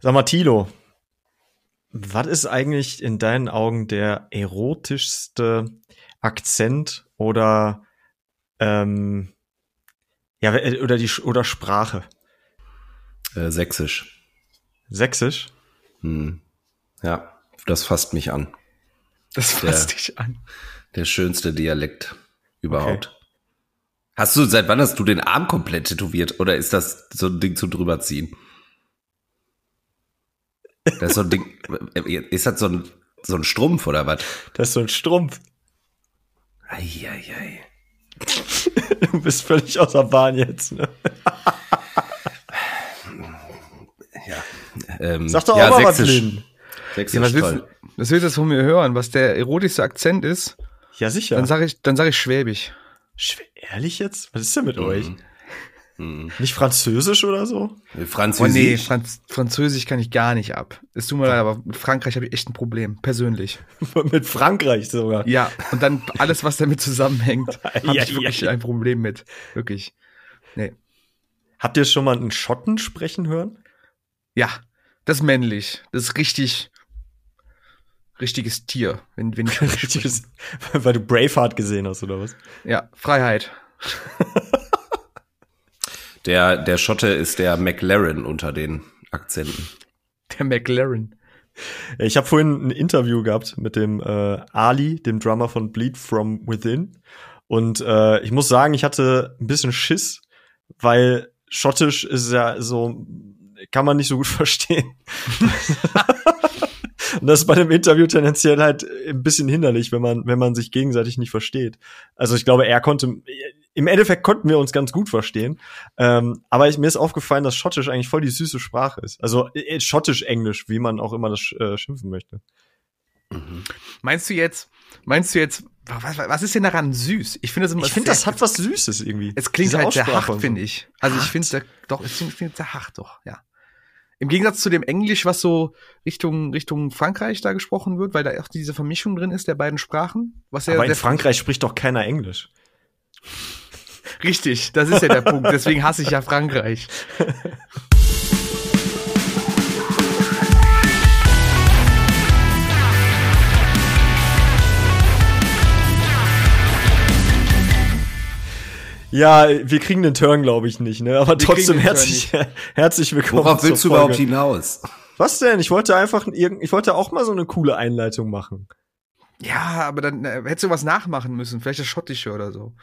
Sag mal, Tilo, was ist eigentlich in deinen Augen der erotischste Akzent oder ähm, ja oder die oder Sprache? Äh, Sächsisch. Sächsisch? Hm. Ja, das fasst mich an. Das fasst dich an. Der schönste Dialekt überhaupt. Okay. Hast du, seit wann hast du den Arm komplett tätowiert oder ist das so ein Ding zum drüberziehen? Das ist so ein Ding, ist das so ein, so ein Strumpf oder was? Das ist so ein Strumpf. Eieiei. Du bist völlig außer Bahn jetzt, ne? ja. Ähm, Sag doch ja, auch mal sächsisch, was, sächsisch ja, was, willst, toll. was willst du jetzt von mir hören? Was der erotischste Akzent ist? Ja, sicher. Dann sage ich, dann sag ich Schwäbisch. Schw ehrlich jetzt? Was ist denn mit mhm. euch? Mhm. Nicht Französisch oder so? Französisch. Oh nee, Franz Französisch kann ich gar nicht ab. Es tut mir leid, aber mit Frankreich habe ich echt ein Problem, persönlich. mit Frankreich sogar? Ja, und dann alles, was damit zusammenhängt, habe ja, ich wirklich ja. ein Problem mit. Wirklich. Nee. Habt ihr schon mal einen Schotten sprechen hören? Ja, das ist männlich. Das ist richtig, richtiges Tier, wenn, wenn ich richtiges, weil du Braveheart gesehen hast oder was? Ja, Freiheit. Der der Schotte ist der McLaren unter den Akzenten. Der McLaren. Ich habe vorhin ein Interview gehabt mit dem äh, Ali, dem Drummer von Bleed from Within. Und äh, ich muss sagen, ich hatte ein bisschen Schiss, weil Schottisch ist ja so, kann man nicht so gut verstehen. Und das ist bei dem Interview tendenziell halt ein bisschen hinderlich, wenn man, wenn man sich gegenseitig nicht versteht. Also ich glaube, er konnte, im Endeffekt konnten wir uns ganz gut verstehen. Ähm, aber ich, mir ist aufgefallen, dass Schottisch eigentlich voll die süße Sprache ist. Also äh, Schottisch-Englisch, wie man auch immer das äh, schimpfen möchte. Mhm. Meinst du jetzt, meinst du jetzt, was, was ist denn daran süß? Ich finde das Ich finde, das hat was Süßes irgendwie. Es klingt Diese halt sehr hart, finde ich. Also hart. ich finde doch, es klingt sehr hart, doch, ja. Im Gegensatz zu dem Englisch, was so Richtung, Richtung Frankreich da gesprochen wird, weil da auch diese Vermischung drin ist der beiden Sprachen. Was ja Aber in Frankreich spricht doch keiner Englisch. Richtig, das ist ja der Punkt. Deswegen hasse ich ja Frankreich. Ja, wir kriegen den Turn, glaube ich, nicht, ne? Aber wir trotzdem herzlich, herzlich willkommen. Worauf willst du überhaupt hinaus? Was denn? Ich wollte einfach, ich wollte auch mal so eine coole Einleitung machen. Ja, aber dann äh, hättest du was nachmachen müssen, vielleicht das Schottische oder so.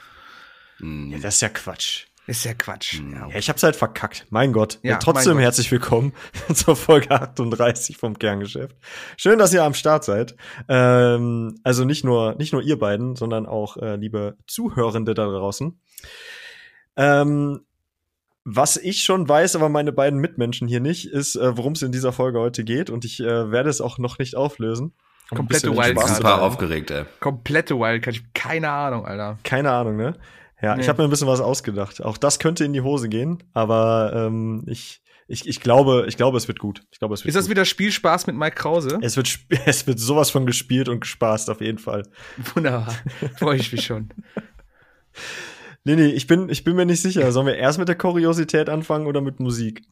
Hm. Ja, das ist ja Quatsch. Ist ja Quatsch. Hm. Ja, ich hab's halt verkackt. Mein Gott. Ja, trotzdem Gott. herzlich willkommen zur Folge 38 vom Kerngeschäft. Schön, dass ihr am Start seid. Ähm, also nicht nur, nicht nur ihr beiden, sondern auch äh, liebe Zuhörende da draußen. Ähm, was ich schon weiß, aber meine beiden Mitmenschen hier nicht, ist, äh, worum es in dieser Folge heute geht. Und ich äh, werde es auch noch nicht auflösen. Komplette Wildcard. Super aufgeregt, ey. Komplette Wildcard. Ich hab keine Ahnung, Alter. Keine Ahnung, ne? Ja, nee. ich habe mir ein bisschen was ausgedacht. Auch das könnte in die Hose gehen, aber ähm, ich, ich, ich glaube, ich glaube, es wird gut. Ich glaube, es wird Ist das wieder Spielspaß mit Mike Krause? Es wird, es wird sowas von gespielt und gespaßt auf jeden Fall. Wunderbar. Freue ich mich schon. Nee, ich bin, ich bin mir nicht sicher. Sollen wir erst mit der Kuriosität anfangen oder mit Musik?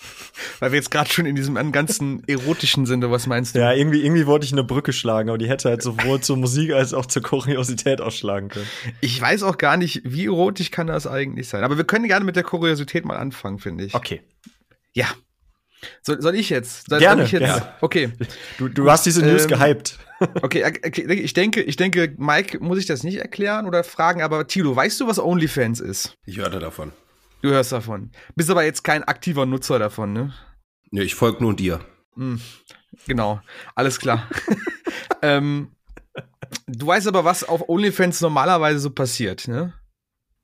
Weil wir jetzt gerade schon in diesem ganzen erotischen sind, was meinst du? Ja, irgendwie, irgendwie wollte ich eine Brücke schlagen, aber die hätte halt sowohl zur Musik als auch zur Kuriosität ausschlagen können. Ich weiß auch gar nicht, wie erotisch kann das eigentlich sein. Aber wir können gerne mit der Kuriosität mal anfangen, finde ich. Okay. Ja. Soll, soll ich jetzt? Soll, gerne, soll ich jetzt? Gerne. Okay. Du, du hast diese News ähm, gehypt. Okay, okay, ich denke, ich denke, Mike muss ich das nicht erklären oder fragen, aber Tilo, weißt du, was OnlyFans ist? Ich hörte davon. Du hörst davon. Bist aber jetzt kein aktiver Nutzer davon, ne? Ja, ich folge nur dir. Hm, genau, alles klar. ähm, du weißt aber, was auf OnlyFans normalerweise so passiert, ne?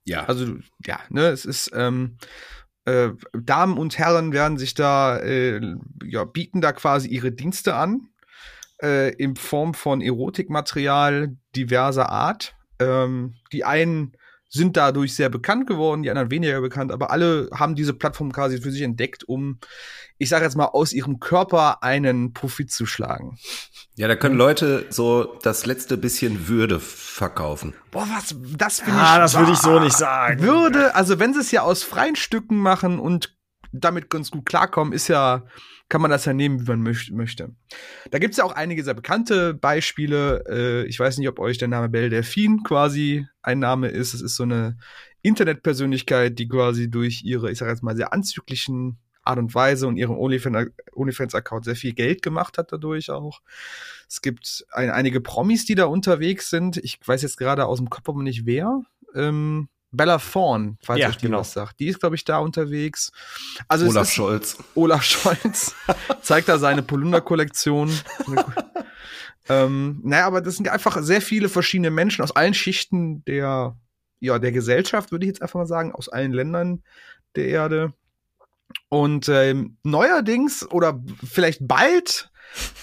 Ja. Also, ja, ne, es ist, ähm, äh, Damen und Herren werden sich da, äh, ja, bieten da quasi ihre Dienste an, äh, in Form von Erotikmaterial diverser Art. Ähm, die einen sind dadurch sehr bekannt geworden, die anderen weniger bekannt, aber alle haben diese Plattform quasi für sich entdeckt, um, ich sage jetzt mal, aus ihrem Körper einen Profit zu schlagen. Ja, da können Leute so das letzte bisschen Würde verkaufen. Boah, was, das finde ah, ich. Ah, das würde ich so nicht sagen. Würde, also wenn sie es ja aus freien Stücken machen und damit ganz gut klarkommen, ist ja, kann man das ja nehmen, wie man möchte. Da gibt's ja auch einige sehr bekannte Beispiele. Äh, ich weiß nicht, ob euch der Name Belle Delphine quasi ein Name ist. Es ist so eine Internetpersönlichkeit, die quasi durch ihre, ich sag jetzt mal, sehr anzüglichen Art und Weise und ihrem OnlyFans-Account sehr viel Geld gemacht hat dadurch auch. Es gibt ein, einige Promis, die da unterwegs sind. Ich weiß jetzt gerade aus dem Kopf aber nicht wer. Ähm, Bella Thorne, falls ja, euch die genau. was sagt. Die ist, glaube ich, da unterwegs. Also Olaf Scholz. Olaf Scholz zeigt da seine Polunder-Kollektion. ähm, naja, aber das sind einfach sehr viele verschiedene Menschen aus allen Schichten der, ja, der Gesellschaft, würde ich jetzt einfach mal sagen, aus allen Ländern der Erde. Und ähm, neuerdings oder vielleicht bald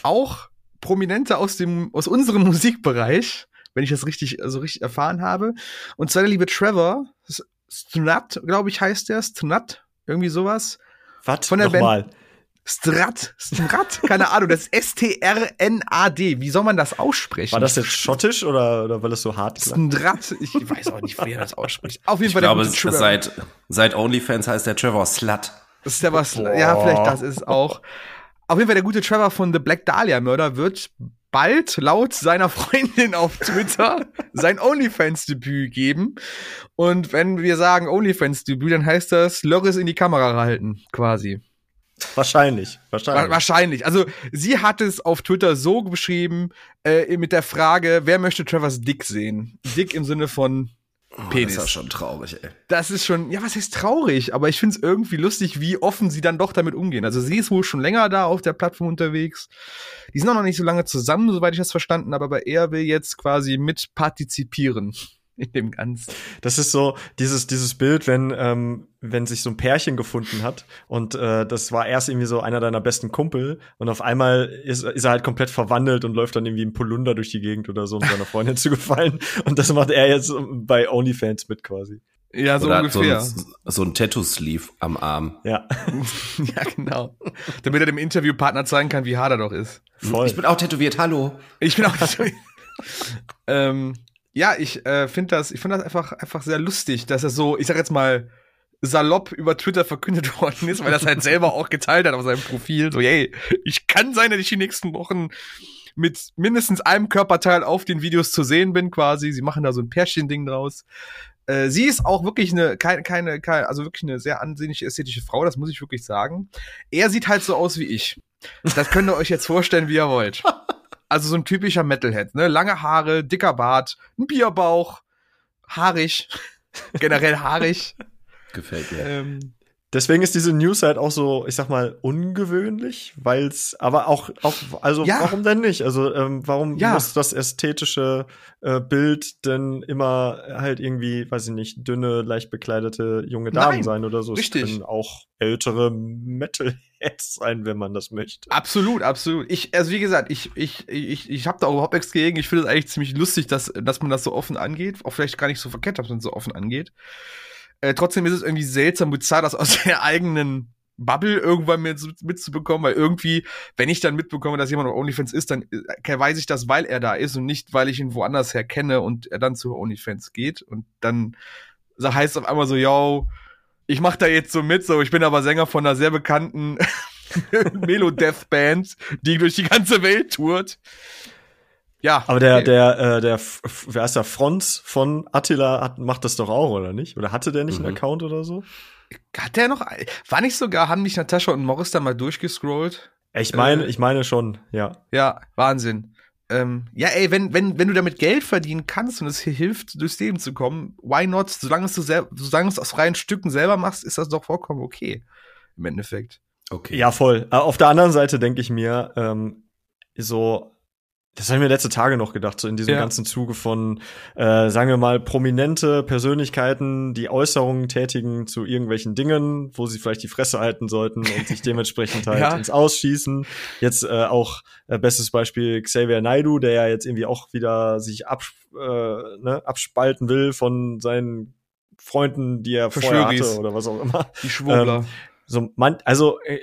auch Prominente aus dem aus unserem Musikbereich, wenn ich das richtig so also richtig erfahren habe. Und zwar der liebe Trevor Strut, glaube ich, heißt der Strut, irgendwie sowas. Was? Von der Nochmal. Band Strat, Strat, keine Ahnung, das ist S-T-R-N-A-D. Wie soll man das aussprechen? War das jetzt schottisch oder, oder weil es so hart klang? Strat, ich weiß auch nicht, wie er das ausspricht. Auf jeden ich Fall. Ich glaube, seit, seit OnlyFans heißt der Trevor Slut. Das ist der was, ja, vielleicht das ist auch. Auf jeden Fall der gute Trevor von The Black Dahlia Murder wird bald laut seiner Freundin auf Twitter sein OnlyFans-Debüt geben. Und wenn wir sagen OnlyFans-Debüt, dann heißt das Lörres in die Kamera halten, quasi. Wahrscheinlich, wahrscheinlich. Wahrscheinlich. Also sie hat es auf Twitter so beschrieben, äh, mit der Frage, wer möchte Travers Dick sehen? Dick im Sinne von Penis. Oh, das ist ja schon traurig, ey. Das ist schon, ja, was heißt traurig? Aber ich finde es irgendwie lustig, wie offen sie dann doch damit umgehen. Also sie ist wohl schon länger da auf der Plattform unterwegs. Die sind auch noch nicht so lange zusammen, soweit ich das verstanden habe, aber er will jetzt quasi mit partizipieren in dem Ganzen. Das ist so dieses dieses Bild, wenn ähm, wenn sich so ein Pärchen gefunden hat und äh, das war erst irgendwie so einer deiner besten Kumpel und auf einmal ist, ist er halt komplett verwandelt und läuft dann irgendwie im Polunder durch die Gegend oder so, um seiner Freundin zu gefallen und das macht er jetzt bei OnlyFans mit quasi. Ja, so Oder ungefähr. So ein, so ein Tattoo-Sleeve am Arm. Ja. ja, genau. Damit er dem Interviewpartner zeigen kann, wie hart er doch ist. Voll. Ich bin auch tätowiert, hallo. Ich bin auch tätowiert. ähm, ja, ich äh, finde das, ich finde das einfach, einfach sehr lustig, dass er so, ich sag jetzt mal, salopp über Twitter verkündet worden ist, weil er das halt selber auch geteilt hat auf seinem Profil. So, yay, ich kann sein, dass ich die nächsten Wochen mit mindestens einem Körperteil auf den Videos zu sehen bin, quasi. Sie machen da so ein Pärchen-Ding draus. Äh, sie ist auch wirklich eine, keine, keine, keine, also wirklich eine sehr ansehnliche ästhetische Frau, das muss ich wirklich sagen. Er sieht halt so aus wie ich. Das könnt ihr euch jetzt vorstellen, wie ihr wollt. Also so ein typischer Metalhead, ne? Lange Haare, dicker Bart, ein Bierbauch, haarig, generell haarig. Gefällt mir. Ähm, Deswegen ist diese News halt auch so, ich sag mal, ungewöhnlich, weil's, aber auch, auch also ja. warum denn nicht? Also ähm, warum ja. muss das ästhetische äh, Bild denn immer halt irgendwie, weiß ich nicht, dünne, leicht bekleidete junge Damen Nein, sein oder so? Richtig. Es können auch ältere Metalheads sein, wenn man das möchte. Absolut, absolut. Ich, also wie gesagt, ich, ich, ich, ich habe da auch überhaupt nichts gegen. Ich finde es eigentlich ziemlich lustig, dass, dass man das so offen angeht. Auch vielleicht gar nicht so verkehrt, dass man es so offen angeht. Äh, trotzdem ist es irgendwie seltsam bizarr, das aus der eigenen Bubble irgendwann mit, mitzubekommen, weil irgendwie, wenn ich dann mitbekomme, dass jemand auf OnlyFans ist, dann äh, weiß ich das, weil er da ist und nicht, weil ich ihn woanders her kenne und er dann zu OnlyFans geht. Und dann heißt es auf einmal so, yo, ich mach da jetzt so mit, so, ich bin aber Sänger von einer sehr bekannten Melo-Death-Band, die durch die ganze Welt tourt. Ja. Aber der, der, äh, der, wer ist der Franz von Attila hat, macht das doch auch, oder nicht? Oder hatte der nicht mhm. einen Account oder so? Hat der noch, war nicht sogar, haben nicht Natascha und Morris da mal durchgescrollt? Ich meine, äh, ich meine schon, ja. Ja, Wahnsinn. Ähm, ja, ey, wenn, wenn, wenn du damit Geld verdienen kannst und es hier hilft, durchs Leben zu kommen, why not? Solange es du selber, solange es aus freien Stücken selber machst, ist das doch vollkommen okay. Im Endeffekt. Okay. Ja, voll. Auf der anderen Seite denke ich mir, ähm, so das habe ich mir letzte Tage noch gedacht, so in diesem ja. ganzen Zuge von, äh, sagen wir mal, prominente Persönlichkeiten, die Äußerungen tätigen zu irgendwelchen Dingen, wo sie vielleicht die Fresse halten sollten und sich dementsprechend halt ja. ins Ausschießen. Jetzt äh, auch äh, bestes Beispiel Xavier Naidu, der ja jetzt irgendwie auch wieder sich ab, äh, ne, abspalten will von seinen Freunden, die er vorher hatte oder was auch immer. Die Schwurbler. Ähm, so man, also äh,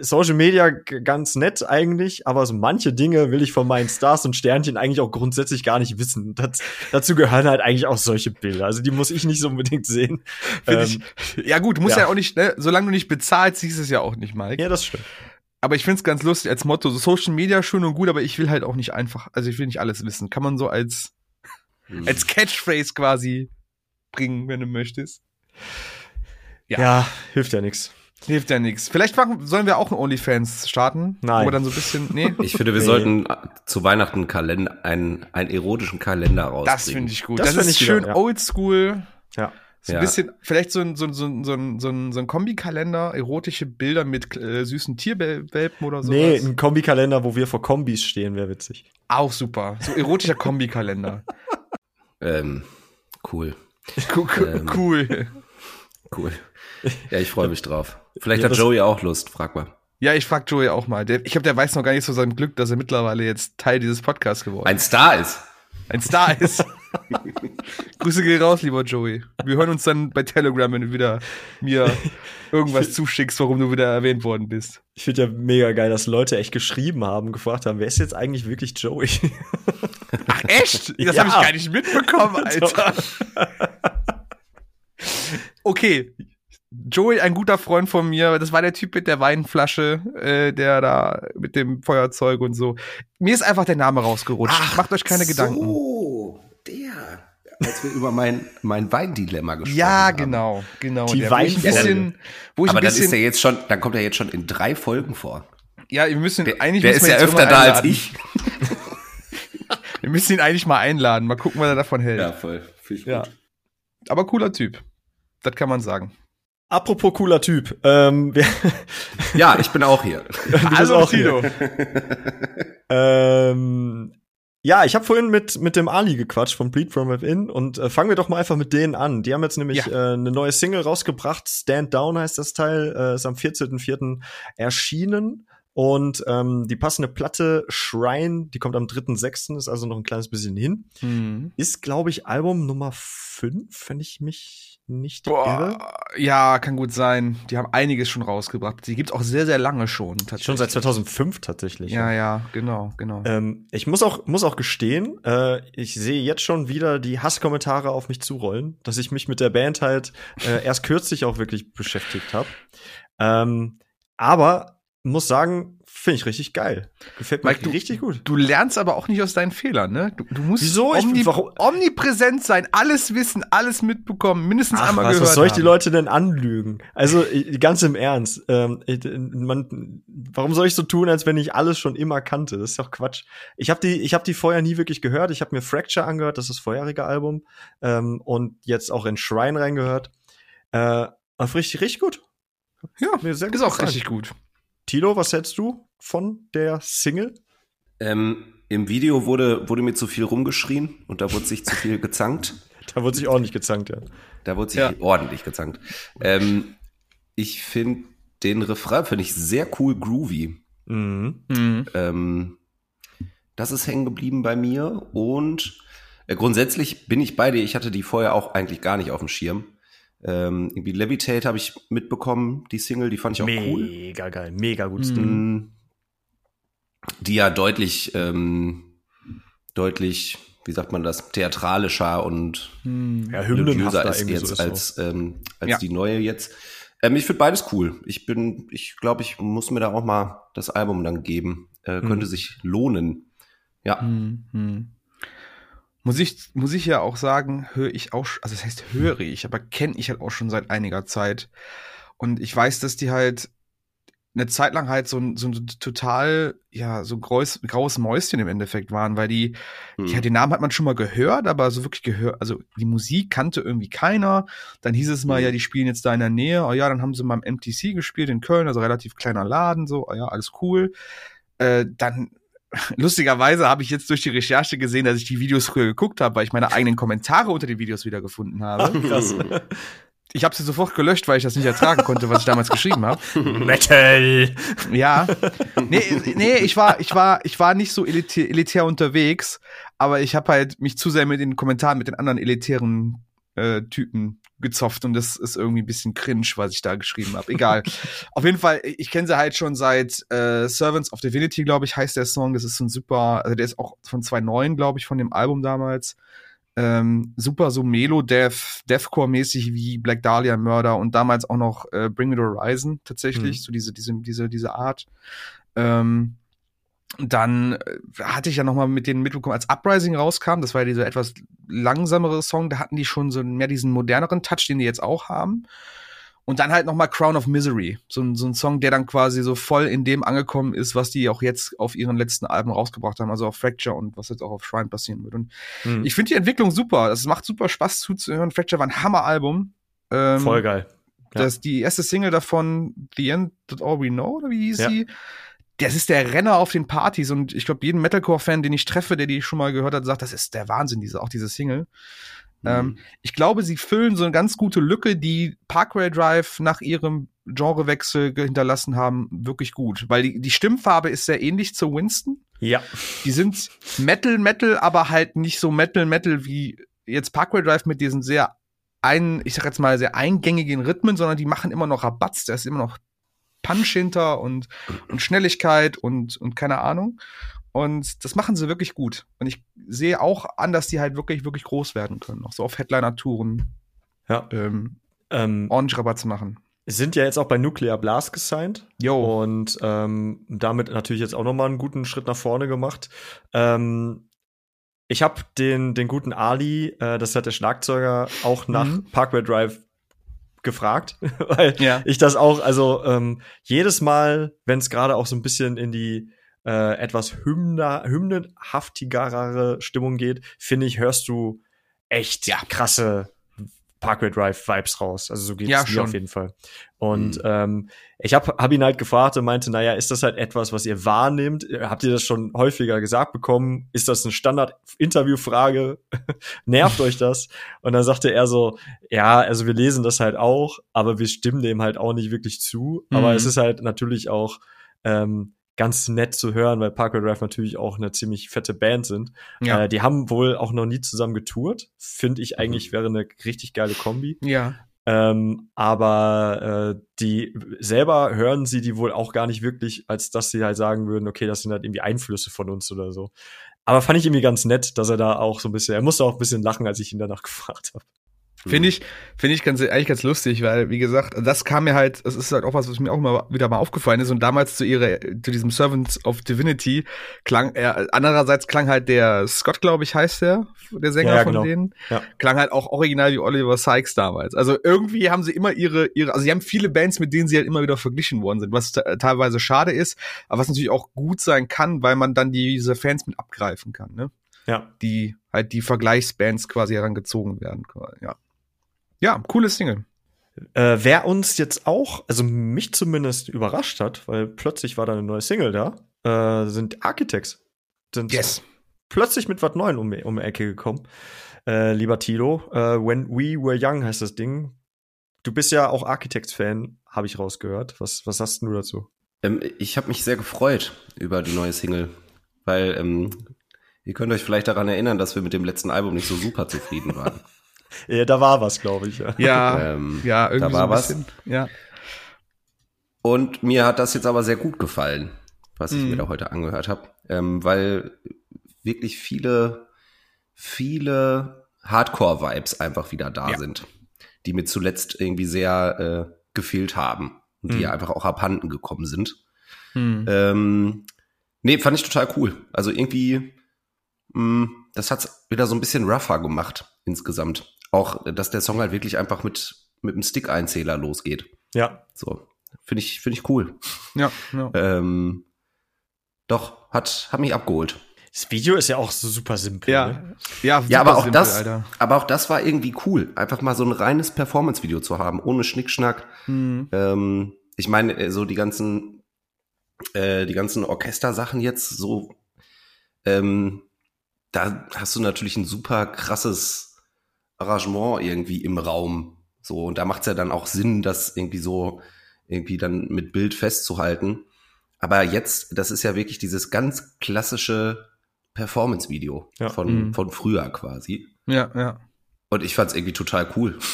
Social Media ganz nett eigentlich, aber so manche Dinge will ich von meinen Stars und Sternchen eigentlich auch grundsätzlich gar nicht wissen. Das, dazu gehören halt eigentlich auch solche Bilder. Also die muss ich nicht so unbedingt sehen. Ähm, ich, ja gut, du musst ja. ja auch nicht, ne, solange du nicht bezahlst, siehst du es ja auch nicht, Mike. Ja, das stimmt. Aber ich find's ganz lustig als Motto, so Social Media schön und gut, aber ich will halt auch nicht einfach, also ich will nicht alles wissen. Kann man so als, hm. als Catchphrase quasi bringen, wenn du möchtest. Ja, ja hilft ja nichts. Hilft ja nichts. Vielleicht machen, sollen wir auch ein OnlyFans starten? Nein. Wo dann so ein bisschen, nee. Ich finde, wir nee. sollten zu Weihnachten einen Kalender, einen, einen erotischen Kalender rausbringen. Das finde ich gut. Das, das ist schön ja. oldschool. Ja. So ein ja. bisschen, vielleicht so ein, so, ein, so, ein, so, ein, so ein, so ein Kombikalender, erotische Bilder mit äh, süßen Tierwelpen oder so. Nee, ein Kombikalender, wo wir vor Kombis stehen, wäre witzig. Auch super. So erotischer Kombikalender. ähm, cool. ähm, cool. Cool. Ja, ich freue mich drauf. Vielleicht ja, hat Joey auch Lust, frag mal. Ja, ich frag Joey auch mal. Der, ich glaube, der weiß noch gar nicht so sein Glück, dass er mittlerweile jetzt Teil dieses Podcasts geworden ist. Ein Star ist. Ein Star ist. Grüße gehen raus, lieber Joey. Wir hören uns dann bei Telegram, wenn du wieder mir irgendwas zuschickst, warum du wieder erwähnt worden bist. Ich finde ja mega geil, dass Leute echt geschrieben haben, gefragt haben, wer ist jetzt eigentlich wirklich Joey? Ach echt? Das ja. habe ich gar nicht mitbekommen, Alter. okay, Joey, ein guter Freund von mir, das war der Typ mit der Weinflasche, äh, der da mit dem Feuerzeug und so. Mir ist einfach der Name rausgerutscht. Ach, Macht euch keine Gedanken. So, der. Als wir über mein, mein Weindilemma gesprochen ja, haben. Ja, genau, genau. Die Wein wo ich Aber ein bisschen, dann ist er jetzt schon, dann kommt er jetzt schon in drei Folgen vor. Ja, wir müssen der, eigentlich. Der ist ja öfter da als ich. wir müssen ihn eigentlich mal einladen. Mal gucken, was er davon hält. Ja, voll. Ich ja. Aber cooler Typ. Das kann man sagen. Apropos cooler Typ. Ähm, ja, ich bin auch hier. du bist also, auch Tino. hier. ähm, ja, ich habe vorhin mit mit dem Ali gequatscht von Bleed From Within und äh, fangen wir doch mal einfach mit denen an. Die haben jetzt nämlich ja. äh, eine neue Single rausgebracht. Stand Down heißt das Teil, äh, ist am 14.04. erschienen. Und ähm, die passende Platte Shrine, die kommt am 3.6., ist also noch ein kleines bisschen hin. Mhm. Ist, glaube ich, Album Nummer 5, wenn ich mich nicht Boah, irre. Ja, kann gut sein. Die haben einiges schon rausgebracht. Die gibt's auch sehr, sehr lange schon. Schon seit 2005 tatsächlich. Ja, ja, genau, genau. Ähm, ich muss auch, muss auch gestehen, äh, ich sehe jetzt schon wieder die Hasskommentare auf mich zurollen, dass ich mich mit der Band halt äh, erst kürzlich auch wirklich beschäftigt habe. Ähm, aber muss sagen, finde ich richtig geil. Gefällt mir Mike, richtig gut. Du lernst aber auch nicht aus deinen Fehlern, ne? Du, du musst Wieso? Omni ich, omnipräsent sein, alles wissen, alles mitbekommen, mindestens Ach, einmal was, gehört Was soll ich die Leute denn anlügen? Also ganz im Ernst, ähm, man, warum soll ich so tun, als wenn ich alles schon immer kannte? Das ist doch Quatsch. Ich habe die, ich habe die vorher nie wirklich gehört. Ich habe mir Fracture angehört, das ist das vorherige Album, ähm, und jetzt auch in Shrine reingehört. Äh, richtig, richtig gut. Ja, mir sehr gut ist auch richtig gut. Tilo, was hältst du von der Single? Ähm, Im Video wurde, wurde mir zu viel rumgeschrien und da wurde sich zu viel gezankt. Da wurde sich ordentlich gezankt, ja. Da wurde sich ja. ordentlich gezankt. Ähm, ich finde den Refrain finde ich sehr cool groovy. Mhm. Mhm. Ähm, das ist hängen geblieben bei mir und äh, grundsätzlich bin ich bei dir. Ich hatte die vorher auch eigentlich gar nicht auf dem Schirm. Ähm, irgendwie Levitate habe ich mitbekommen, die Single, die fand ich auch mega cool. Mega geil, mega gutes mhm. Ding. Die ja deutlich, ähm, deutlich, wie sagt man das, theatralischer und mhm. ja, melodiöser ist jetzt so als, ähm, als ja. die neue jetzt. Ähm, ich finde beides cool. Ich bin, ich glaube, ich muss mir da auch mal das Album dann geben. Äh, könnte mhm. sich lohnen. Ja. Mhm muss ich, muss ich ja auch sagen, höre ich auch, also das heißt höre ich, aber kenne ich halt auch schon seit einiger Zeit. Und ich weiß, dass die halt eine Zeit lang halt so ein, so ein total, ja, so graues, graues Mäuschen im Endeffekt waren, weil die, mhm. ja, den Namen hat man schon mal gehört, aber so wirklich gehört, also die Musik kannte irgendwie keiner. Dann hieß es mal, mhm. ja, die spielen jetzt da in der Nähe. Oh ja, dann haben sie mal im MTC gespielt in Köln, also relativ kleiner Laden, so, oh ja, alles cool. Äh, dann lustigerweise habe ich jetzt durch die Recherche gesehen, dass ich die Videos früher geguckt habe, weil ich meine eigenen Kommentare unter den Videos wiedergefunden habe. Krass. Ich habe sie sofort gelöscht, weil ich das nicht ertragen konnte, was ich damals geschrieben habe. Metal. Ja. Nee, nee, ich war, ich war, ich war nicht so elitär, elitär unterwegs, aber ich habe halt mich zu sehr mit den Kommentaren mit den anderen elitären äh, Typen gezopft und das ist irgendwie ein bisschen cringe, was ich da geschrieben habe. Egal. Auf jeden Fall, ich kenne sie halt schon seit äh, Servants of Divinity, glaube ich, heißt der Song. Das ist so ein super, also der ist auch von 2009, glaube ich, von dem Album damals. Ähm, super so Melo-Death, Deathcore-mäßig wie Black Dahlia Murder und damals auch noch äh, Bring Me the Horizon tatsächlich, mhm. so diese, diese, diese, diese Art. Ähm, dann äh, hatte ich ja noch mal mit denen mitbekommen, als Uprising rauskam, das war ja dieser etwas langsamere Song, da hatten die schon so mehr diesen moderneren Touch, den die jetzt auch haben. Und dann halt noch mal Crown of Misery, so, ein so ein Song, der dann quasi so voll in dem angekommen ist, was die auch jetzt auf ihren letzten Alben rausgebracht haben, also auf Fracture und was jetzt auch auf Shrine passieren wird. Und mhm. ich finde die Entwicklung super, es macht super Spaß zuzuhören. Fracture war ein Hammer-Album. Ähm, voll geil. Ja. Das, die erste Single davon, The End That All We Know, oder wie hieß ja. sie? Das ist der Renner auf den Partys und ich glaube, jeden Metalcore-Fan, den ich treffe, der die schon mal gehört hat, sagt, das ist der Wahnsinn, diese, auch diese Single. Mhm. Ähm, ich glaube, sie füllen so eine ganz gute Lücke, die Parkway Drive nach ihrem Genrewechsel hinterlassen haben, wirklich gut. Weil die, die Stimmfarbe ist sehr ähnlich zu Winston. Ja. Die sind Metal, Metal, aber halt nicht so Metal, Metal wie jetzt Parkway Drive mit diesen sehr ein, ich sag jetzt mal, sehr eingängigen Rhythmen, sondern die machen immer noch Rabatz, da ist immer noch Punch hinter und, und Schnelligkeit und, und keine Ahnung. Und das machen sie wirklich gut. Und ich sehe auch an, dass die halt wirklich, wirklich groß werden können. Auch so auf Headliner-Touren. Ja. Ähm, ähm, ordentlich Rabatt zu machen. Sind ja jetzt auch bei Nuclear Blast gesigned. Jo. Und ähm, damit natürlich jetzt auch noch mal einen guten Schritt nach vorne gemacht. Ähm, ich habe den, den guten Ali, äh, das hat der Schlagzeuger, auch nach mhm. Parkway Drive gefragt, weil ja. ich das auch, also ähm, jedes Mal, wenn es gerade auch so ein bisschen in die äh, etwas hymner, hymnenhaftigerere Stimmung geht, finde ich, hörst du echt ja. krasse Parkway Drive Vibes raus. Also so geht es mir auf jeden Fall. Und mhm. ähm, ich habe hab ihn halt gefragt und meinte, naja, ist das halt etwas, was ihr wahrnehmt? Habt ihr das schon häufiger gesagt bekommen? Ist das eine Standard-Interviewfrage? Nervt euch das? Und dann sagte er so, ja, also wir lesen das halt auch, aber wir stimmen dem halt auch nicht wirklich zu. Mhm. Aber es ist halt natürlich auch ähm, ganz nett zu hören, weil Parkway Drive natürlich auch eine ziemlich fette Band sind. Ja. Äh, die haben wohl auch noch nie zusammen getourt. Finde ich eigentlich mhm. wäre eine richtig geile Kombi. Ja. Ähm, aber äh, die selber hören sie die wohl auch gar nicht wirklich, als dass sie halt sagen würden, okay, das sind halt irgendwie Einflüsse von uns oder so. Aber fand ich irgendwie ganz nett, dass er da auch so ein bisschen, er musste auch ein bisschen lachen, als ich ihn danach gefragt habe. Finde ich, finde ich ganz, eigentlich ganz lustig, weil, wie gesagt, das kam mir halt, das ist halt auch was, was mir auch mal wieder mal aufgefallen ist. Und damals zu ihrer, zu diesem Servants of Divinity klang er, andererseits klang halt der Scott, glaube ich, heißt der, der Sänger ja, ja, von genau. denen, ja. klang halt auch original wie Oliver Sykes damals. Also irgendwie haben sie immer ihre, ihre, also sie haben viele Bands, mit denen sie halt immer wieder verglichen worden sind, was teilweise schade ist, aber was natürlich auch gut sein kann, weil man dann diese Fans mit abgreifen kann, ne? Ja. Die halt die Vergleichsbands quasi herangezogen werden. Ja. Ja, coole Single. Äh, wer uns jetzt auch, also mich zumindest überrascht hat, weil plötzlich war da eine neue Single da, äh, sind Architects. Sind yes. plötzlich mit was Neuem um, um die Ecke gekommen. Äh, lieber Tilo, äh, When We Were Young heißt das Ding. Du bist ja auch Architects-Fan, habe ich rausgehört. Was, was hast du dazu? Ähm, ich habe mich sehr gefreut über die neue Single, weil ähm, ihr könnt euch vielleicht daran erinnern, dass wir mit dem letzten Album nicht so super zufrieden waren. Ja, da war was, glaube ich. Ja, ja, ähm, ja irgendwie da war so was. Ja. Und mir hat das jetzt aber sehr gut gefallen, was ich mhm. mir da heute angehört habe, ähm, weil wirklich viele, viele Hardcore-Vibes einfach wieder da ja. sind, die mir zuletzt irgendwie sehr äh, gefehlt haben und mhm. die einfach auch abhanden gekommen sind. Mhm. Ähm, nee, fand ich total cool. Also irgendwie, mh, mm, das hat's wieder so ein bisschen rougher gemacht insgesamt auch, dass der Song halt wirklich einfach mit, mit einem Stick-Einzähler losgeht. Ja. So. Finde ich, finde ich cool. Ja, ja. Ähm, doch, hat, hat mich abgeholt. Das Video ist ja auch so super simpel. Ja, ne? ja, ja aber auch simpel, das, Alter. aber auch das war irgendwie cool, einfach mal so ein reines Performance-Video zu haben, ohne Schnickschnack. Mhm. Ähm, ich meine, äh, so die ganzen, äh, die ganzen Orchestersachen jetzt, so, ähm, da hast du natürlich ein super krasses Arrangement irgendwie im Raum. So, und da macht es ja dann auch Sinn, das irgendwie so irgendwie dann mit Bild festzuhalten. Aber jetzt, das ist ja wirklich dieses ganz klassische Performance-Video ja. von, mhm. von früher quasi. Ja, ja. Und ich fand es irgendwie total cool.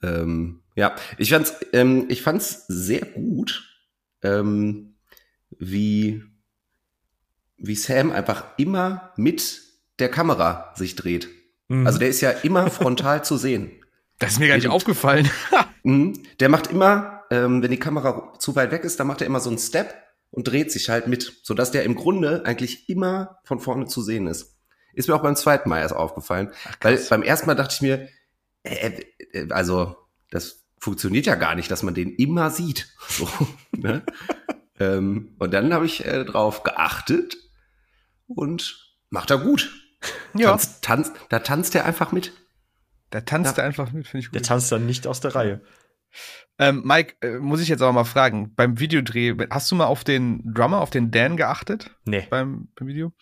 Ähm, ja, ich fand's, ähm, ich fand's sehr gut, ähm, wie, wie Sam einfach immer mit der Kamera sich dreht. Mhm. Also der ist ja immer frontal zu sehen. Das ist mir gar nicht aufgefallen. Mhm. der macht immer, ähm, wenn die Kamera zu weit weg ist, dann macht er immer so einen Step und dreht sich halt mit, sodass der im Grunde eigentlich immer von vorne zu sehen ist. Ist mir auch beim zweiten Mal erst aufgefallen. Ach, weil beim ersten Mal dachte ich mir, äh, äh, also das funktioniert ja gar nicht, dass man den immer sieht. So, ne? ähm, und dann habe ich äh, drauf geachtet und macht er gut. Ja. Tanzt, tanzt, da tanzt er einfach mit. Da tanzt ja. er einfach mit, finde ich gut. Der tanzt dann nicht aus der Reihe. Ähm, Mike, äh, muss ich jetzt auch mal fragen, beim Videodreh, hast du mal auf den Drummer, auf den Dan geachtet? Nee. Beim, beim Video?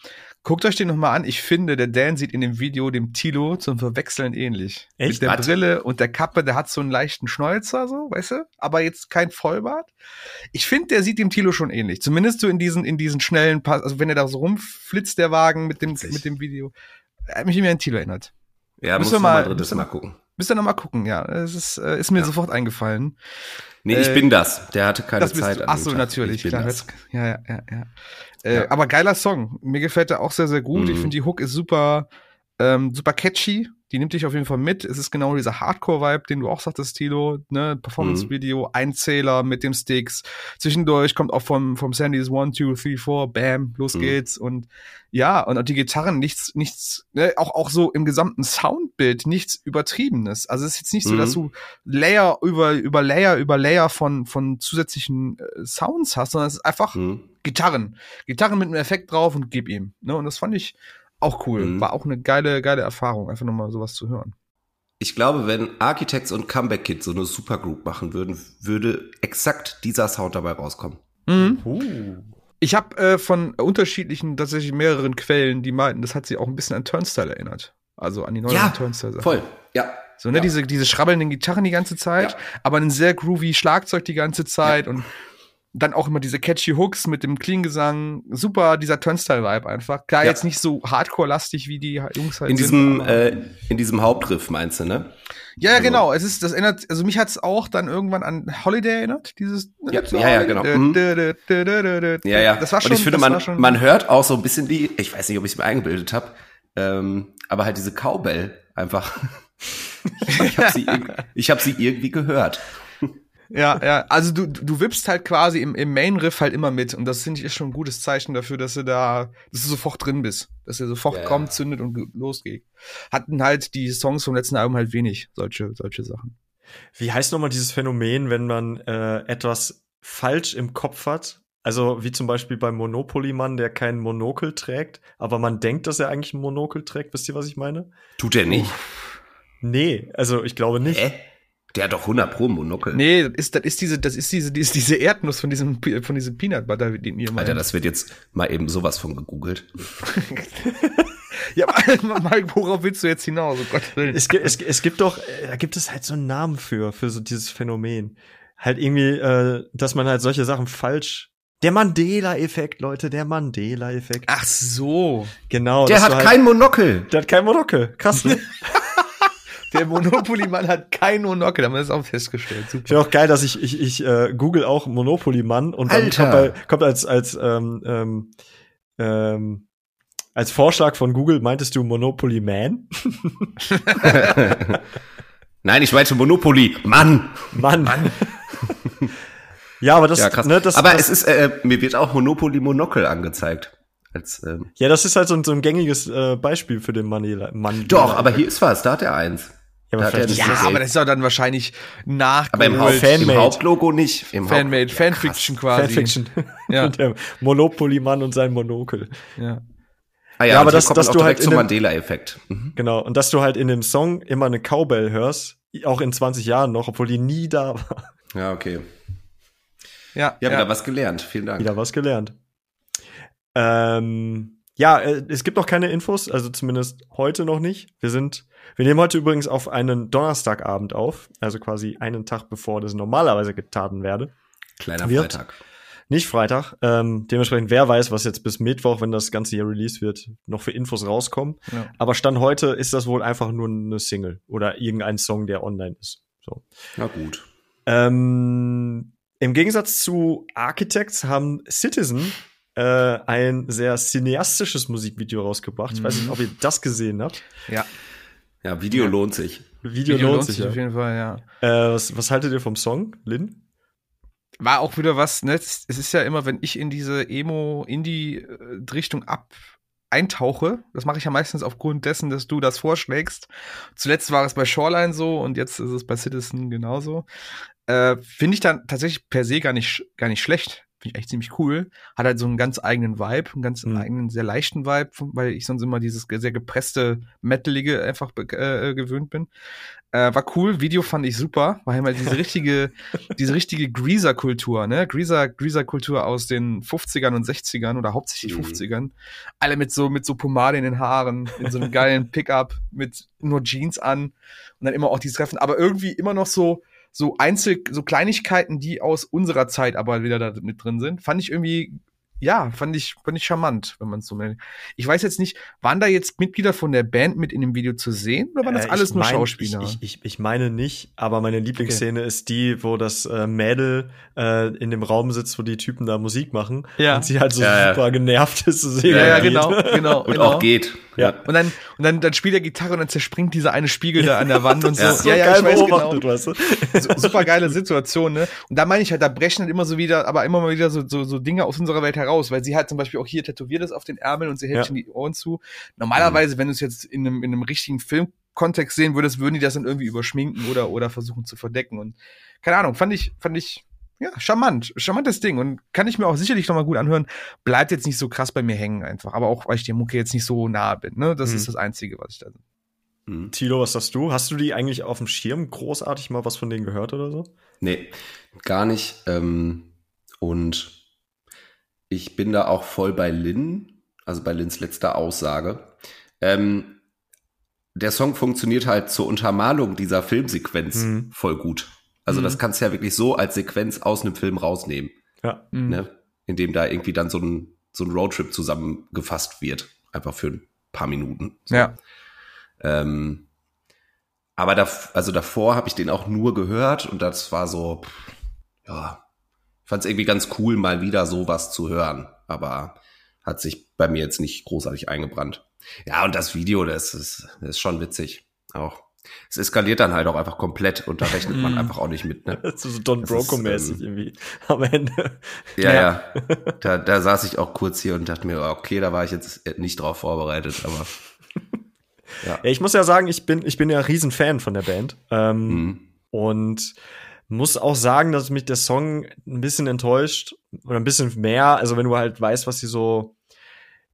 Guckt euch den nochmal an. Ich finde, der Dan sieht in dem Video dem Tilo zum Verwechseln ähnlich. Echt? Mit der Was? Brille und der Kappe, der hat so einen leichten Schnäuzer, so, weißt du? Aber jetzt kein Vollbart. Ich finde, der sieht dem Tilo schon ähnlich. Zumindest so in diesen, in diesen schnellen Pass, also wenn er da so rumflitzt, der Wagen mit dem, mit dem Video. Er hat mich immer an Tilo erinnert. Ja, muss mal, mal drittes Mal gucken. Müsst ihr noch mal gucken, ja. Es ist, äh, ist mir ja. sofort eingefallen. Nee, ich äh, bin das. Der hatte keine Zeit. Ach so, natürlich. Klar, ja, ja, ja, ja. Äh, ja. Aber geiler Song. Mir gefällt der auch sehr, sehr gut. Mhm. Ich finde, die Hook ist super, ähm, super catchy die nimmt dich auf jeden Fall mit. Es ist genau dieser Hardcore-Vibe, den du auch sagtest, Tilo, ne? Performance-Video, mhm. Einzähler mit dem Sticks. Zwischendurch kommt auch vom, vom Sandys One, Two, Three, Four, Bam, los mhm. geht's. Und ja, und auch die Gitarren, nichts, nichts, ne? auch, auch so im gesamten Soundbild, nichts Übertriebenes. Also es ist jetzt nicht so, mhm. dass du Layer über, über Layer über Layer von, von zusätzlichen äh, Sounds hast, sondern es ist einfach mhm. Gitarren. Gitarren mit einem Effekt drauf und gib ihm. Ne? Und das fand ich, auch cool. Mhm. War auch eine geile, geile Erfahrung, einfach nochmal sowas zu hören. Ich glaube, wenn Architects und Comeback Kids so eine Supergroup machen würden, würde exakt dieser Sound dabei rauskommen. Mhm. Uh. Ich habe äh, von unterschiedlichen, tatsächlich mehreren Quellen, die meinten, das hat sie auch ein bisschen an Turnstyle erinnert. Also an die neuen ja, Turnstyle. Voll, ja. So, ne, ja. diese, diese schrabbelnden Gitarren die ganze Zeit, ja. aber ein sehr groovy Schlagzeug die ganze Zeit ja. und dann auch immer diese catchy Hooks mit dem Clean-Gesang. Super, dieser Turnstyle-Vibe einfach. Klar, ja. jetzt nicht so hardcore-lastig, wie die Jungs halt in sind, Diesem, äh, in diesem Hauptriff meinst du, ne? Ja, ja, also. genau. Es ist, das erinnert, also mich hat's auch dann irgendwann an Holiday erinnert, dieses. Ja, ja, ja, genau. Mhm. Ja, ja. Das war schon, Und ich finde, man, man hört auch so ein bisschen die, ich weiß nicht, ob ich es mir eingebildet habe, ähm, aber halt diese Cowbell einfach. ich habe sie, ich hab sie irgendwie gehört. Ja, ja, also du, du wippst halt quasi im, im Main-Riff halt immer mit und das finde ich ist schon ein gutes Zeichen dafür, dass du da, dass du sofort drin bist, dass er sofort ja, kommt, zündet und losgeht. Hatten halt die Songs vom letzten Album halt wenig solche, solche Sachen. Wie heißt nochmal dieses Phänomen, wenn man äh, etwas falsch im Kopf hat? Also wie zum Beispiel beim Monopoly-Mann, der kein Monokel trägt, aber man denkt, dass er eigentlich ein Monokel trägt. Wisst ihr, was ich meine? Tut er nicht? Nee, also ich glaube nicht. Hä? Der hat doch 100 pro Monokel. Nee, das ist, das ist diese, das ist diese, das ist diese Erdnuss von diesem, von diesem Peanut Butter, den ihr meint. Alter, das wird jetzt mal eben sowas von gegoogelt. ja, mal, worauf willst du jetzt hinaus? Oh Gott es, es, es gibt doch, da gibt es halt so einen Namen für, für so dieses Phänomen. Halt irgendwie, äh, dass man halt solche Sachen falsch der Mandela-Effekt, Leute, der Mandela-Effekt. Ach so. Genau. Der hat halt, kein Monokel. Der hat kein Monokel. Krass, ne? Der Monopoly-Mann hat kein Monokel, haben wir das auch festgestellt. Super. Ich finde auch geil, dass ich, ich, ich äh, google auch Monopoly-Mann und dann kommt, bei, kommt als, als, ähm, ähm, ähm, als Vorschlag von Google, meintest du Monopoly Man? Nein, ich meinte Monopoly Mann. Mann. Mann. ja, aber das, ja, krass. Ne, das Aber das, es ist, äh, mir wird auch Monopoly Monokel angezeigt. Als, ähm ja, das ist halt so ein, so ein gängiges äh, Beispiel für den Manila. Mandela. Doch, aber hier ist was, da hat er eins. Ja, aber, ja, aber das ist doch dann wahrscheinlich nach. Aber im, Haupt, im Hauptlogo nicht. Im Fanmade, Haupt Fanfiction quasi. Fanfiction. ja. und der Monopoly-Mann und sein Monokel. Ja. Ah ja, ja aber das, dass du halt zum Mandela-Effekt. Mhm. Genau, und dass du halt in dem Song immer eine Cowbell hörst, auch in 20 Jahren noch, obwohl die nie da war. Ja, okay. Ja, ja, wieder ja. was gelernt. Vielen Dank. Wieder was gelernt. Ähm, ja, äh, es gibt noch keine Infos, also zumindest heute noch nicht. Wir sind, wir nehmen heute übrigens auf einen Donnerstagabend auf, also quasi einen Tag bevor das normalerweise getan werde. Kleiner wird. Freitag. Nicht Freitag. Ähm, dementsprechend, wer weiß, was jetzt bis Mittwoch, wenn das Ganze hier released wird, noch für Infos rauskommen. Ja. Aber Stand heute ist das wohl einfach nur eine Single oder irgendein Song, der online ist. So. Na gut. Ähm, Im Gegensatz zu Architects haben Citizen äh, ein sehr cineastisches Musikvideo rausgebracht. Ich weiß nicht, ob ihr das gesehen habt. Ja. Ja, Video ja. lohnt sich. Video, Video lohnt, sich, ja. auf jeden Fall, ja. Äh, was, was haltet ihr vom Song, Lynn? War auch wieder was, ne? Es ist ja immer, wenn ich in diese Emo-Indie-Richtung ab eintauche, das mache ich ja meistens aufgrund dessen, dass du das vorschlägst. Zuletzt war es bei Shoreline so und jetzt ist es bei Citizen genauso. Äh, Finde ich dann tatsächlich per se gar nicht, gar nicht schlecht. Finde ich echt ziemlich cool. Hat halt so einen ganz eigenen Vibe, einen ganz mhm. eigenen, sehr leichten Vibe, weil ich sonst immer dieses sehr gepresste, metalige einfach äh, gewöhnt bin. Äh, war cool, Video fand ich super, war halt diese richtige, diese richtige Greaser-Kultur, ne? Greaser, Greaser-Kultur aus den 50ern und 60ern oder hauptsächlich mhm. 50ern. Alle mit so, mit so Pomade in den Haaren, in so einem geilen Pickup, mit nur Jeans an und dann immer auch die Treffen, aber irgendwie immer noch so, so Einzel, so Kleinigkeiten, die aus unserer Zeit aber wieder da mit drin sind, fand ich irgendwie ja, fand ich, fand ich charmant, wenn man es so nennt. Ich weiß jetzt nicht, waren da jetzt Mitglieder von der Band mit in dem Video zu sehen oder waren das äh, alles nur mein, Schauspieler? Ich, ich, ich meine nicht, aber meine Lieblingsszene okay. ist die, wo das äh, Mädel äh, in dem Raum sitzt, wo die Typen da Musik machen ja. und sie halt so ja, super ja. genervt ist. Zu sehen, ja, ja, genau, genau. und genau. auch geht. Ja. Und dann, und dann, dann spielt er Gitarre und dann zerspringt dieser eine Spiegel da an der Wand und so. ja, so ja, ja, ich weiß genau. Weißt du? Super geile Situation, ne? Und da meine ich halt, da brechen halt immer so wieder, aber immer mal wieder so, so, so Dinge aus unserer Welt heraus, weil sie halt zum Beispiel auch hier tätowiert ist auf den Ärmeln und sie hält ja. die Ohren zu. Normalerweise, mhm. wenn du es jetzt in einem, in einem richtigen Filmkontext sehen würdest, würden die das dann irgendwie überschminken oder, oder versuchen zu verdecken und keine Ahnung, fand ich, fand ich ja, charmant, charmantes Ding und kann ich mir auch sicherlich nochmal gut anhören. Bleibt jetzt nicht so krass bei mir hängen einfach, aber auch, weil ich der Mucke jetzt nicht so nahe bin, ne? Das mhm. ist das Einzige, was ich da. Mhm. Tilo, was hast du? Hast du die eigentlich auf dem Schirm großartig mal was von denen gehört oder so? Nee, gar nicht. Ähm, und ich bin da auch voll bei Lynn, also bei Lynns letzter Aussage. Ähm, der Song funktioniert halt zur Untermalung dieser Filmsequenz mhm. voll gut. Also mhm. das kannst du ja wirklich so als Sequenz aus einem Film rausnehmen. Ja. Mhm. Ne? Indem da irgendwie dann so ein, so ein Roadtrip zusammengefasst wird. Einfach für ein paar Minuten. So. Ja. Ähm, aber da, also davor habe ich den auch nur gehört und das war so, pff, ja, ich fand es irgendwie ganz cool, mal wieder sowas zu hören. Aber hat sich bei mir jetzt nicht großartig eingebrannt. Ja, und das Video, das ist, das ist schon witzig. Auch es eskaliert dann halt auch einfach komplett und da rechnet man mhm. einfach auch nicht mit. Ne? so, so Don Broco-mäßig ähm, irgendwie am Ende. Ja, ja. ja. Da, da saß ich auch kurz hier und dachte mir, okay, da war ich jetzt nicht drauf vorbereitet, aber. ja. ja. ich muss ja sagen, ich bin, ich bin ja riesen Fan von der Band. Ähm, mhm. Und muss auch sagen, dass mich der Song ein bisschen enttäuscht oder ein bisschen mehr. Also wenn du halt weißt, was sie so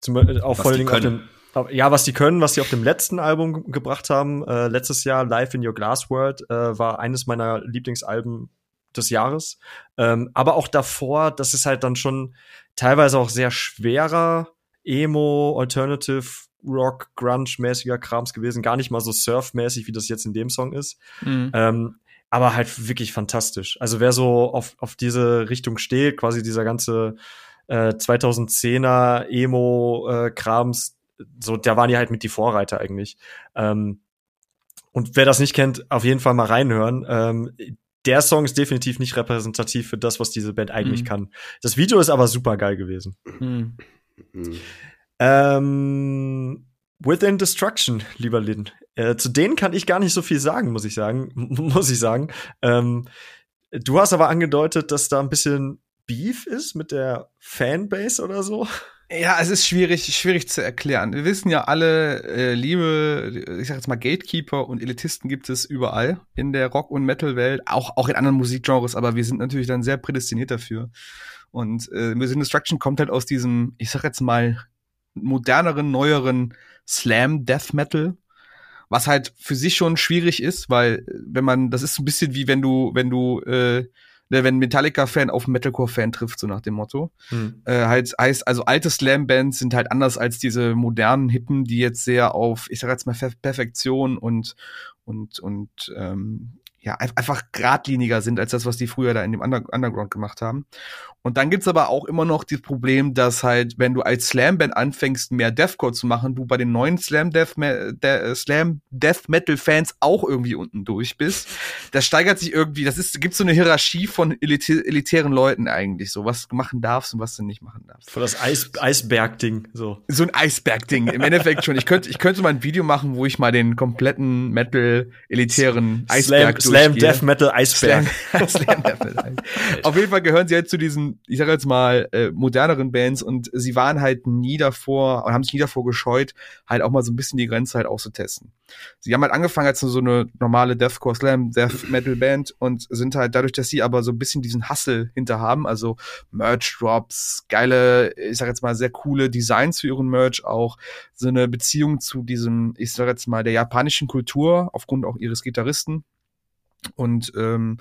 zum, auch vor allen Dingen auf dem ja, was die können, was sie auf dem letzten Album gebracht haben, äh, letztes Jahr Live in Your Glass World, äh, war eines meiner Lieblingsalben des Jahres. Ähm, aber auch davor, das ist halt dann schon teilweise auch sehr schwerer Emo, Alternative Rock, Grunge-mäßiger Krams gewesen. Gar nicht mal so Surf-mäßig, wie das jetzt in dem Song ist. Mhm. Ähm, aber halt wirklich fantastisch. Also wer so auf, auf diese Richtung steht, quasi dieser ganze äh, 2010er Emo-Krams, äh, so, da waren die halt mit die Vorreiter eigentlich. Ähm, und wer das nicht kennt, auf jeden Fall mal reinhören. Ähm, der Song ist definitiv nicht repräsentativ für das, was diese Band eigentlich mhm. kann. Das Video ist aber super geil gewesen. Mhm. Mhm. Ähm, Within Destruction, lieber Lin. Äh, zu denen kann ich gar nicht so viel sagen, muss ich sagen. muss ich sagen. Ähm, du hast aber angedeutet, dass da ein bisschen Beef ist mit der Fanbase oder so. Ja, es ist schwierig, schwierig zu erklären. Wir wissen ja alle, äh, liebe, ich sag jetzt mal Gatekeeper und Elitisten gibt es überall in der Rock- und Metal-Welt, auch, auch in anderen Musikgenres, aber wir sind natürlich dann sehr prädestiniert dafür. Und äh, Museum Destruction kommt halt aus diesem, ich sag jetzt mal, moderneren, neueren Slam Death Metal, was halt für sich schon schwierig ist, weil wenn man, das ist so ein bisschen wie wenn du, wenn du äh, ne, wenn Metallica-Fan auf Metalcore-Fan trifft, so nach dem Motto. Hm. Äh, halt, heißt, also alte Slam-Bands sind halt anders als diese modernen Hippen, die jetzt sehr auf, ich sag jetzt mal, Perfektion und, und, und, ähm, ja, einfach geradliniger sind als das, was die früher da in dem Underground gemacht haben. Und dann gibt's aber auch immer noch das Problem, dass halt, wenn du als Slam-Band anfängst, mehr Deathcore zu machen, du bei den neuen Slam Death, De Slam Death Metal Fans auch irgendwie unten durch bist. Das steigert sich irgendwie, das ist, gibt so eine Hierarchie von elitä elitären Leuten eigentlich, so was du machen darfst und was du nicht machen darfst. Für das Eis Eisberg-Ding, so. So ein Eisberg-Ding, im Endeffekt schon. Ich könnte, ich könnte mal ein Video machen, wo ich mal den kompletten Metal elitären Eisberg Slam, Slam Death Metal Eisberg. Slam, Slam Death Metal. Auf jeden Fall gehören sie halt zu diesen ich sage jetzt mal, äh, moderneren Bands und sie waren halt nie davor und haben sich nie davor gescheut, halt auch mal so ein bisschen die Grenze halt auszutesten. Sie haben halt angefangen als so eine normale Deathcore Slam, Death Metal Band und sind halt dadurch, dass sie aber so ein bisschen diesen Hustle hinter haben, also Merch Drops, geile, ich sag jetzt mal sehr coole Designs für ihren Merch auch, so eine Beziehung zu diesem, ich sag jetzt mal, der japanischen Kultur aufgrund auch ihres Gitarristen und ähm,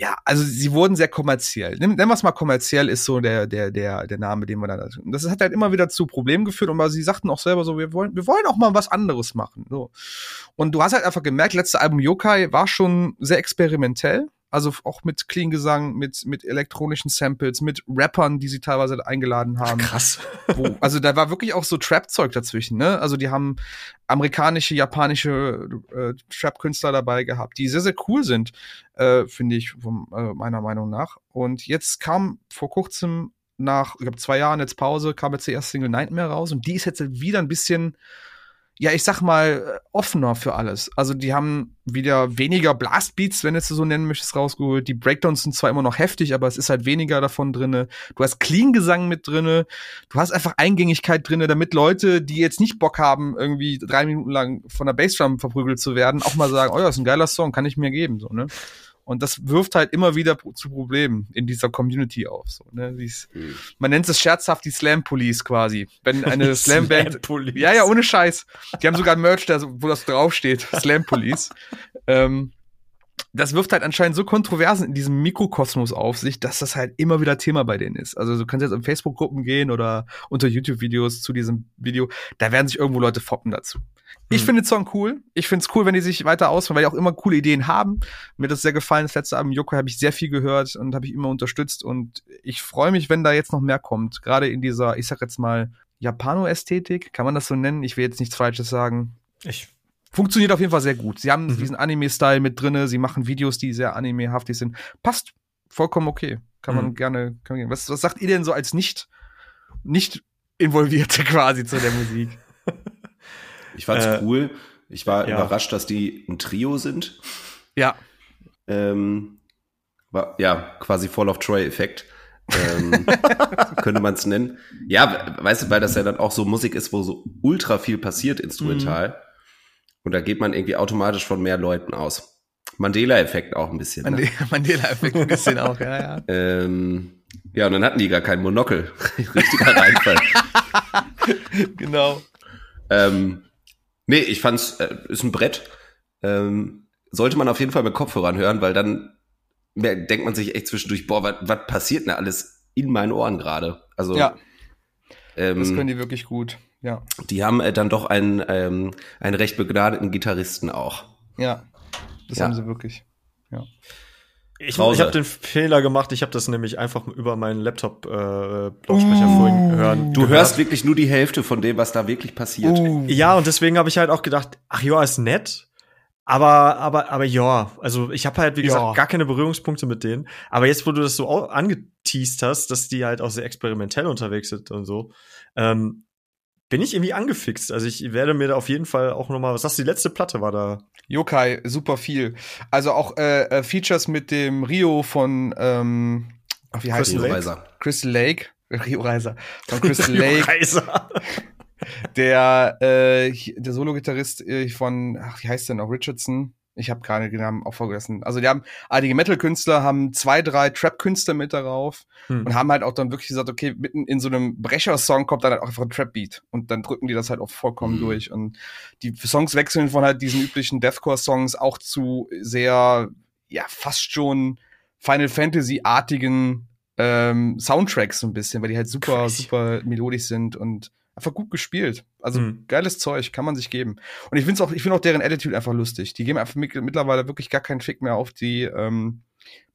ja, also sie wurden sehr kommerziell. Nennen wir es mal kommerziell ist so der, der, der, der Name, den wir da. Das hat halt immer wieder zu Problemen geführt, aber sie sagten auch selber so, wir wollen, wir wollen auch mal was anderes machen. So. Und du hast halt einfach gemerkt, letzte Album Yokai war schon sehr experimentell. Also auch mit Clean Gesang, mit, mit elektronischen Samples, mit Rappern, die sie teilweise eingeladen haben. Krass. Wo, also da war wirklich auch so Trap-Zeug dazwischen, ne? Also die haben amerikanische, japanische äh, Trap-Künstler dabei gehabt, die sehr, sehr cool sind, äh, finde ich, von, äh, meiner Meinung nach. Und jetzt kam vor kurzem nach, ich glaube, zwei Jahren jetzt Pause, kam jetzt die erste Single Nightmare raus und die ist jetzt wieder ein bisschen ja, ich sag mal, offener für alles. Also die haben wieder weniger Blastbeats, wenn du es so nennen möchtest, rausgeholt. Die Breakdowns sind zwar immer noch heftig, aber es ist halt weniger davon drinne. Du hast Clean-Gesang mit drinne. Du hast einfach Eingängigkeit drinne, damit Leute, die jetzt nicht Bock haben, irgendwie drei Minuten lang von der Bassdrum verprügelt zu werden, auch mal sagen, oh ja, ist ein geiler Song, kann ich mir geben, so, ne? Und das wirft halt immer wieder zu Problemen in dieser Community auf. So, ne? Dies, mhm. Man nennt es scherzhaft die Slam Police quasi. Wenn eine Slam Band. ja, ja, ohne Scheiß. Die haben sogar ein Merch, da, wo das draufsteht. Slam Police. ähm, das wirft halt anscheinend so Kontroversen in diesem Mikrokosmos auf sich, dass das halt immer wieder Thema bei denen ist. Also du kannst jetzt in Facebook-Gruppen gehen oder unter YouTube-Videos zu diesem Video, da werden sich irgendwo Leute foppen dazu. Ich mhm. finde den Song cool. Ich finde es cool, wenn die sich weiter ausführen, weil die auch immer coole Ideen haben. Mir hat das sehr gefallen. Das letzte Album Yoko habe ich sehr viel gehört und habe ich immer unterstützt. Und ich freue mich, wenn da jetzt noch mehr kommt. Gerade in dieser, ich sag jetzt mal, Japano-Ästhetik. Kann man das so nennen? Ich will jetzt nichts Falsches sagen. Ich Funktioniert auf jeden Fall sehr gut. Sie haben mhm. diesen Anime-Style mit drinne. Sie machen Videos, die sehr animehaftig sind. Passt vollkommen okay. Kann man mhm. gerne. Kann man, was, was sagt ihr denn so als nicht nicht involvierte quasi zu der Musik? Ich fand's äh, cool. Ich war ja. überrascht, dass die ein Trio sind. Ja. Ähm, war, ja, quasi Fall of Troy-Effekt. ähm, könnte man es nennen. Ja, weißt du, weil das ja dann auch so Musik ist, wo so ultra viel passiert instrumental. Mhm. Und da geht man irgendwie automatisch von mehr Leuten aus. Mandela-Effekt auch ein bisschen. Mande ne? Mandela-Effekt ein bisschen auch, ja, ja. Ähm, ja, und dann hatten die gar keinen Monokel. Richtiger Reinfall. genau. Ähm, Nee, ich fand's, äh, ist ein Brett. Ähm, sollte man auf jeden Fall mit Kopfhörern hören, weil dann denkt man sich echt zwischendurch, boah, was passiert denn alles in meinen Ohren gerade? Also ja, ähm, das können die wirklich gut. Ja. Die haben äh, dann doch einen, ähm, einen recht begnadeten Gitarristen auch. Ja, das ja. haben sie wirklich. Ja. Ich, ich habe den Fehler gemacht, ich habe das nämlich einfach über meinen Laptop äh, Lautsprecher uh, vorhin hören. Du gehört. hörst wirklich nur die Hälfte von dem, was da wirklich passiert. Uh. Ja, und deswegen habe ich halt auch gedacht, ach ja, ist nett. Aber, aber, aber ja, also ich habe halt, wie gesagt, ja. gar keine Berührungspunkte mit denen. Aber jetzt, wo du das so angeteased hast, dass die halt auch sehr experimentell unterwegs sind und so, ähm, bin ich irgendwie angefixt. Also ich werde mir da auf jeden Fall auch noch mal, was sagst du, die letzte Platte war da? Yokai, super viel. Also auch äh, äh, Features mit dem Rio von, ähm, wie heißt Crystal Lake? Crystal Lake. Rio Reiser. Von Crystal Lake. Reiser. der, äh, der Solo-Gitarrist äh, von, ach, wie heißt der noch? Richardson. Ich habe gerade den Namen auch vergessen. Also die haben einige Metal-Künstler, haben zwei, drei Trap-Künstler mit darauf hm. und haben halt auch dann wirklich gesagt, okay, mitten in so einem Brecher-Song kommt dann halt auch einfach ein Trap-Beat und dann drücken die das halt auch vollkommen hm. durch und die Songs wechseln von halt diesen üblichen Deathcore-Songs auch zu sehr, ja, fast schon Final Fantasy-artigen ähm, Soundtracks so ein bisschen, weil die halt super, Crazy. super melodisch sind und einfach gut gespielt. Also mhm. geiles Zeug, kann man sich geben. Und ich finde auch, ich finde auch deren Attitude einfach lustig. Die geben einfach mittlerweile wirklich gar keinen Fick mehr auf die ähm,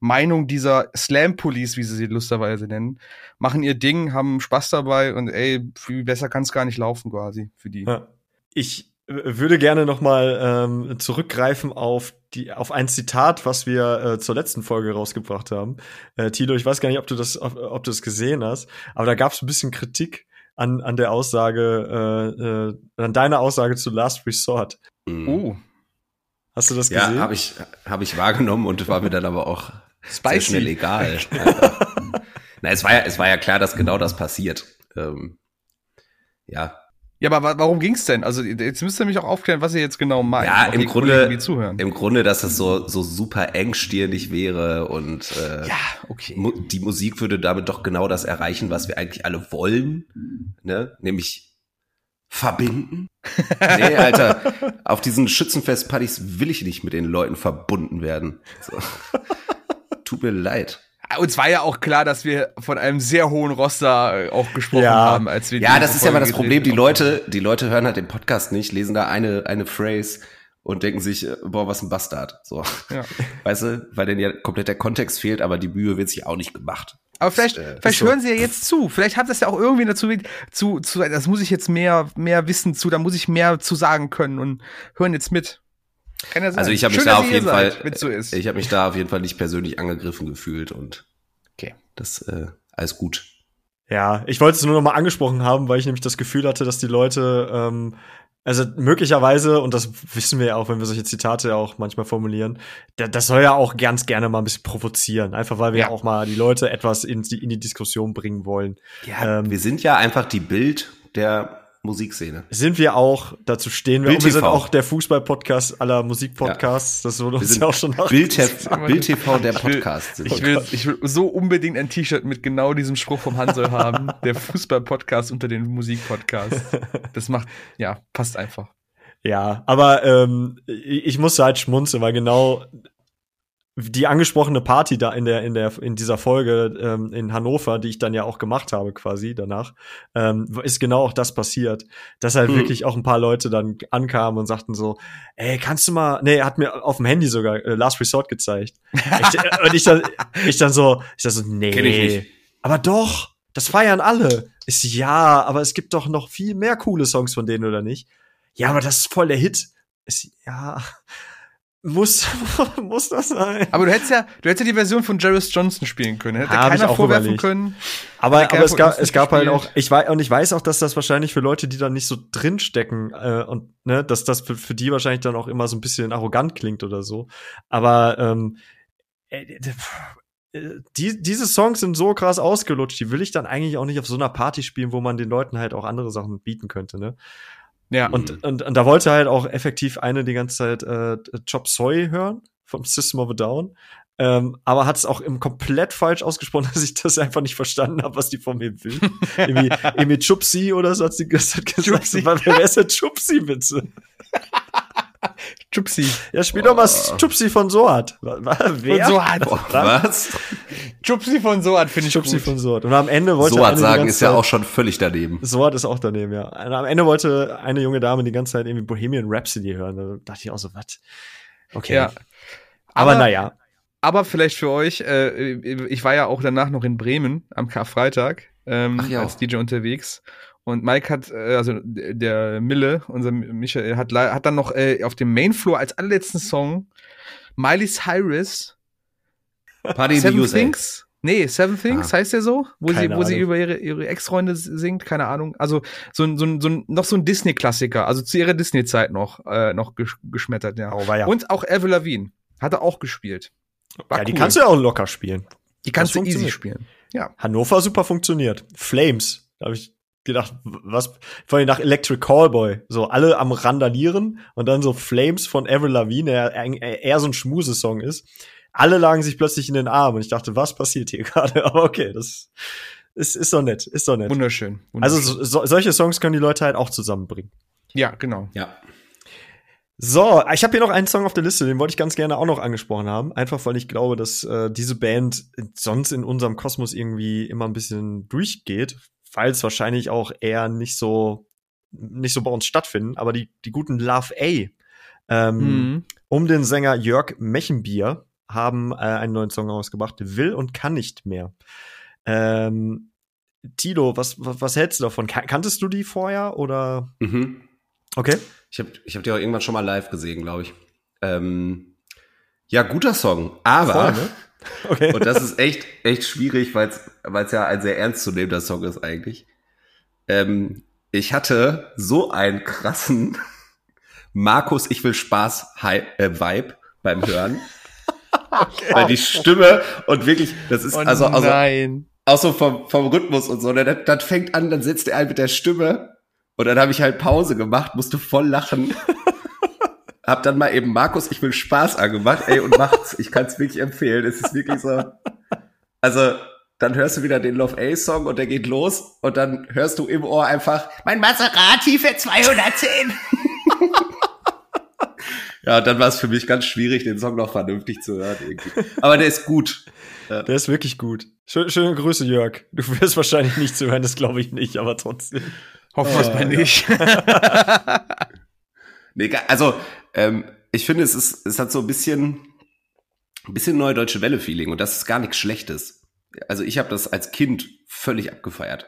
Meinung dieser Slam Police, wie sie sie lusterweise nennen. Machen ihr Ding, haben Spaß dabei und ey, viel besser kann es gar nicht laufen quasi für die. Ja. Ich würde gerne noch mal ähm, zurückgreifen auf die auf ein Zitat, was wir äh, zur letzten Folge rausgebracht haben. Äh, Tilo, ich weiß gar nicht, ob du das ob, ob du das gesehen hast, aber da gab es ein bisschen Kritik an an der Aussage äh, äh, an deiner Aussage zu Last Resort. Mhm. Uh. Hast du das gesehen? Ja, habe ich habe ich wahrgenommen und war mir dann aber auch Spicy. sehr schnell egal. Na, es war ja es war ja klar, dass genau das passiert. Ähm, ja, ja, aber warum ging's denn? Also jetzt müsst ihr mich auch aufklären, was ihr jetzt genau meint. Ja, im Grunde, im Grunde, dass es so so super engstirnig wäre und äh, ja, okay. Mu die Musik würde damit doch genau das erreichen, was wir eigentlich alle wollen, ne? Nämlich verbinden. nee, Alter, auf diesen Schützenfestpartys will ich nicht mit den Leuten verbunden werden. So. Tut mir leid. Uns war ja auch klar, dass wir von einem sehr hohen Roster äh, auch gesprochen ja. haben, als wir Ja, das ist ja mal das Problem. Die Leute, die Leute hören halt den Podcast nicht, lesen da eine, eine Phrase und denken sich, äh, boah, was ein Bastard. So. Ja. Weißt du, weil denen ja komplett der Kontext fehlt, aber die Mühe wird sich auch nicht gemacht. Aber vielleicht, äh, vielleicht hören so. sie ja jetzt zu. Vielleicht hat das ja auch irgendwie dazu, zu, zu, das muss ich jetzt mehr, mehr wissen zu, da muss ich mehr zu sagen können und hören jetzt mit. Kann ja sein. Also ich habe mich da auf jeden Fall, so ich habe mich da auf jeden Fall nicht persönlich angegriffen gefühlt und okay, das äh, alles gut. Ja, ich wollte es nur noch mal angesprochen haben, weil ich nämlich das Gefühl hatte, dass die Leute ähm, also möglicherweise, und das wissen wir ja auch, wenn wir solche Zitate auch manchmal formulieren, das soll ja auch ganz gerne mal ein bisschen provozieren. Einfach weil wir ja auch mal die Leute etwas in die, in die Diskussion bringen wollen. Ja, ähm, wir sind ja einfach die Bild der Musikszene. Sind wir auch, dazu stehen wir. Bild wir sind auch der Fußball-Podcast aller Musikpodcasts. Ja. Das wurde uns ja auch schon. Bild, Bild TV der Podcast. Ich will, ich will so unbedingt ein T-Shirt mit genau diesem Spruch vom Hansel haben. Der Fußball-Podcast unter den Musikpodcasts. Das macht, ja, passt einfach. Ja, aber ähm, ich musste halt schmunzeln, weil genau die angesprochene Party da in der in der in dieser Folge ähm, in Hannover, die ich dann ja auch gemacht habe quasi danach, ähm, ist genau auch das passiert, dass halt hm. wirklich auch ein paar Leute dann ankamen und sagten so, ey, kannst du mal, nee, er hat mir auf dem Handy sogar äh, Last Resort gezeigt ich, äh, und ich dann ich dann so, ich dann so, nee, aber doch, das feiern alle. Ist ja, aber es gibt doch noch viel mehr coole Songs von denen oder nicht? Ja, aber das ist voll der Hit. Ist ja muss, muss das sein? Aber du hättest ja, du hättest ja die Version von Jarvis Johnson spielen können. Hätte Hab keiner vorwerfen überlegt. können. Aber, aber es gab, es gab halt auch, ich weiß, und ich weiß auch, dass das wahrscheinlich für Leute, die da nicht so drinstecken, äh, und, ne, dass das für, für die wahrscheinlich dann auch immer so ein bisschen arrogant klingt oder so. Aber, ähm, äh, äh, die, diese Songs sind so krass ausgelutscht, die will ich dann eigentlich auch nicht auf so einer Party spielen, wo man den Leuten halt auch andere Sachen bieten könnte, ne? Ja. Und, mhm. und, und da wollte halt auch effektiv eine die ganze Zeit äh, Chop Soy hören vom System of a Down. Ähm, aber hat es auch im komplett falsch ausgesprochen, dass ich das einfach nicht verstanden habe, was die von mir will. irgendwie, irgendwie Chupsi oder so hat sie gesagt. Chupsi. Wer ist denn Chupsi, bitte? Chupsi. Ja, spiel oh. doch mal oh. Chupsi von Soat. Wer? Von Soat. Was? Chupsi von Soat finde ich Chupsi gut. von Soat. Und am Ende wollte Soat sagen ist ja auch schon völlig daneben. Soat ist auch daneben, ja. Und am Ende wollte eine junge Dame die ganze Zeit irgendwie Bohemian Rhapsody hören. Da dachte ich auch so, was? Okay. Ja. Aber, aber naja. Aber vielleicht für euch, äh, ich war ja auch danach noch in Bremen am Karfreitag ähm, ja. als DJ unterwegs. Und Mike hat, äh, also der Mille, unser Michael, hat, hat dann noch äh, auf dem Mainfloor als allerletzten Song Miley Cyrus Party Seven the Things. Nee, Seven Things ah. heißt der so, wo sie, wo Ahnung. sie über ihre, ihre Ex-Freunde singt, keine Ahnung. Also so ein, so ein, so ein noch so ein Disney-Klassiker, also zu ihrer Disney-Zeit noch, äh, noch geschmettert, ja. Oh, ja. Und auch Avril Lavigne hat er auch gespielt. War ja, die kannst du ja auch locker spielen. Die kannst du easy spielen. Ja. Hannover super funktioniert. Flames, da habe ich gedacht, was, vor allem nach Electric Callboy, so alle am Randalieren und dann so Flames von Avril Lavigne, der eher so ein Schmusesong ist. Alle lagen sich plötzlich in den Arm und ich dachte, was passiert hier gerade? Aber okay, das ist, ist doch nett, ist doch nett. Wunderschön. wunderschön. Also so, solche Songs können die Leute halt auch zusammenbringen. Ja, genau. Ja. So, ich habe hier noch einen Song auf der Liste, den wollte ich ganz gerne auch noch angesprochen haben. Einfach weil ich glaube, dass äh, diese Band sonst in unserem Kosmos irgendwie immer ein bisschen durchgeht weil es wahrscheinlich auch eher nicht so nicht so bei uns stattfinden, aber die, die guten Love A ähm, mhm. um den Sänger Jörg Mechenbier haben äh, einen neuen Song ausgebracht, Will und kann nicht mehr. Ähm, Tilo, was, was, was hältst du davon? kanntest du die vorher oder? Mhm. Okay. Ich habe ich hab die auch irgendwann schon mal live gesehen, glaube ich. Ähm, ja, guter Song, aber Voll, ne? okay. und das ist echt echt schwierig, weil es ja ein sehr ernstzunehmender Song ist eigentlich. Ähm, ich hatte so einen krassen Markus, ich will Spaß äh, Vibe beim Hören. okay. Weil die Stimme und wirklich, das ist oh also, also nein. auch so vom, vom Rhythmus und so, ne, das, das fängt an, dann setzt er ein mit der Stimme und dann habe ich halt Pause gemacht, musste voll lachen. Hab dann mal eben Markus, ich will Spaß angemacht, ey, und macht's. Ich kann es wirklich empfehlen. Es ist wirklich so. Also, dann hörst du wieder den Love A Song und der geht los und dann hörst du im Ohr einfach mein Maserati für 210. ja, dann war es für mich ganz schwierig, den Song noch vernünftig zu hören irgendwie. Aber der ist gut. Ja. Der ist wirklich gut. Schöne, schöne Grüße, Jörg. Du wirst wahrscheinlich nicht zu hören, das glaube ich nicht, aber trotzdem. Hoffen wir es mal nicht. nee, also ähm, ich finde, es ist, es hat so ein bisschen, ein bisschen neue deutsche Welle-Feeling und das ist gar nichts Schlechtes also ich habe das als Kind völlig abgefeiert.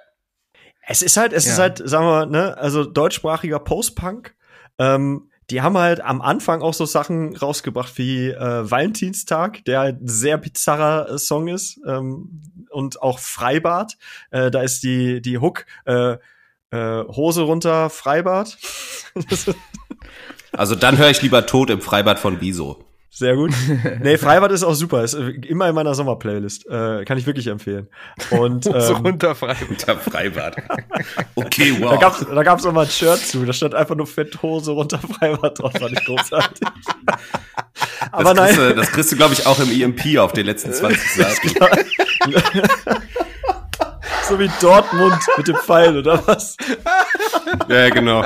Es ist halt, es ja. ist halt, sagen wir, ne, also deutschsprachiger Post-Punk. Ähm, die haben halt am Anfang auch so Sachen rausgebracht wie äh, Valentinstag, der halt ein sehr bizarrer äh, Song ist. Ähm, und auch Freibad. Äh, da ist die, die Hook äh, äh, Hose runter, Freibad. also dann höre ich lieber Tod im Freibad von Wieso. Sehr gut. Nee, Freibad ist auch super. Ist immer in meiner Sommerplaylist. Äh, kann ich wirklich empfehlen. Und ähm, so unter Freibad. Unter Freibad. Okay, wow. Da gab's, da gab's auch mal ein Shirt zu. Da stand einfach nur Fetthose runter Freibad drauf. Fand ich großartig. Aber das nein. Kriegst du, das kriegst du, glaube ich, auch im EMP auf den letzten 20 Seiten. so wie Dortmund mit dem Pfeil, oder was? Ja, genau.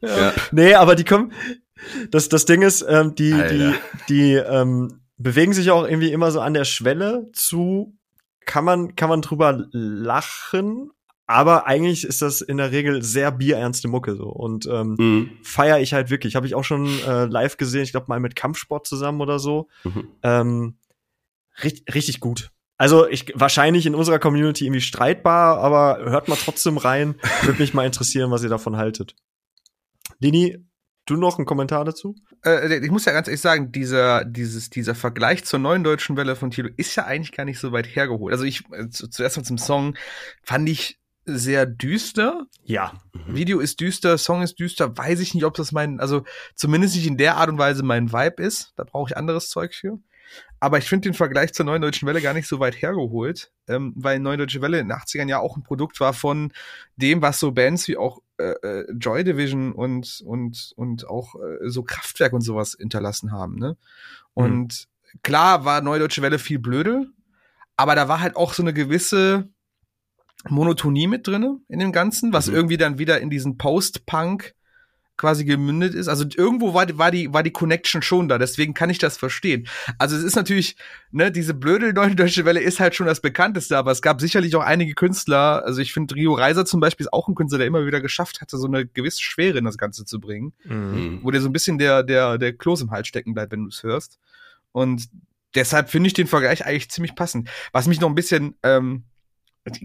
Ja. Ja. Nee, aber die kommen, das, das Ding ist, ähm, die, Alter. die, die ähm, bewegen sich auch irgendwie immer so an der Schwelle zu, kann man, kann man drüber lachen, aber eigentlich ist das in der Regel sehr bierernste Mucke so und ähm, mhm. feiere ich halt wirklich. Habe ich auch schon äh, live gesehen, ich glaube mal mit Kampfsport zusammen oder so. Mhm. Ähm, richtig, richtig gut. Also ich wahrscheinlich in unserer Community irgendwie streitbar, aber hört mal trotzdem rein. Würde mich mal interessieren, was ihr davon haltet. Lini, Du noch einen Kommentar dazu? Äh, ich muss ja ganz ehrlich sagen, dieser, dieses, dieser Vergleich zur neuen deutschen Welle von Tilo ist ja eigentlich gar nicht so weit hergeholt. Also ich, äh, zuerst mal zum Song, fand ich sehr düster. Ja. Mhm. Video ist düster, Song ist düster, weiß ich nicht, ob das mein, also zumindest nicht in der Art und Weise mein Vibe ist. Da brauche ich anderes Zeug für. Aber ich finde den Vergleich zur Neuen Deutschen Welle gar nicht so weit hergeholt, ähm, weil Neue Deutsche Welle in den 80ern ja auch ein Produkt war von dem, was so Bands wie auch äh, äh, Joy Division und, und, und auch äh, so Kraftwerk und sowas hinterlassen haben. Ne? Und mhm. klar war Neue Deutsche Welle viel blöde, aber da war halt auch so eine gewisse Monotonie mit drinne in dem Ganzen, was mhm. irgendwie dann wieder in diesen Post-Punk quasi gemündet ist. Also irgendwo war, war die war die Connection schon da, deswegen kann ich das verstehen. Also es ist natürlich, ne, diese blöde neue deutsche Welle ist halt schon das bekannteste, aber es gab sicherlich auch einige Künstler, also ich finde Rio Reiser zum Beispiel ist auch ein Künstler, der immer wieder geschafft hatte, so eine gewisse Schwere in das Ganze zu bringen, mhm. wo dir so ein bisschen der der der Kloß im Hals stecken bleibt, wenn du es hörst. Und deshalb finde ich den Vergleich eigentlich ziemlich passend. Was mich noch ein bisschen ähm,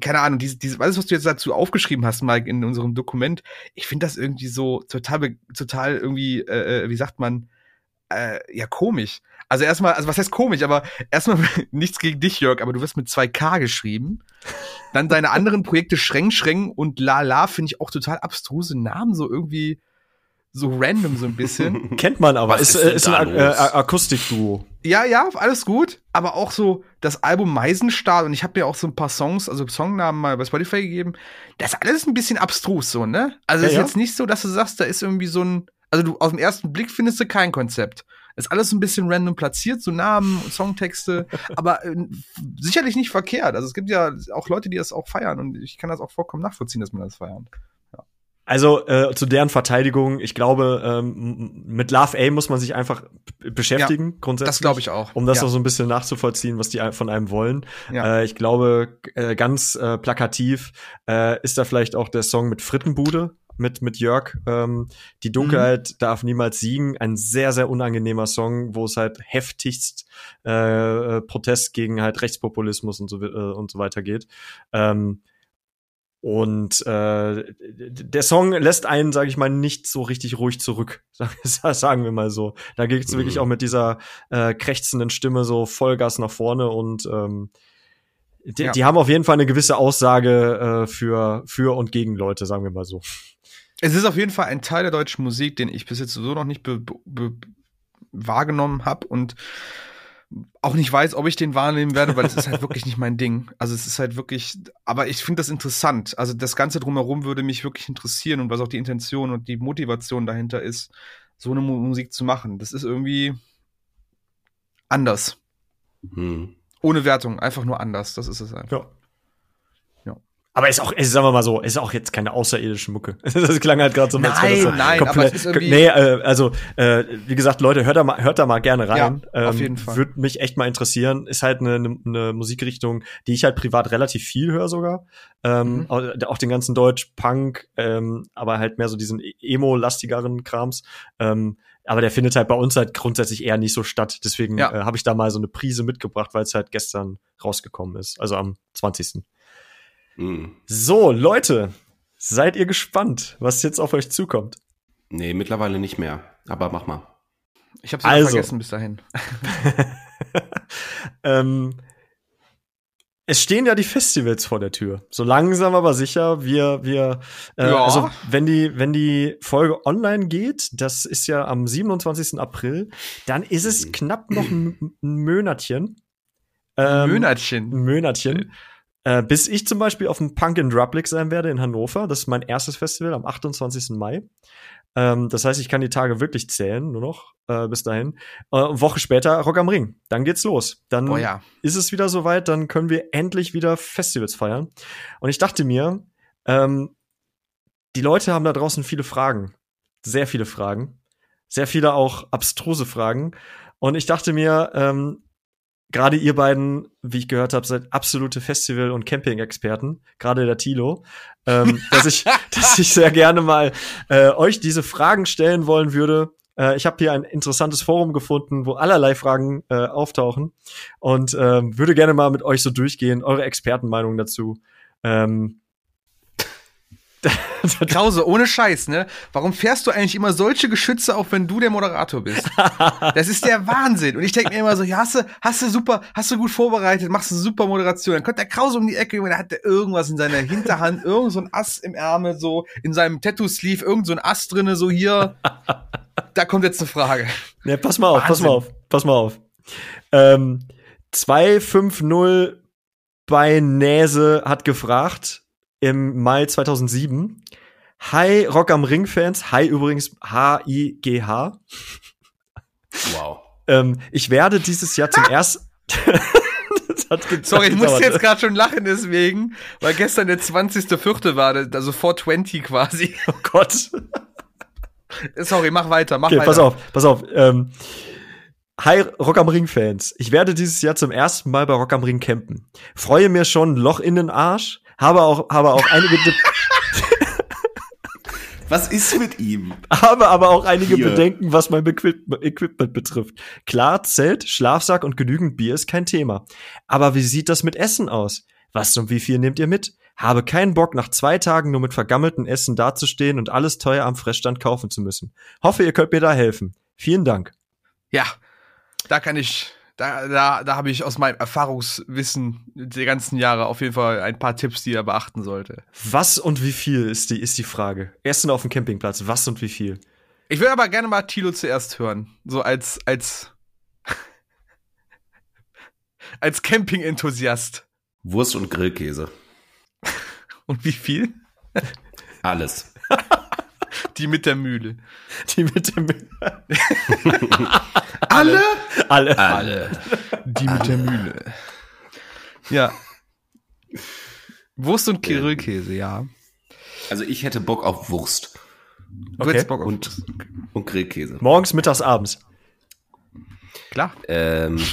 keine Ahnung, diese, diese, alles, was du jetzt dazu aufgeschrieben hast, Mike, in unserem Dokument, ich finde das irgendwie so total, total irgendwie, äh, äh, wie sagt man, äh, ja, komisch. Also erstmal, also was heißt komisch, aber erstmal nichts gegen dich, Jörg, aber du wirst mit 2K geschrieben. Dann deine anderen Projekte Schreng Schreng und La La finde ich auch total abstruse Namen, so irgendwie so random so ein bisschen. Kennt man aber, ist, ist, ist ein äh, Akustikduo. Ja, ja, alles gut, aber auch so das Album Meisenstahl und ich habe mir auch so ein paar Songs, also Songnamen mal bei Spotify gegeben. Das ist alles ein bisschen abstrus so, ne? Also ja, ist ja. jetzt nicht so, dass du sagst, da ist irgendwie so ein also du auf den ersten Blick findest du kein Konzept. Ist alles ein bisschen random platziert, so Namen und Songtexte, aber äh, sicherlich nicht verkehrt. Also es gibt ja auch Leute, die das auch feiern und ich kann das auch vollkommen nachvollziehen, dass man das feiern. Also äh, zu deren Verteidigung, ich glaube, ähm, mit Love A muss man sich einfach beschäftigen, ja, grundsätzlich. Das glaube ich auch. Um das ja. auch so ein bisschen nachzuvollziehen, was die von einem wollen. Ja. Äh, ich glaube, äh, ganz äh, plakativ äh, ist da vielleicht auch der Song mit Frittenbude mit, mit Jörg. Ähm, die Dunkelheit mhm. darf niemals siegen. Ein sehr, sehr unangenehmer Song, wo es halt heftigst äh, Protest gegen halt Rechtspopulismus und so, äh, und so weiter geht. Ähm, und äh, der Song lässt einen, sage ich mal, nicht so richtig ruhig zurück, sagen wir mal so. Da geht's mhm. wirklich auch mit dieser äh, krächzenden Stimme so Vollgas nach vorne und ähm, die, ja. die haben auf jeden Fall eine gewisse Aussage äh, für für und gegen Leute, sagen wir mal so. Es ist auf jeden Fall ein Teil der deutschen Musik, den ich bis jetzt so noch nicht be be wahrgenommen habe und auch nicht weiß, ob ich den wahrnehmen werde, weil es ist halt wirklich nicht mein Ding. Also es ist halt wirklich, aber ich finde das interessant. Also das Ganze drumherum würde mich wirklich interessieren und was auch die Intention und die Motivation dahinter ist, so eine Musik zu machen. Das ist irgendwie anders. Hm. Ohne Wertung, einfach nur anders. Das ist es einfach. Ja. Aber ist auch, ist, sagen wir mal so, ist auch jetzt keine außerirdische Mucke. das klang halt gerade so, nein, als das nein, komplett, aber Nee, äh, also, äh, wie gesagt, Leute, hört da mal, hört da mal gerne rein. Ja, auf ähm, jeden Fall. Würde mich echt mal interessieren. Ist halt eine, eine, eine Musikrichtung, die ich halt privat relativ viel höre sogar. Ähm, mhm. auch, auch, den ganzen Deutsch, Punk, ähm, aber halt mehr so diesen e-, Emo-lastigeren Krams. Ähm, aber der findet halt bei uns halt grundsätzlich eher nicht so statt. Deswegen ja. äh, habe ich da mal so eine Prise mitgebracht, weil es halt gestern rausgekommen ist. Also am 20. Mhm. So, Leute, seid ihr gespannt, was jetzt auf euch zukommt? Nee, mittlerweile nicht mehr. Aber mach mal. Ich hab's also, vergessen bis dahin. ähm, es stehen ja die Festivals vor der Tür. So langsam aber sicher. Wir, wir, äh, ja. also wenn die, wenn die Folge online geht, das ist ja am 27. April, dann ist es mhm. knapp noch ein, ein Monatchen. Ähm, Monatchen. Ein Monatchen. Äh, bis ich zum Beispiel auf dem Punk in Drublic sein werde in Hannover. Das ist mein erstes Festival am 28. Mai. Ähm, das heißt, ich kann die Tage wirklich zählen, nur noch äh, bis dahin. Äh, eine Woche später Rock am Ring. Dann geht's los. Dann oh ja. ist es wieder soweit, dann können wir endlich wieder Festivals feiern. Und ich dachte mir, ähm, die Leute haben da draußen viele Fragen. Sehr viele Fragen. Sehr viele auch abstruse Fragen. Und ich dachte mir, ähm, gerade ihr beiden, wie ich gehört habe, seid absolute Festival- und Camping-Experten, gerade der Tilo, ähm, dass ich, dass ich sehr gerne mal äh, euch diese Fragen stellen wollen würde. Äh, ich habe hier ein interessantes Forum gefunden, wo allerlei Fragen äh, auftauchen und äh, würde gerne mal mit euch so durchgehen, eure Expertenmeinung dazu. Ähm, Krause, ohne Scheiß, ne? Warum fährst du eigentlich immer solche Geschütze auf, wenn du der Moderator bist? Das ist der Wahnsinn. Und ich denke mir immer so, ja, hast du, hast du super, hast du gut vorbereitet, machst du super Moderation. Dann kommt der Krause um die Ecke, da hat der irgendwas in seiner Hinterhand, irgend so ein Ass im Ärmel, so in seinem Tattoo-Sleeve, irgend so ein Ass drinne, so hier. Da kommt jetzt eine Frage. Ja, pass mal auf, Wahnsinn. pass mal auf, pass mal auf. Ähm, 250 bei Näse hat gefragt, im Mai 2007. Hi Rock am Ring Fans. Hi übrigens H-I-G-H. Wow. ähm, ich werde dieses Jahr zum ersten Sorry, ich musste jetzt gerade schon lachen deswegen, weil gestern der 20.04. war, also 420 quasi. Oh Gott. Sorry, mach weiter, mach okay, weiter. Pass auf, pass auf. Ähm, Hi Rock am Ring Fans. Ich werde dieses Jahr zum ersten Mal bei Rock am Ring campen. Freue mir schon Loch in den Arsch, habe auch, habe auch einige. Was ist mit ihm? Habe aber auch einige Hier. Bedenken, was mein Equipment betrifft. Klar, Zelt, Schlafsack und genügend Bier ist kein Thema. Aber wie sieht das mit Essen aus? Was und wie viel nehmt ihr mit? Habe keinen Bock, nach zwei Tagen nur mit vergammelten Essen dazustehen und alles teuer am Fressstand kaufen zu müssen. Hoffe, ihr könnt mir da helfen. Vielen Dank. Ja, da kann ich da, da, da habe ich aus meinem Erfahrungswissen der ganzen Jahre auf jeden Fall ein paar Tipps, die er beachten sollte. Was und wie viel ist die, ist die Frage. Erst auf dem Campingplatz, was und wie viel? Ich würde aber gerne mal Tilo zuerst hören. So als, als, als Camping-Enthusiast. Wurst und Grillkäse. und wie viel? Alles. Die mit der Mühle. Die mit der Mühle. Alle? Alle. Alle. Die mit der Mühle. Ja. Wurst und Grillkäse, ja. Also ich hätte Bock auf Wurst. Okay. Bock auf und, und Grillkäse. Morgens, mittags, abends. Klar. Ähm,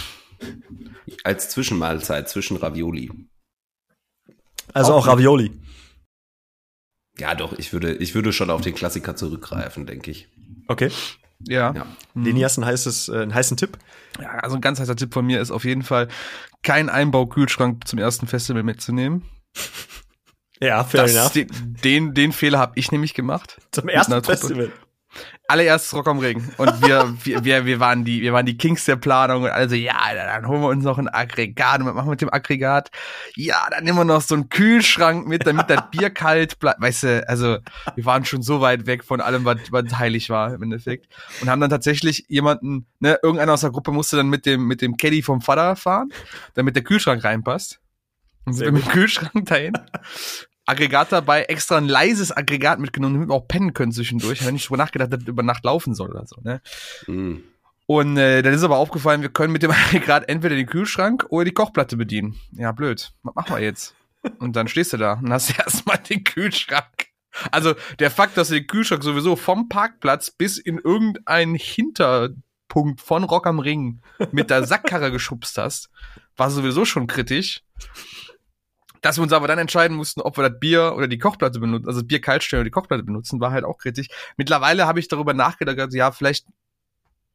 als Zwischenmahlzeit zwischen Ravioli. Also auch, auch Ravioli. Ja, doch, ich würde, ich würde schon auf den Klassiker zurückgreifen, denke ich. Okay. Ja. ja. Leni, hast einen, heißes, äh, einen heißen Tipp? Ja, also ein ganz heißer Tipp von mir ist auf jeden Fall, keinen Einbaukühlschrank zum ersten Festival mitzunehmen. Ja, fair das, enough. Den, den, den Fehler habe ich nämlich gemacht. Zum ersten Festival allererstes Rock am Ring. Und wir, wir, wir, wir waren die, wir waren die Kings der Planung und also, ja, dann holen wir uns noch ein Aggregat und was machen wir mit dem Aggregat? Ja, dann nehmen wir noch so einen Kühlschrank mit, damit das Bier kalt bleibt. Weißt du, also, wir waren schon so weit weg von allem, was, was heilig war im Endeffekt. Und haben dann tatsächlich jemanden, ne, irgendeiner aus der Gruppe musste dann mit dem, mit dem Caddy vom Vater fahren, damit der Kühlschrank reinpasst. Und sind mit dem Kühlschrank dahin. Aggregat dabei, extra ein leises Aggregat mitgenommen, damit wir auch pennen können zwischendurch. Ich habe nicht drüber nachgedacht, dass das über Nacht laufen soll oder so. Ne? Mm. Und äh, dann ist aber aufgefallen, wir können mit dem Aggregat entweder den Kühlschrank oder die Kochplatte bedienen. Ja, blöd. Was machen wir jetzt? Und dann stehst du da und hast erstmal den Kühlschrank. Also der Fakt, dass du den Kühlschrank sowieso vom Parkplatz bis in irgendeinen Hinterpunkt von Rock am Ring mit der Sackkarre geschubst hast, war sowieso schon kritisch. Dass wir uns aber dann entscheiden mussten, ob wir das Bier oder die Kochplatte benutzen, also das Bier kalt stellen oder die Kochplatte benutzen, war halt auch kritisch. Mittlerweile habe ich darüber nachgedacht, also, ja, vielleicht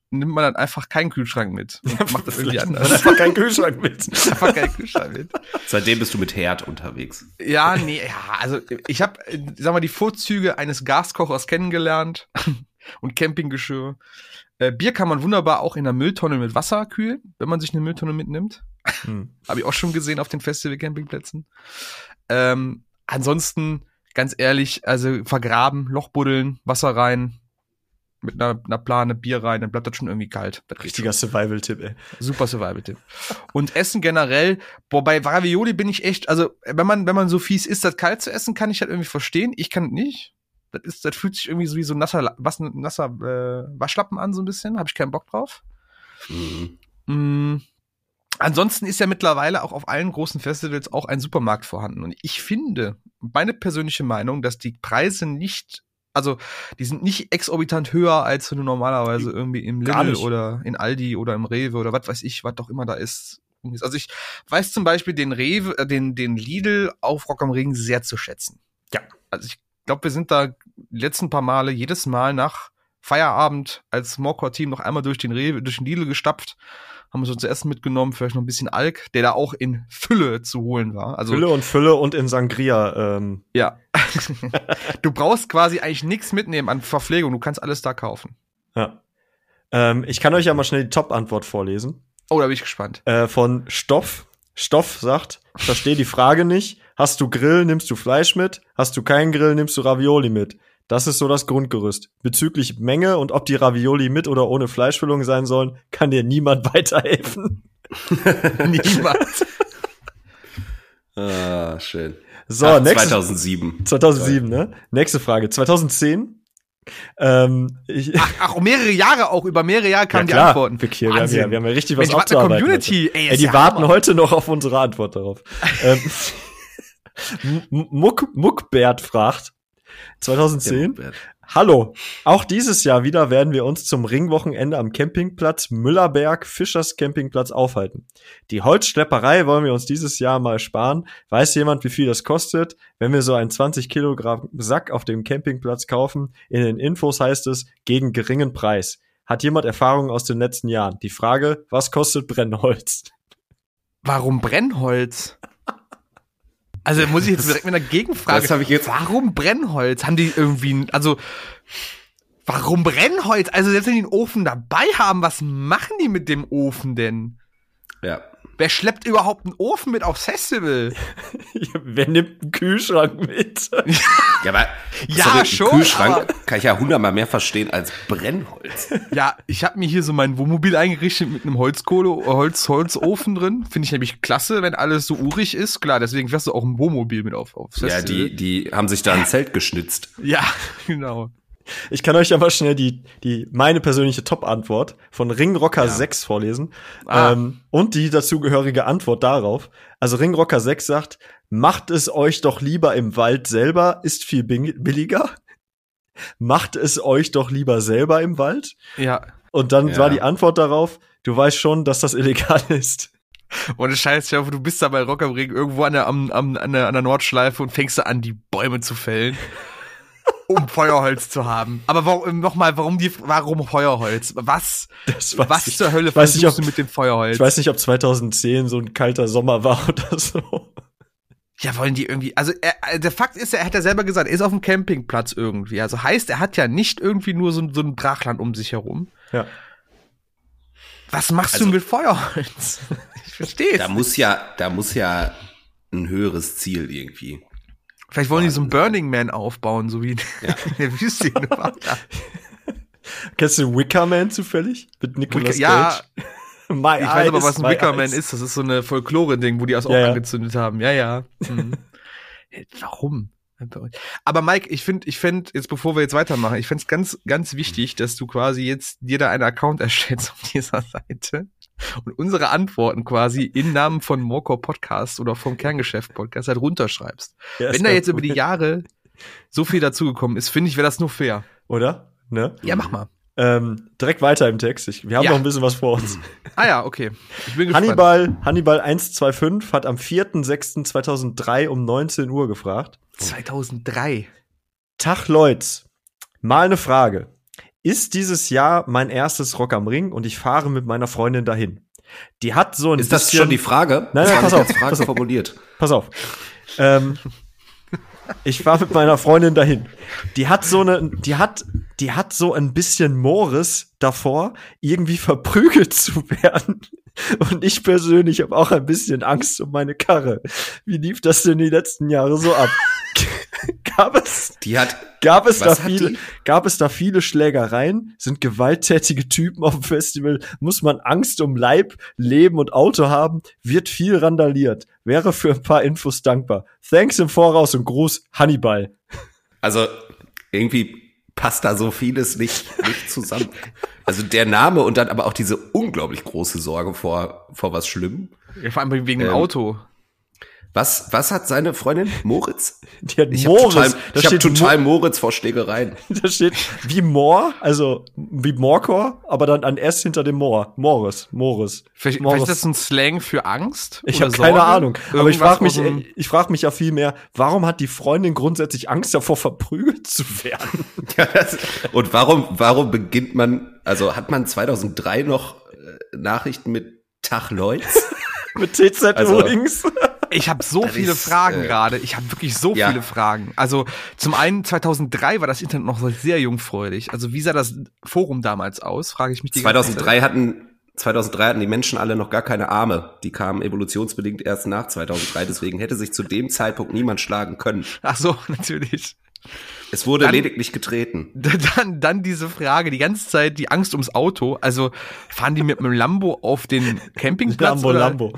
nimmt man dann einfach keinen Kühlschrank mit und macht das irgendwie anders. Einfach keinen Kühlschrank mit. einfach keinen Kühlschrank mit. Seitdem bist du mit Herd unterwegs. Ja, nee, ja, also ich habe, sag mal, die Vorzüge eines Gaskochers kennengelernt und Campinggeschirr. Äh, Bier kann man wunderbar auch in der Mülltonne mit Wasser kühlen, wenn man sich eine Mülltonne mitnimmt. Hm. Habe ich auch schon gesehen auf den Festival-Campingplätzen. Ähm, ansonsten, ganz ehrlich, also vergraben, Loch buddeln, Wasser rein, mit einer, einer Plane Bier rein, dann bleibt das schon irgendwie kalt. Richtiger Survival-Tipp, ey. Super Survival-Tipp. Und Essen generell, boah, bei Ravioli bin ich echt, also wenn man, wenn man so fies ist, das kalt zu essen, kann ich halt irgendwie verstehen. Ich kann nicht. Das ist, das fühlt sich irgendwie so wie so ein nasser, was, nasser äh, Waschlappen an, so ein bisschen. Habe ich keinen Bock drauf. Mhm. Mm. Ansonsten ist ja mittlerweile auch auf allen großen Festivals auch ein Supermarkt vorhanden. Und ich finde, meine persönliche Meinung, dass die Preise nicht, also die sind nicht exorbitant höher, als wenn du normalerweise irgendwie im Lidl oder in Aldi oder im Rewe oder was weiß ich, was doch immer da ist. Also ich weiß zum Beispiel den Rewe, äh, den, den Lidl auf Rock am Ring sehr zu schätzen. Ja. Also ich glaube, wir sind da die letzten paar Male jedes Mal nach Feierabend als Morcor-Team noch einmal durch den Rewe, durch den Lidl gestapft, haben uns so zu essen mitgenommen, vielleicht noch ein bisschen Alk, der da auch in Fülle zu holen war. Also Fülle und Fülle und in Sangria. Ähm. Ja. du brauchst quasi eigentlich nichts mitnehmen an Verpflegung, du kannst alles da kaufen. Ja. Ähm, ich kann euch ja mal schnell die Top-Antwort vorlesen. Oh, da bin ich gespannt. Äh, von Stoff. Stoff sagt, verstehe die Frage nicht. Hast du Grill, nimmst du Fleisch mit. Hast du keinen Grill, nimmst du Ravioli mit. Das ist so das Grundgerüst. Bezüglich Menge und ob die Ravioli mit oder ohne Fleischfüllung sein sollen, kann dir niemand weiterhelfen. niemand. ah, schön. So, Ach, nächste, 2007. 2007, ne? Nächste Frage. 2010. Ähm, ich, ach, ach, mehrere Jahre auch, über mehrere Jahre kamen ja, die Antworten. Vicky, wir, haben ja, wir haben ja richtig was Mensch, aufzuarbeiten. Community, ey, ey, die ja warten Hammer. heute noch auf unsere Antwort darauf. ähm, Muck, Muckbert fragt, 2010. Hallo, auch dieses Jahr wieder werden wir uns zum Ringwochenende am Campingplatz Müllerberg Fischers Campingplatz aufhalten. Die Holzschlepperei wollen wir uns dieses Jahr mal sparen. Weiß jemand, wie viel das kostet? Wenn wir so einen 20 Kilogramm Sack auf dem Campingplatz kaufen, in den Infos heißt es gegen geringen Preis. Hat jemand Erfahrungen aus den letzten Jahren? Die Frage, was kostet Brennholz? Warum Brennholz? Also muss ich jetzt direkt mit einer Gegenfrage. Das habe ich jetzt. Warum Brennholz? Haben die irgendwie, also warum Brennholz? Also selbst wenn die einen Ofen dabei haben, was machen die mit dem Ofen denn? Ja. Wer schleppt überhaupt einen Ofen mit aufs Festival? Wer nimmt einen Kühlschrank mit? ja, aber ja, sorry, schon. Kühlschrank kann ich ja hundertmal mehr verstehen als Brennholz. Ja, ich habe mir hier so mein Wohnmobil eingerichtet mit einem Holzkohle, Holz, Holzofen drin. Finde ich nämlich klasse, wenn alles so urig ist. Klar, deswegen fährst du auch ein Wohnmobil mit auf, aufs Festival. Ja, die, die haben sich da ein Zelt geschnitzt. Ja, genau. Ich kann euch ja mal schnell die, die, meine persönliche Top-Antwort von Ringrocker ja. 6 vorlesen. Ah. Ähm, und die dazugehörige Antwort darauf. Also Ringrocker 6 sagt, macht es euch doch lieber im Wald selber, ist viel billiger. Macht es euch doch lieber selber im Wald. Ja. Und dann ja. war die Antwort darauf, du weißt schon, dass das illegal ist. Ohne Scheiß, du bist da bei Rock am Ring irgendwo an der, am, am, an, der, an der Nordschleife und fängst da an, die Bäume zu fällen um Feuerholz zu haben. Aber warum, nochmal, warum die, warum Feuerholz? Was, was ich. zur Hölle weiß nicht, ob, du mit dem Feuerholz? Ich weiß nicht, ob 2010 so ein kalter Sommer war oder so. Ja, wollen die irgendwie, also er, der Fakt ist, er hat ja selber gesagt, er ist auf dem Campingplatz irgendwie. Also heißt, er hat ja nicht irgendwie nur so, so ein Brachland um sich herum. Ja. Was machst also, du mit Feuerholz? ich verstehe Da muss ja, da muss ja ein höheres Ziel irgendwie. Vielleicht wollen die so einen Burning Man aufbauen, so wie ja. der Wüste. Kennst du Wicker Man zufällig? Mit Nicolas Cage? Ja. My ich weiß aber, was ein Wicker Man ist. Das ist so eine Folklore-Ding, wo die das auch ja, angezündet haben. Ja, ja. Mhm. Warum? Aber Mike, ich finde, ich finde, jetzt bevor wir jetzt weitermachen, ich finde es ganz, ganz wichtig, dass du quasi jetzt dir da einen Account erstellst auf dieser Seite und unsere Antworten quasi im Namen von Morco Podcast oder vom Kerngeschäft Podcast halt runterschreibst. Ja, Wenn da jetzt cool. über die Jahre so viel dazugekommen ist, finde ich, wäre das nur fair. Oder? Ne? Ja, mach mal. Ähm, direkt weiter im Text. Ich, wir haben ja. noch ein bisschen was vor uns. Ah ja, okay. Ich bin gespannt. Hannibal, Hannibal 125 hat am 4.6.2003 um 19 Uhr gefragt. 2003. Tag, Leute. Mal eine Frage ist dieses Jahr mein erstes Rock am Ring und ich fahre mit meiner Freundin dahin. Die hat so ein Ist das schon die Frage? Nein, nein, pass auf. Frage pass auf. formuliert. Pass auf. Ähm, ich fahre mit meiner Freundin dahin. Die hat so eine, die hat, die hat so ein bisschen Moris davor, irgendwie verprügelt zu werden. Und ich persönlich habe auch ein bisschen Angst um meine Karre. Wie lief das denn die letzten Jahre so ab? gab es, die hat, gab es da viele, gab es da viele Schlägereien? Sind gewalttätige Typen auf dem Festival? Muss man Angst um Leib, Leben und Auto haben? Wird viel randaliert? Wäre für ein paar Infos dankbar. Thanks im Voraus und Gruß, Hannibal. Also, irgendwie passt da so vieles nicht, nicht zusammen. Also der Name und dann aber auch diese unglaublich große Sorge vor, vor was Schlimm. Ja, vor allem wegen ähm, dem Auto. Was, was hat seine Freundin? Moritz? Die hat ich Moritz. Hab total, ich habe total Mo Moritz vor Schlägereien. Da steht wie Moor, also wie Morkor, aber dann ein S hinter dem Moor. Morris, Morris. Vielleicht, Morris. vielleicht ist das ein Slang für Angst? Ich habe keine Ahnung. aber ich frage mich, ich frage mich ja viel mehr, warum hat die Freundin grundsätzlich Angst davor, verprügelt zu werden? ja, das, und warum, warum beginnt man, also hat man 2003 noch äh, Nachrichten mit Tag Leutz? mit TZ also, übrigens. Ich habe so das viele ist, Fragen äh, gerade. Ich habe wirklich so ja. viele Fragen. Also zum einen 2003 war das Internet noch sehr jungfräulich. Also wie sah das Forum damals aus? Frage ich mich. Die 2003 hatten 2003 hatten die Menschen alle noch gar keine Arme. Die kamen evolutionsbedingt erst nach 2003. Deswegen hätte sich zu dem Zeitpunkt niemand schlagen können. Ach so, natürlich. Es wurde dann, lediglich getreten. Dann, dann diese Frage, die ganze Zeit die Angst ums Auto. Also fahren die mit einem Lambo auf den Campingplatz? Lambo, oder? Lambo.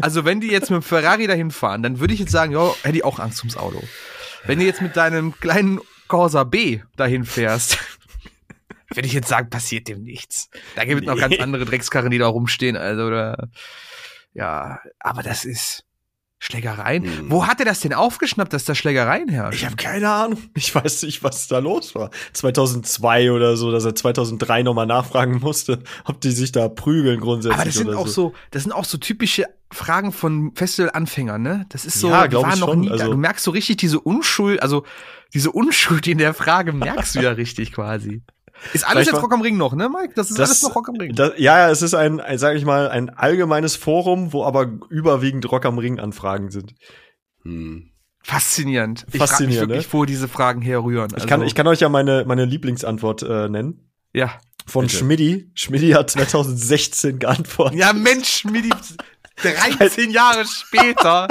Also wenn die jetzt mit dem Ferrari dahin fahren, dann würde ich jetzt sagen, ja, hätte ich auch Angst ums Auto. Wenn du jetzt mit deinem kleinen Corsa B dahin fährst, würde ich jetzt sagen, passiert dem nichts. Da gibt es nee. noch ganz andere Dreckskarren, die da rumstehen. Also, oder, ja, aber das ist, Schlägereien? Hm. Wo hat er das denn aufgeschnappt, dass da Schlägereien herrschen? Ich habe keine Ahnung. Ich weiß nicht, was da los war. 2002 oder so, dass er 2003 nochmal nachfragen musste, ob die sich da prügeln grundsätzlich. Aber das sind auch so. so, das sind auch so typische Fragen von Festival-Anfängern, ne? Das ist so, ja, die waren noch nie also, da. Du merkst so richtig diese Unschuld, also diese Unschuld in der Frage merkst du ja richtig quasi. Ist alles jetzt Rock am Ring noch, ne, Mike? Das ist das, alles noch Rock am Ring. Das, ja, ja, es ist ein, ein, sag ich mal, ein allgemeines Forum, wo aber überwiegend Rock am Ring Anfragen sind. Hm. Faszinierend. Ich frage mich wirklich, ne? wo diese Fragen herrühren. Also, ich, kann, also ich kann euch ja meine, meine Lieblingsantwort äh, nennen. Ja. Von bitte. Schmidti. Schmidti hat 2016 geantwortet. Ja, Mensch, Schmidti. 13 Jahre später.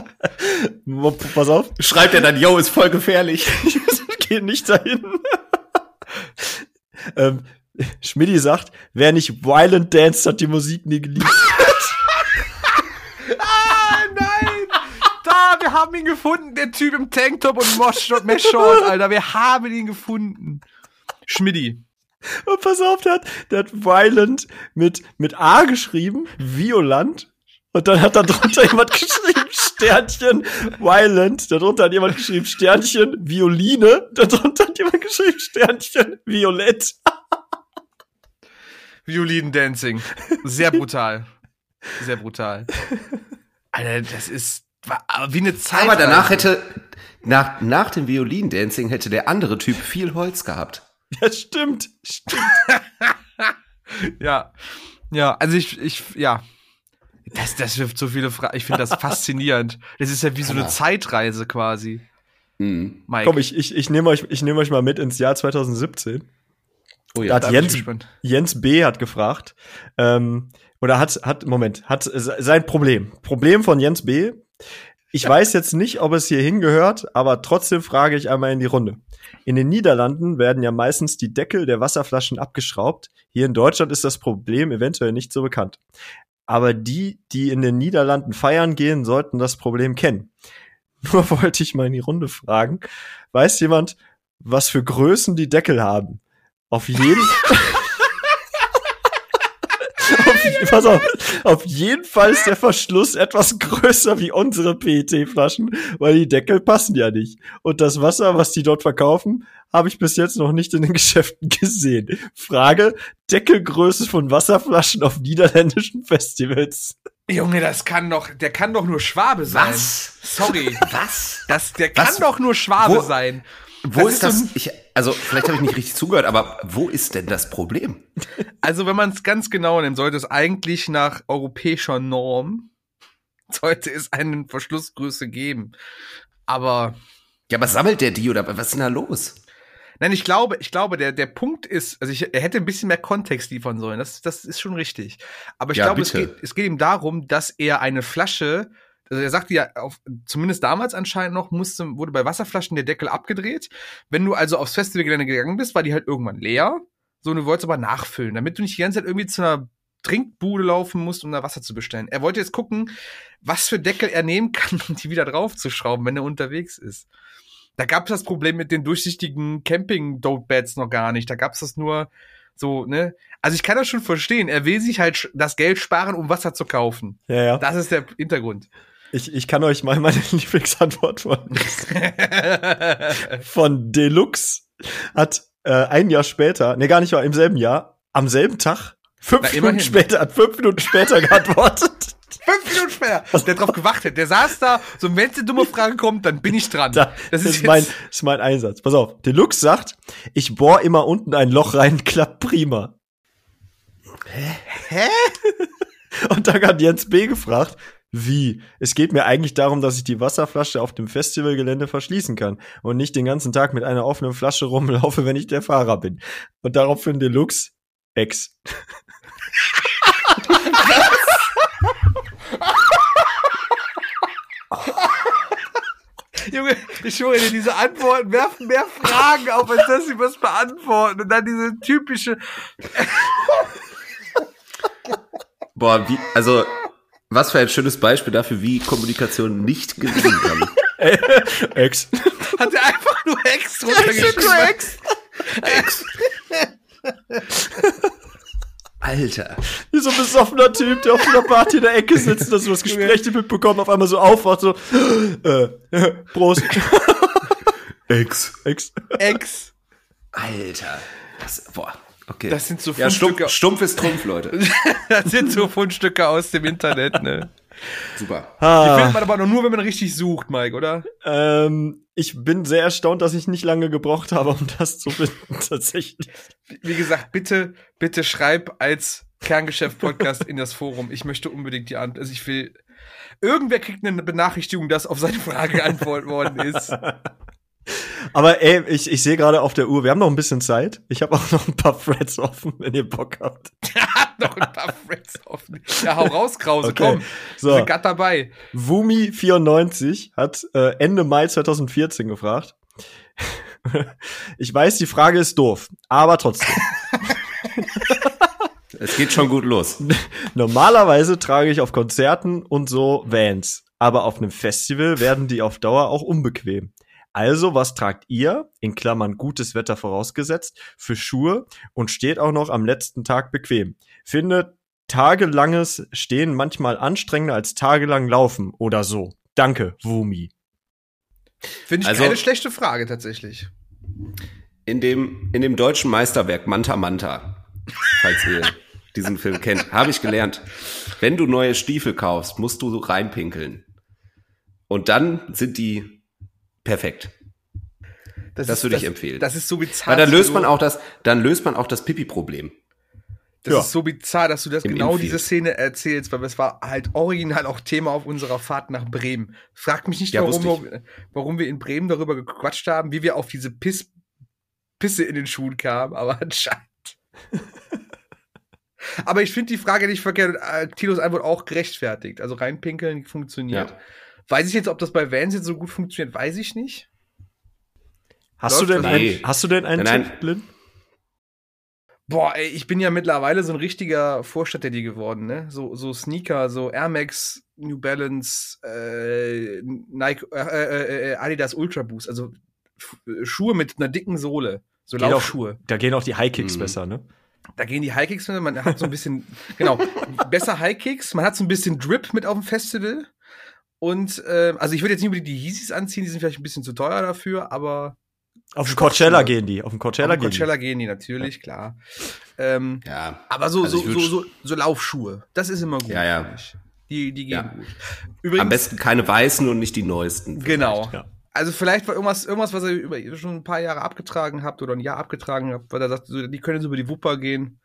Pass auf. Schreibt er dann, yo, ist voll gefährlich. Geh nicht dahin. Ähm, Schmidti sagt, wer nicht Violent Dance hat die Musik nie geliebt. ah, nein! Da, wir haben ihn gefunden, der Typ im Tanktop und Mesh-Short, Alter. Wir haben ihn gefunden. Schmidti. Und pass auf, der hat, der hat Violent mit, mit A geschrieben, Violant. Und dann hat da drunter jemand geschrieben, Sternchen, Violent. Darunter hat jemand geschrieben, Sternchen, Violine. Darunter hat jemand geschrieben, Sternchen, Violett. Violinen-Dancing. Sehr brutal. Sehr brutal. Alter, das ist wie eine Zeit. Aber danach hätte, nach, nach dem Violin-Dancing hätte der andere Typ viel Holz gehabt. Ja, stimmt. Stimmt. ja. Ja, also ich, ich, ja. Das, das wirft so viele Fragen. Ich finde das faszinierend. Das ist ja wie so eine Zeitreise quasi. Mhm. Mike. Komm, ich, ich, ich nehme euch, ich nehm euch mal mit ins Jahr 2017. Oh ja, da hat Jens, Jens B. hat gefragt, ähm, oder hat, hat, Moment, hat sein Problem. Problem von Jens B. Ich weiß jetzt nicht, ob es hier hingehört, aber trotzdem frage ich einmal in die Runde. In den Niederlanden werden ja meistens die Deckel der Wasserflaschen abgeschraubt. Hier in Deutschland ist das Problem eventuell nicht so bekannt. Aber die, die in den Niederlanden feiern gehen, sollten das Problem kennen. Nur wollte ich mal in die Runde fragen, weiß jemand, was für Größen die Deckel haben? Auf jeden auf, pass auf, auf jeden Fall ist der Verschluss etwas größer wie unsere PET-Flaschen, weil die Deckel passen ja nicht. Und das Wasser, was die dort verkaufen, habe ich bis jetzt noch nicht in den Geschäften gesehen. Frage, Deckelgröße von Wasserflaschen auf niederländischen Festivals. Junge, das kann doch, der kann doch nur Schwabe sein. Was? Sorry. Was? Das, der kann Was? doch nur Schwabe Wo? sein. Wo das ist, das? ich, also vielleicht habe ich nicht richtig zugehört, aber wo ist denn das Problem? Also wenn man es ganz genau nimmt, sollte es eigentlich nach europäischer Norm sollte es eine Verschlussgröße geben. Aber ja, aber sammelt der die oder was ist denn da los? Nein, ich glaube, ich glaube, der, der Punkt ist, also ich, er hätte ein bisschen mehr Kontext liefern sollen. Das, das ist schon richtig. Aber ich ja, glaube, es geht, es geht ihm darum, dass er eine Flasche also er sagte ja, auf, zumindest damals anscheinend noch, musste, wurde bei Wasserflaschen der Deckel abgedreht. Wenn du also aufs Festivalgelände gegangen bist, war die halt irgendwann leer. So, und du wolltest aber nachfüllen, damit du nicht die ganze Zeit irgendwie zu einer Trinkbude laufen musst, um da Wasser zu bestellen. Er wollte jetzt gucken, was für Deckel er nehmen kann, um die wieder draufzuschrauben, wenn er unterwegs ist. Da gab es das Problem mit den durchsichtigen Camping-Dope-Beds noch gar nicht. Da gab es das nur so, ne? Also ich kann das schon verstehen. Er will sich halt das Geld sparen, um Wasser zu kaufen. Ja, ja. Das ist der Hintergrund. Ich, ich kann euch mal meine Lieblingsantwort von, von Deluxe hat äh, ein Jahr später, ne gar nicht mal im selben Jahr, am selben Tag, fünf Na, Minuten später, hat fünf Minuten später geantwortet. fünf Minuten später, der drauf gewartet. Der saß da, so wenn eine dumme Frage kommt, dann bin ich dran. Da, das, ist, ist mein, ist mein Einsatz. Pass auf, Deluxe sagt, ich bohr immer unten ein Loch rein, klappt prima. Hä? Hä? Und dann hat Jens B. gefragt, wie? Es geht mir eigentlich darum, dass ich die Wasserflasche auf dem Festivalgelände verschließen kann und nicht den ganzen Tag mit einer offenen Flasche rumlaufe, wenn ich der Fahrer bin. Und daraufhin Deluxe Ex. Junge, ich schwöre dir, diese Antworten werfen mehr Fragen auf, als dass sie was beantworten. Und dann diese typische. Boah, wie, also was für ein schönes Beispiel dafür, wie Kommunikation nicht gelingen kann. Ex. Hat er einfach nur Ex runtergeschrieben? Ex. Ex. Alter. Wie so ein besoffener Typ, der auf einer Party in der Ecke sitzt, dass du das Gespräch nicht mitbekommen, auf einmal so aufwacht, so, äh, Prost. Ex. Ex. Ex. Alter. Das, boah. Okay. Das sind so Fundstücke. Ja, stumpf, stumpf ist Trumpf, Leute. das sind so Fundstücke aus dem Internet, ne? Super. Ah. Die findet man aber nur, wenn man richtig sucht, Mike, oder? Ähm, ich bin sehr erstaunt, dass ich nicht lange gebraucht habe, um das zu finden, tatsächlich. Wie gesagt, bitte, bitte schreib als Kerngeschäft-Podcast in das Forum. Ich möchte unbedingt die Antwort, also ich will, irgendwer kriegt eine Benachrichtigung, dass auf seine Frage geantwortet worden ist. Aber ey, ich, ich sehe gerade auf der Uhr, wir haben noch ein bisschen Zeit. Ich habe auch noch ein paar Threads offen, wenn ihr Bock habt. noch ein paar Threads offen. Ja, hau raus, Krause, okay. komm. So. Wir sind grad dabei. Wumi94 hat äh, Ende Mai 2014 gefragt. ich weiß, die Frage ist doof, aber trotzdem. es geht schon gut los. Normalerweise trage ich auf Konzerten und so Vans. Aber auf einem Festival werden die auf Dauer auch unbequem. Also, was tragt ihr, in Klammern gutes Wetter vorausgesetzt, für Schuhe und steht auch noch am letzten Tag bequem? Findet tagelanges Stehen manchmal anstrengender als tagelang Laufen oder so? Danke, Wumi. Finde ich also, keine schlechte Frage tatsächlich. In dem, in dem deutschen Meisterwerk Manta Manta, falls ihr diesen Film kennt, habe ich gelernt, wenn du neue Stiefel kaufst, musst du reinpinkeln. Und dann sind die perfekt. Das, das ist, würde ich empfehlen. Das ist so bizarr. Weil dann löst man auch das, dann löst man auch das Pipi-Problem. Das ja. ist so bizarr, dass du das Im genau Infield. diese Szene erzählst, weil es war halt original auch Thema auf unserer Fahrt nach Bremen. Frag mich nicht, ja, warum, warum wir in Bremen darüber gequatscht haben, wie wir auf diese Piss, Pisse in den Schuhen kamen, aber anscheinend. aber ich finde die Frage nicht verkehrt und äh, Tilos Antwort auch gerechtfertigt. Also reinpinkeln funktioniert. Ja. Weiß ich jetzt, ob das bei Vans jetzt so gut funktioniert, weiß ich nicht. Hast Läuft du denn, ein, hast du denn einen nein, Tipp, Lynn? Boah, ey, ich bin ja mittlerweile so ein richtiger Vorstadtdaddy geworden, ne? So, so Sneaker, so Air Max, New Balance, äh, Nike, äh, äh, äh Adidas Ultra Boost, also Schuhe mit einer dicken Sohle, so Geht Laufschuhe. Auch, da gehen auch die High Kicks mhm. besser, ne? Da gehen die High Kicks, man hat so ein bisschen, genau, besser High Kicks, man hat so ein bisschen Drip mit auf dem Festival. Und äh, also ich würde jetzt nicht unbedingt die Yeezys anziehen, die sind vielleicht ein bisschen zu teuer dafür, aber auf dem Coachella gehen die. Auf dem Coachella, auf gehen, Coachella die. gehen die natürlich, klar. Ähm, ja. Aber so, also so, so, so, so, Laufschuhe, das ist immer gut. Ja, ja. Die, die gehen ja. gut. Übrigens, Am besten keine weißen und nicht die neuesten. Genau. Ja. Also vielleicht war irgendwas, irgendwas, was ihr über, schon ein paar Jahre abgetragen habt oder ein Jahr abgetragen habt, weil er sagt, die können jetzt über die Wupper gehen.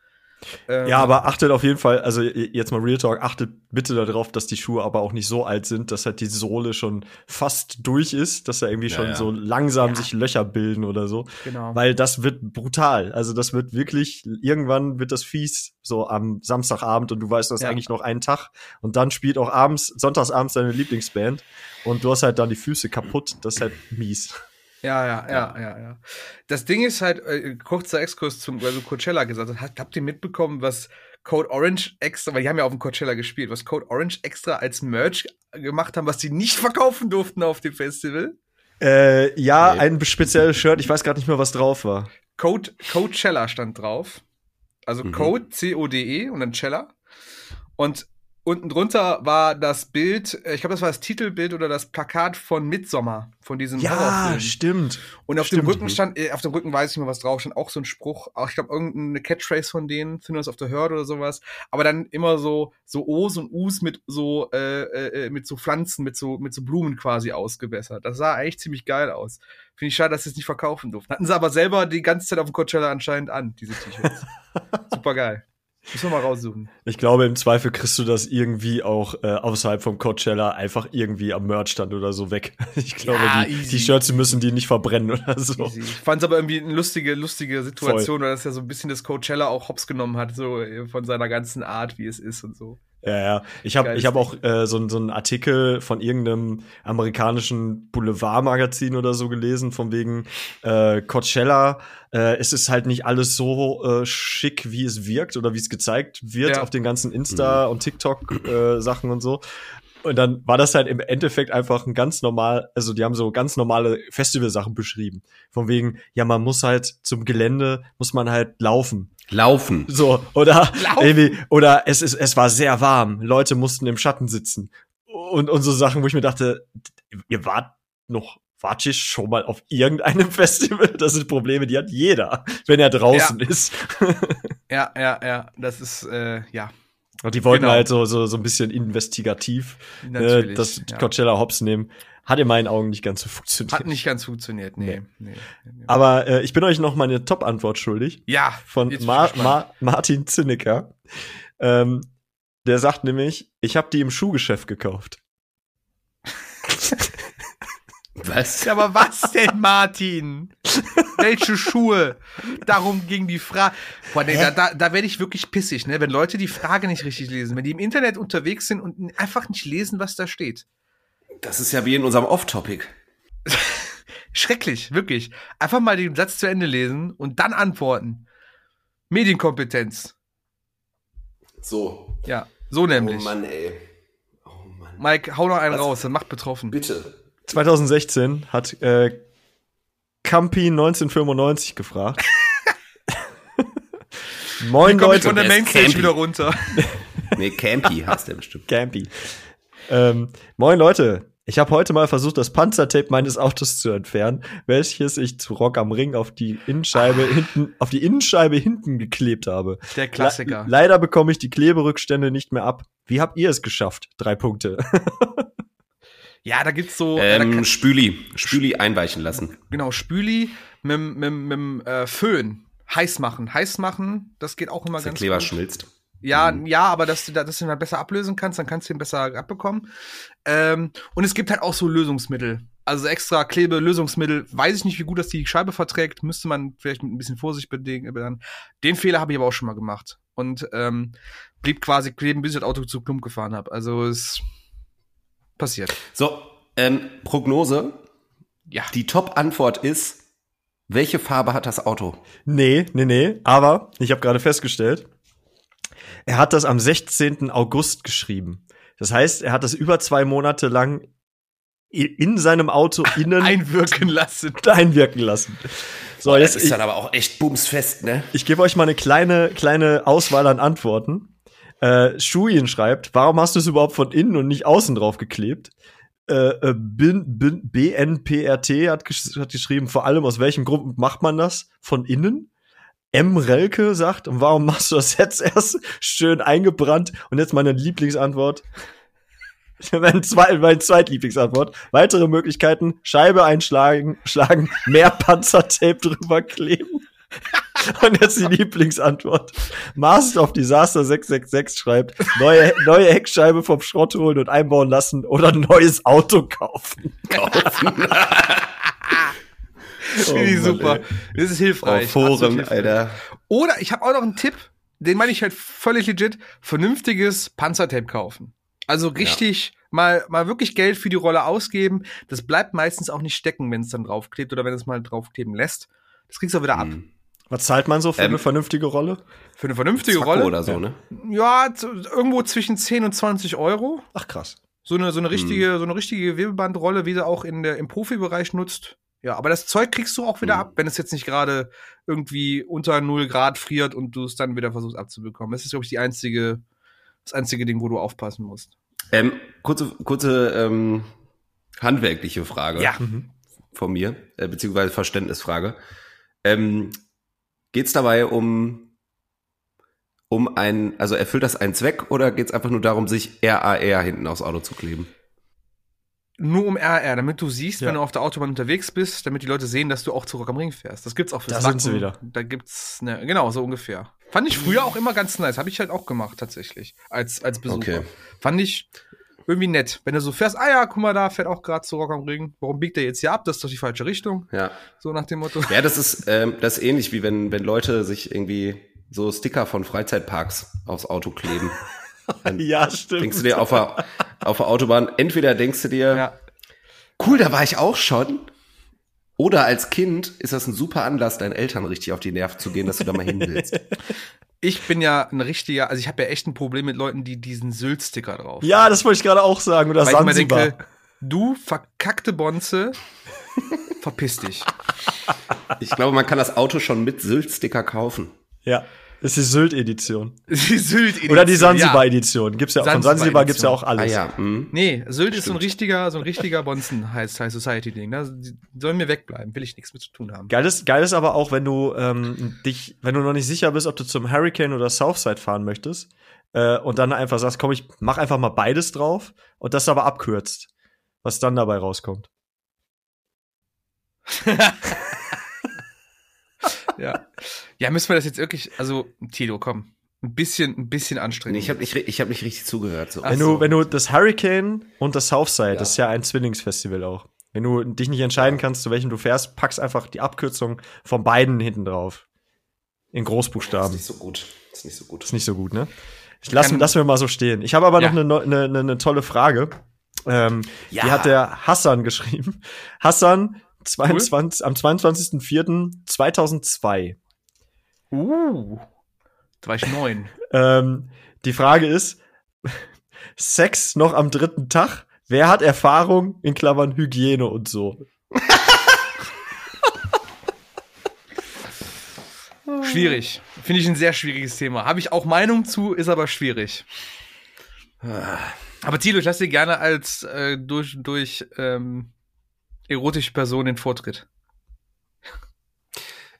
Ähm, ja, aber achtet auf jeden Fall, also jetzt mal Real Talk, achtet bitte darauf, dass die Schuhe aber auch nicht so alt sind, dass halt die Sohle schon fast durch ist, dass da irgendwie ja, schon ja. so langsam ja. sich Löcher bilden oder so. Genau. Weil das wird brutal. Also das wird wirklich, irgendwann wird das fies, so am Samstagabend und du weißt, du hast eigentlich noch einen Tag und dann spielt auch abends, sonntagsabends deine Lieblingsband und du hast halt dann die Füße kaputt. Das ist halt mies. Ja, ja, ja, ja, ja. Das Ding ist halt, äh, kurzer Exkurs zum, also Coachella gesagt hat, habt ihr mitbekommen, was Code Orange extra, weil die haben ja auf dem Coachella gespielt, was Code Orange extra als Merch gemacht haben, was sie nicht verkaufen durften auf dem Festival? Äh, ja, nee. ein spezielles Shirt, ich weiß gerade nicht mehr, was drauf war. Code, Coachella stand drauf. Also mhm. Code, C-O-D-E und dann Cella. Und Unten drunter war das Bild, äh, ich glaube, das war das Titelbild oder das Plakat von Midsommer, von diesem Ja, Horrorfilm. stimmt. Und auf stimmt. dem Rücken stand, äh, auf dem Rücken weiß ich nicht mehr, was drauf stand, auch so ein Spruch, auch ich glaube, irgendeine Catchphrase von denen, Thinners of the Herd oder sowas. Aber dann immer so, so O's und U's mit so, äh, äh, äh, mit so Pflanzen, mit so, mit so Blumen quasi ausgebessert. Das sah eigentlich ziemlich geil aus. Finde ich schade, dass sie es nicht verkaufen durften. Hatten sie aber selber die ganze Zeit auf dem Coachella anscheinend an, diese T-Shirts. Super geil. Müssen wir mal raussuchen. Ich glaube, im Zweifel kriegst du das irgendwie auch äh, außerhalb vom Coachella einfach irgendwie am Merchstand oder so weg. Ich glaube, ja, die, die Shirts müssen die nicht verbrennen oder so. Easy. Ich fand es aber irgendwie eine lustige, lustige Situation, weil das ja so ein bisschen das Coachella auch hops genommen hat, so äh, von seiner ganzen Art, wie es ist und so. Ja, ja. Ich habe ich hab auch äh, so, so einen Artikel von irgendeinem amerikanischen Boulevardmagazin oder so gelesen, von wegen äh, Coachella. Äh, es ist halt nicht alles so äh, schick, wie es wirkt oder wie es gezeigt wird ja. auf den ganzen Insta- mhm. und TikTok-Sachen äh, und so. Und dann war das halt im Endeffekt einfach ein ganz normal, also die haben so ganz normale Festivalsachen beschrieben. Von wegen, ja, man muss halt zum Gelände, muss man halt laufen. Laufen. So, oder Laufen. irgendwie, oder es ist, es war sehr warm. Leute mussten im Schatten sitzen. Und, und so Sachen, wo ich mir dachte, ihr wart noch, wart ihr schon mal auf irgendeinem Festival? Das sind Probleme, die hat jeder, wenn er draußen ja. ist. ja, ja, ja, das ist, äh, ja. Und die wollten genau. halt so, so, so ein bisschen investigativ äh, das ja. Coachella Hops nehmen. Hat in meinen Augen nicht ganz so funktioniert. Hat nicht ganz funktioniert, nee. nee. nee, nee. Aber äh, ich bin euch noch meine Top-Antwort schuldig. Ja. Von Ma Ma Martin Zinnecker. Ähm, der sagt nämlich, ich habe die im Schuhgeschäft gekauft. Was? Ja, aber was denn, Martin? Welche Schuhe? Darum ging die Frage. Boah, nee, da, da, da werde ich wirklich pissig, ne? Wenn Leute die Frage nicht richtig lesen, wenn die im Internet unterwegs sind und einfach nicht lesen, was da steht. Das ist ja wie in unserem Off-Topic. Schrecklich, wirklich. Einfach mal den Satz zu Ende lesen und dann antworten. Medienkompetenz. So. Ja, so nämlich. Oh Mann, ey. Oh Mann. Mike, hau noch einen Was? raus, dann macht betroffen. Bitte. 2016 hat äh, Campi 1995 gefragt. Moin Leute. von der Mainstage wieder runter. nee, Campy heißt der bestimmt. Campy. Ähm, moin Leute. Ich habe heute mal versucht, das Panzertape meines Autos zu entfernen, welches ich zu Rock am Ring auf die Innenscheibe ah. hinten, auf die Innenscheibe hinten geklebt habe. Der Klassiker. Le leider bekomme ich die Kleberückstände nicht mehr ab. Wie habt ihr es geschafft? Drei Punkte. ja, da gibt's so. Ähm, da Spüli. Spüli einweichen lassen. Genau, Spüli mit, mit, mit, äh, Föhn. Heiß machen. Heiß machen, das geht auch immer dass ganz der Kleber gut. schmilzt. Ja, mhm. ja, aber dass du, dass du ihn besser ablösen kannst, dann kannst du ihn besser abbekommen. Ähm, und es gibt halt auch so Lösungsmittel. Also extra Klebe-Lösungsmittel. Weiß ich nicht, wie gut das die Scheibe verträgt. Müsste man vielleicht mit ein bisschen Vorsicht bedingen. Den Fehler habe ich aber auch schon mal gemacht. Und ähm, blieb quasi kleben, bis ich das Auto zu Klump gefahren habe. Also es passiert. So, ähm, Prognose. Ja. Die Top-Antwort ist, welche Farbe hat das Auto? Nee, nee, nee. Aber ich habe gerade festgestellt, er hat das am 16. August geschrieben. Das heißt, er hat das über zwei Monate lang in seinem Auto innen einwirken lassen. Einwirken lassen. So, Boah, jetzt ist ich, dann aber auch echt bumsfest, ne? Ich gebe euch mal eine kleine kleine Auswahl an Antworten. Äh, Shuyin schreibt, warum hast du es überhaupt von innen und nicht außen drauf geklebt? Äh, äh, bin, bin, BNPRT hat, gesch hat geschrieben, vor allem aus welchem Grund macht man das? Von innen? M. Relke sagt, und warum machst du das jetzt erst schön eingebrannt? Und jetzt meine Lieblingsantwort. Meine, zwei, meine Zweitlieblingsantwort. Weitere Möglichkeiten, Scheibe einschlagen, schlagen, mehr Panzertape drüber kleben. Und jetzt die Lieblingsantwort. Master of Disaster 666 schreibt, neue, neue Heckscheibe vom Schrott holen und einbauen lassen oder ein neues Auto kaufen. Kaufen. Oh, Finde ich super. Ey. Das ist hilfreich. Oh, Foren, Alter. Oder ich habe auch noch einen Tipp, den meine ich halt völlig legit, vernünftiges Panzertape kaufen. Also richtig ja. mal, mal wirklich Geld für die Rolle ausgeben. Das bleibt meistens auch nicht stecken, wenn es dann draufklebt oder wenn es mal draufkleben lässt. Das kriegst du auch wieder ab. Hm. Was zahlt man so für ähm, eine vernünftige Rolle? Für eine vernünftige Zacko Rolle? oder so, ne? Ja, irgendwo zwischen 10 und 20 Euro. Ach krass. So eine, so eine richtige, hm. so eine richtige Gewebebandrolle, wie sie auch in der, im Profibereich nutzt. Ja, aber das Zeug kriegst du auch wieder mhm. ab, wenn es jetzt nicht gerade irgendwie unter 0 Grad friert und du es dann wieder versuchst abzubekommen. Das ist, glaube ich, die einzige, das einzige Ding, wo du aufpassen musst. Ähm, kurze, kurze ähm, handwerkliche Frage ja. Von mir, äh, beziehungsweise Verständnisfrage. Ähm, Geht es dabei um, um ein, also erfüllt das einen Zweck oder geht es einfach nur darum, sich RAR hinten aufs Auto zu kleben? nur um RR, damit du siehst, ja. wenn du auf der Autobahn unterwegs bist, damit die Leute sehen, dass du auch zu Rock am Ring fährst. Das gibt's auch für Da sind sie wieder. Da gibt's, ne, genau, so ungefähr. Fand ich früher auch immer ganz nice. Habe ich halt auch gemacht, tatsächlich. Als, als Besucher. Okay. Fand ich irgendwie nett. Wenn du so fährst, ah ja, guck mal, da fährt auch gerade zu Rock am Ring. Warum biegt der jetzt hier ab? Das ist doch die falsche Richtung. Ja. So nach dem Motto. Ja, das ist, ähm, das ist ähnlich wie wenn, wenn Leute sich irgendwie so Sticker von Freizeitparks aufs Auto kleben. ja, stimmt. Denkst du dir auf der, auf der Autobahn, entweder denkst du dir, ja cool, da war ich auch schon. Oder als Kind ist das ein super Anlass, deinen Eltern richtig auf die Nerven zu gehen, dass du da mal hin willst. Ich bin ja ein richtiger, also ich habe ja echt ein Problem mit Leuten, die diesen Sylt-Sticker drauf. Ja, das wollte ich gerade auch sagen. Oder Weil Sansibar. ich mir denke, du verkackte Bonze, verpiss dich. Ich glaube, man kann das Auto schon mit Sylt-Sticker kaufen. Ja. Das ist die Sylt-Edition. Die Sylt-Edition. Oder die Sansibar-Edition. Gibt's ja, von Sansibar gibt's ja auch alles. Ah, ja. Mhm. Nee, Sylt Stimmt. ist so ein richtiger, so ein richtiger Bonzen High Society-Ding. Sollen mir wegbleiben, will ich nichts mit zu tun haben. Geil ist, geil ist aber auch, wenn du ähm, dich, wenn du noch nicht sicher bist, ob du zum Hurricane oder Southside fahren möchtest, äh, und dann einfach sagst, komm, ich mach einfach mal beides drauf und das aber abkürzt. Was dann dabei rauskommt. ja. Ja, müssen wir das jetzt wirklich, also, Tilo, komm. Ein bisschen, ein bisschen anstrengend. Nee, ich habe nicht, ich hab nicht richtig zugehört. So. Wenn, du, wenn du das Hurricane und das Southside, ja. das ist ja ein Zwillingsfestival auch. Wenn du dich nicht entscheiden kannst, zu welchem du fährst, packst einfach die Abkürzung von beiden hinten drauf. In Großbuchstaben. Das ist nicht so gut. Das ist nicht so gut. Das ist nicht so gut, ne? Ich lass, lass mir mal so stehen. Ich habe aber ja. noch eine, eine, eine tolle Frage. Ähm, ja. Die hat der Hassan geschrieben. Hassan, 22, cool. am 22.04.2002. Uh, da war ich neun. ähm, die Frage ist, Sex noch am dritten Tag? Wer hat Erfahrung in Klammern Hygiene und so? Schwierig. Finde ich ein sehr schwieriges Thema. Habe ich auch Meinung zu, ist aber schwierig. Aber Tilo, ich lasse dir gerne als äh, durch, durch ähm, erotische Person den Vortritt.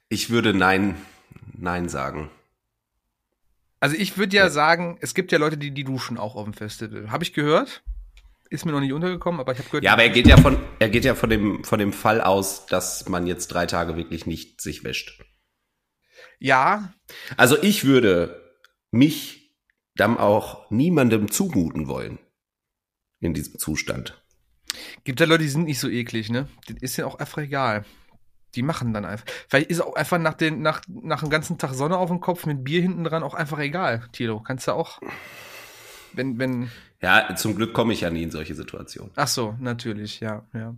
Ich würde nein, nein sagen. Also ich würde ja, ja, sagen, es gibt ja Leute, die die duschen auch auf dem Festival. Habe ich gehört? Ist mir noch nicht untergekommen, aber ich habe gehört. Ja, aber er geht ja von, er geht ja von dem, von dem Fall aus, dass man jetzt drei Tage wirklich nicht sich wäscht. Ja. Also ich würde mich dann auch niemandem zumuten wollen in diesem Zustand. Gibt ja Leute, die sind nicht so eklig, ne? Das ist ja auch einfach egal. Die machen dann einfach. Vielleicht ist auch einfach nach, den, nach, nach dem ganzen Tag Sonne auf dem Kopf mit Bier hinten dran auch einfach egal, Tilo. Kannst du auch. Wenn, wenn. Ja, zum Glück komme ich ja nie in solche Situationen. Ach so, natürlich, ja, ja.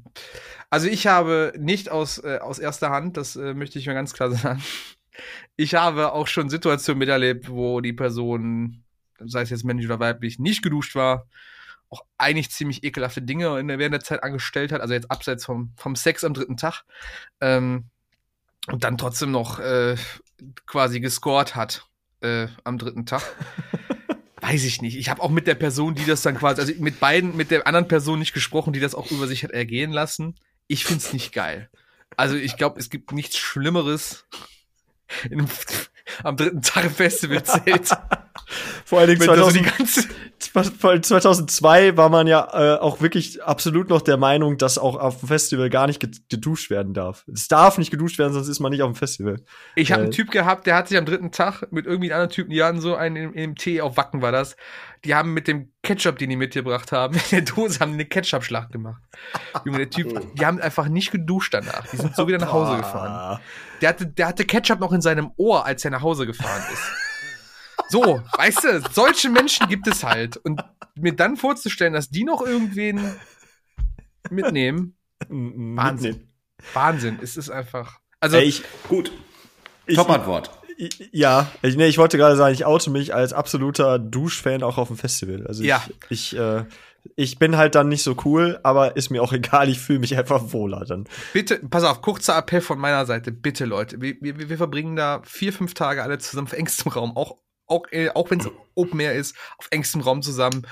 Also ich habe nicht aus, äh, aus erster Hand, das äh, möchte ich mir ganz klar sagen. Ich habe auch schon Situationen miterlebt, wo die Person, sei es jetzt männlich oder weiblich, nicht geduscht war auch eigentlich ziemlich ekelhafte Dinge in der, während der Zeit angestellt hat, also jetzt abseits vom, vom Sex am dritten Tag. Ähm, und dann trotzdem noch äh, quasi gescored hat äh, am dritten Tag. Weiß ich nicht. Ich habe auch mit der Person, die das dann quasi, also mit beiden, mit der anderen Person nicht gesprochen, die das auch über sich hat ergehen lassen. Ich find's nicht geil. Also ich glaube, es gibt nichts Schlimmeres in einem, am dritten Tag im Festivalzelt. Vor allen Dingen 2000, 2002 war man ja äh, auch wirklich absolut noch der Meinung, dass auch auf dem Festival gar nicht geduscht werden darf. Es darf nicht geduscht werden, sonst ist man nicht auf dem Festival. Ich habe einen Typ gehabt, der hat sich am dritten Tag mit irgendwie einem anderen Typen, die hatten so einen im, im Tee auf Wacken war das. Die haben mit dem Ketchup, den die mitgebracht haben, in der Dose haben die eine Ketchup-Schlacht gemacht. Junge, der Typ, die haben einfach nicht geduscht danach. Die sind so wieder nach Hause gefahren. Der hatte, der hatte Ketchup noch in seinem Ohr, als er nach Hause gefahren ist. So, weißt du, solche Menschen gibt es halt. Und mir dann vorzustellen, dass die noch irgendwen mitnehmen. Wahnsinn. Mitnehmen. Wahnsinn. Es ist einfach. Also. Ey, ich, gut. Top-Antwort. Ja, ich, nee, ich wollte gerade sagen, ich oute mich als absoluter Duschfan auch auf dem Festival. Also ja. ich, ich, äh, ich bin halt dann nicht so cool, aber ist mir auch egal, ich fühle mich einfach wohler dann. Bitte, pass auf, kurzer Appell von meiner Seite, bitte Leute, wir, wir, wir verbringen da vier, fünf Tage alle zusammen auf engstem Raum, auch auch, äh, auch wenn es Open Air ist, auf engstem Raum zusammen.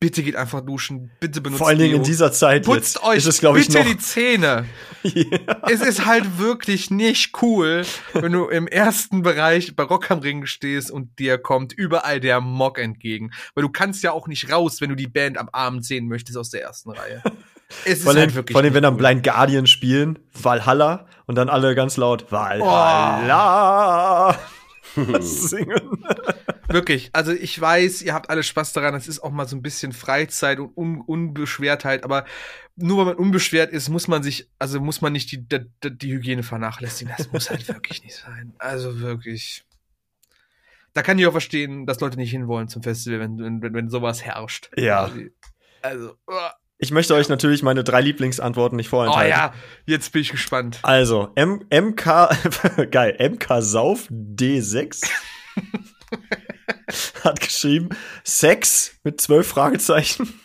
Bitte geht einfach duschen, bitte benutzt Vor allen Dingen in dieser Zeit Putzt jetzt euch ist es, bitte ich, noch die Zähne. ja. Es ist halt wirklich nicht cool, wenn du im ersten Bereich bei Rock am Ring stehst und dir kommt überall der Mock entgegen. Weil du kannst ja auch nicht raus, wenn du die Band am Abend sehen möchtest aus der ersten Reihe. Es vor ist halt wirklich vor allem, wenn dann Blind Guardian spielen, Valhalla und dann alle ganz laut Valhalla. Oh singen. Wirklich, also ich weiß, ihr habt alle Spaß daran, es ist auch mal so ein bisschen Freizeit und Un Unbeschwertheit, aber nur weil man unbeschwert ist, muss man sich, also muss man nicht die, die, die Hygiene vernachlässigen. Das muss halt wirklich nicht sein. Also wirklich. Da kann ich auch verstehen, dass Leute nicht hinwollen zum Festival, wenn, wenn, wenn sowas herrscht. Ja. Also, uh. Ich möchte euch natürlich meine drei Lieblingsantworten nicht vorenthalten. Oh ja, jetzt bin ich gespannt. Also, M MK, geil, MK Sauf D6 hat geschrieben, Sex mit zwölf Fragezeichen.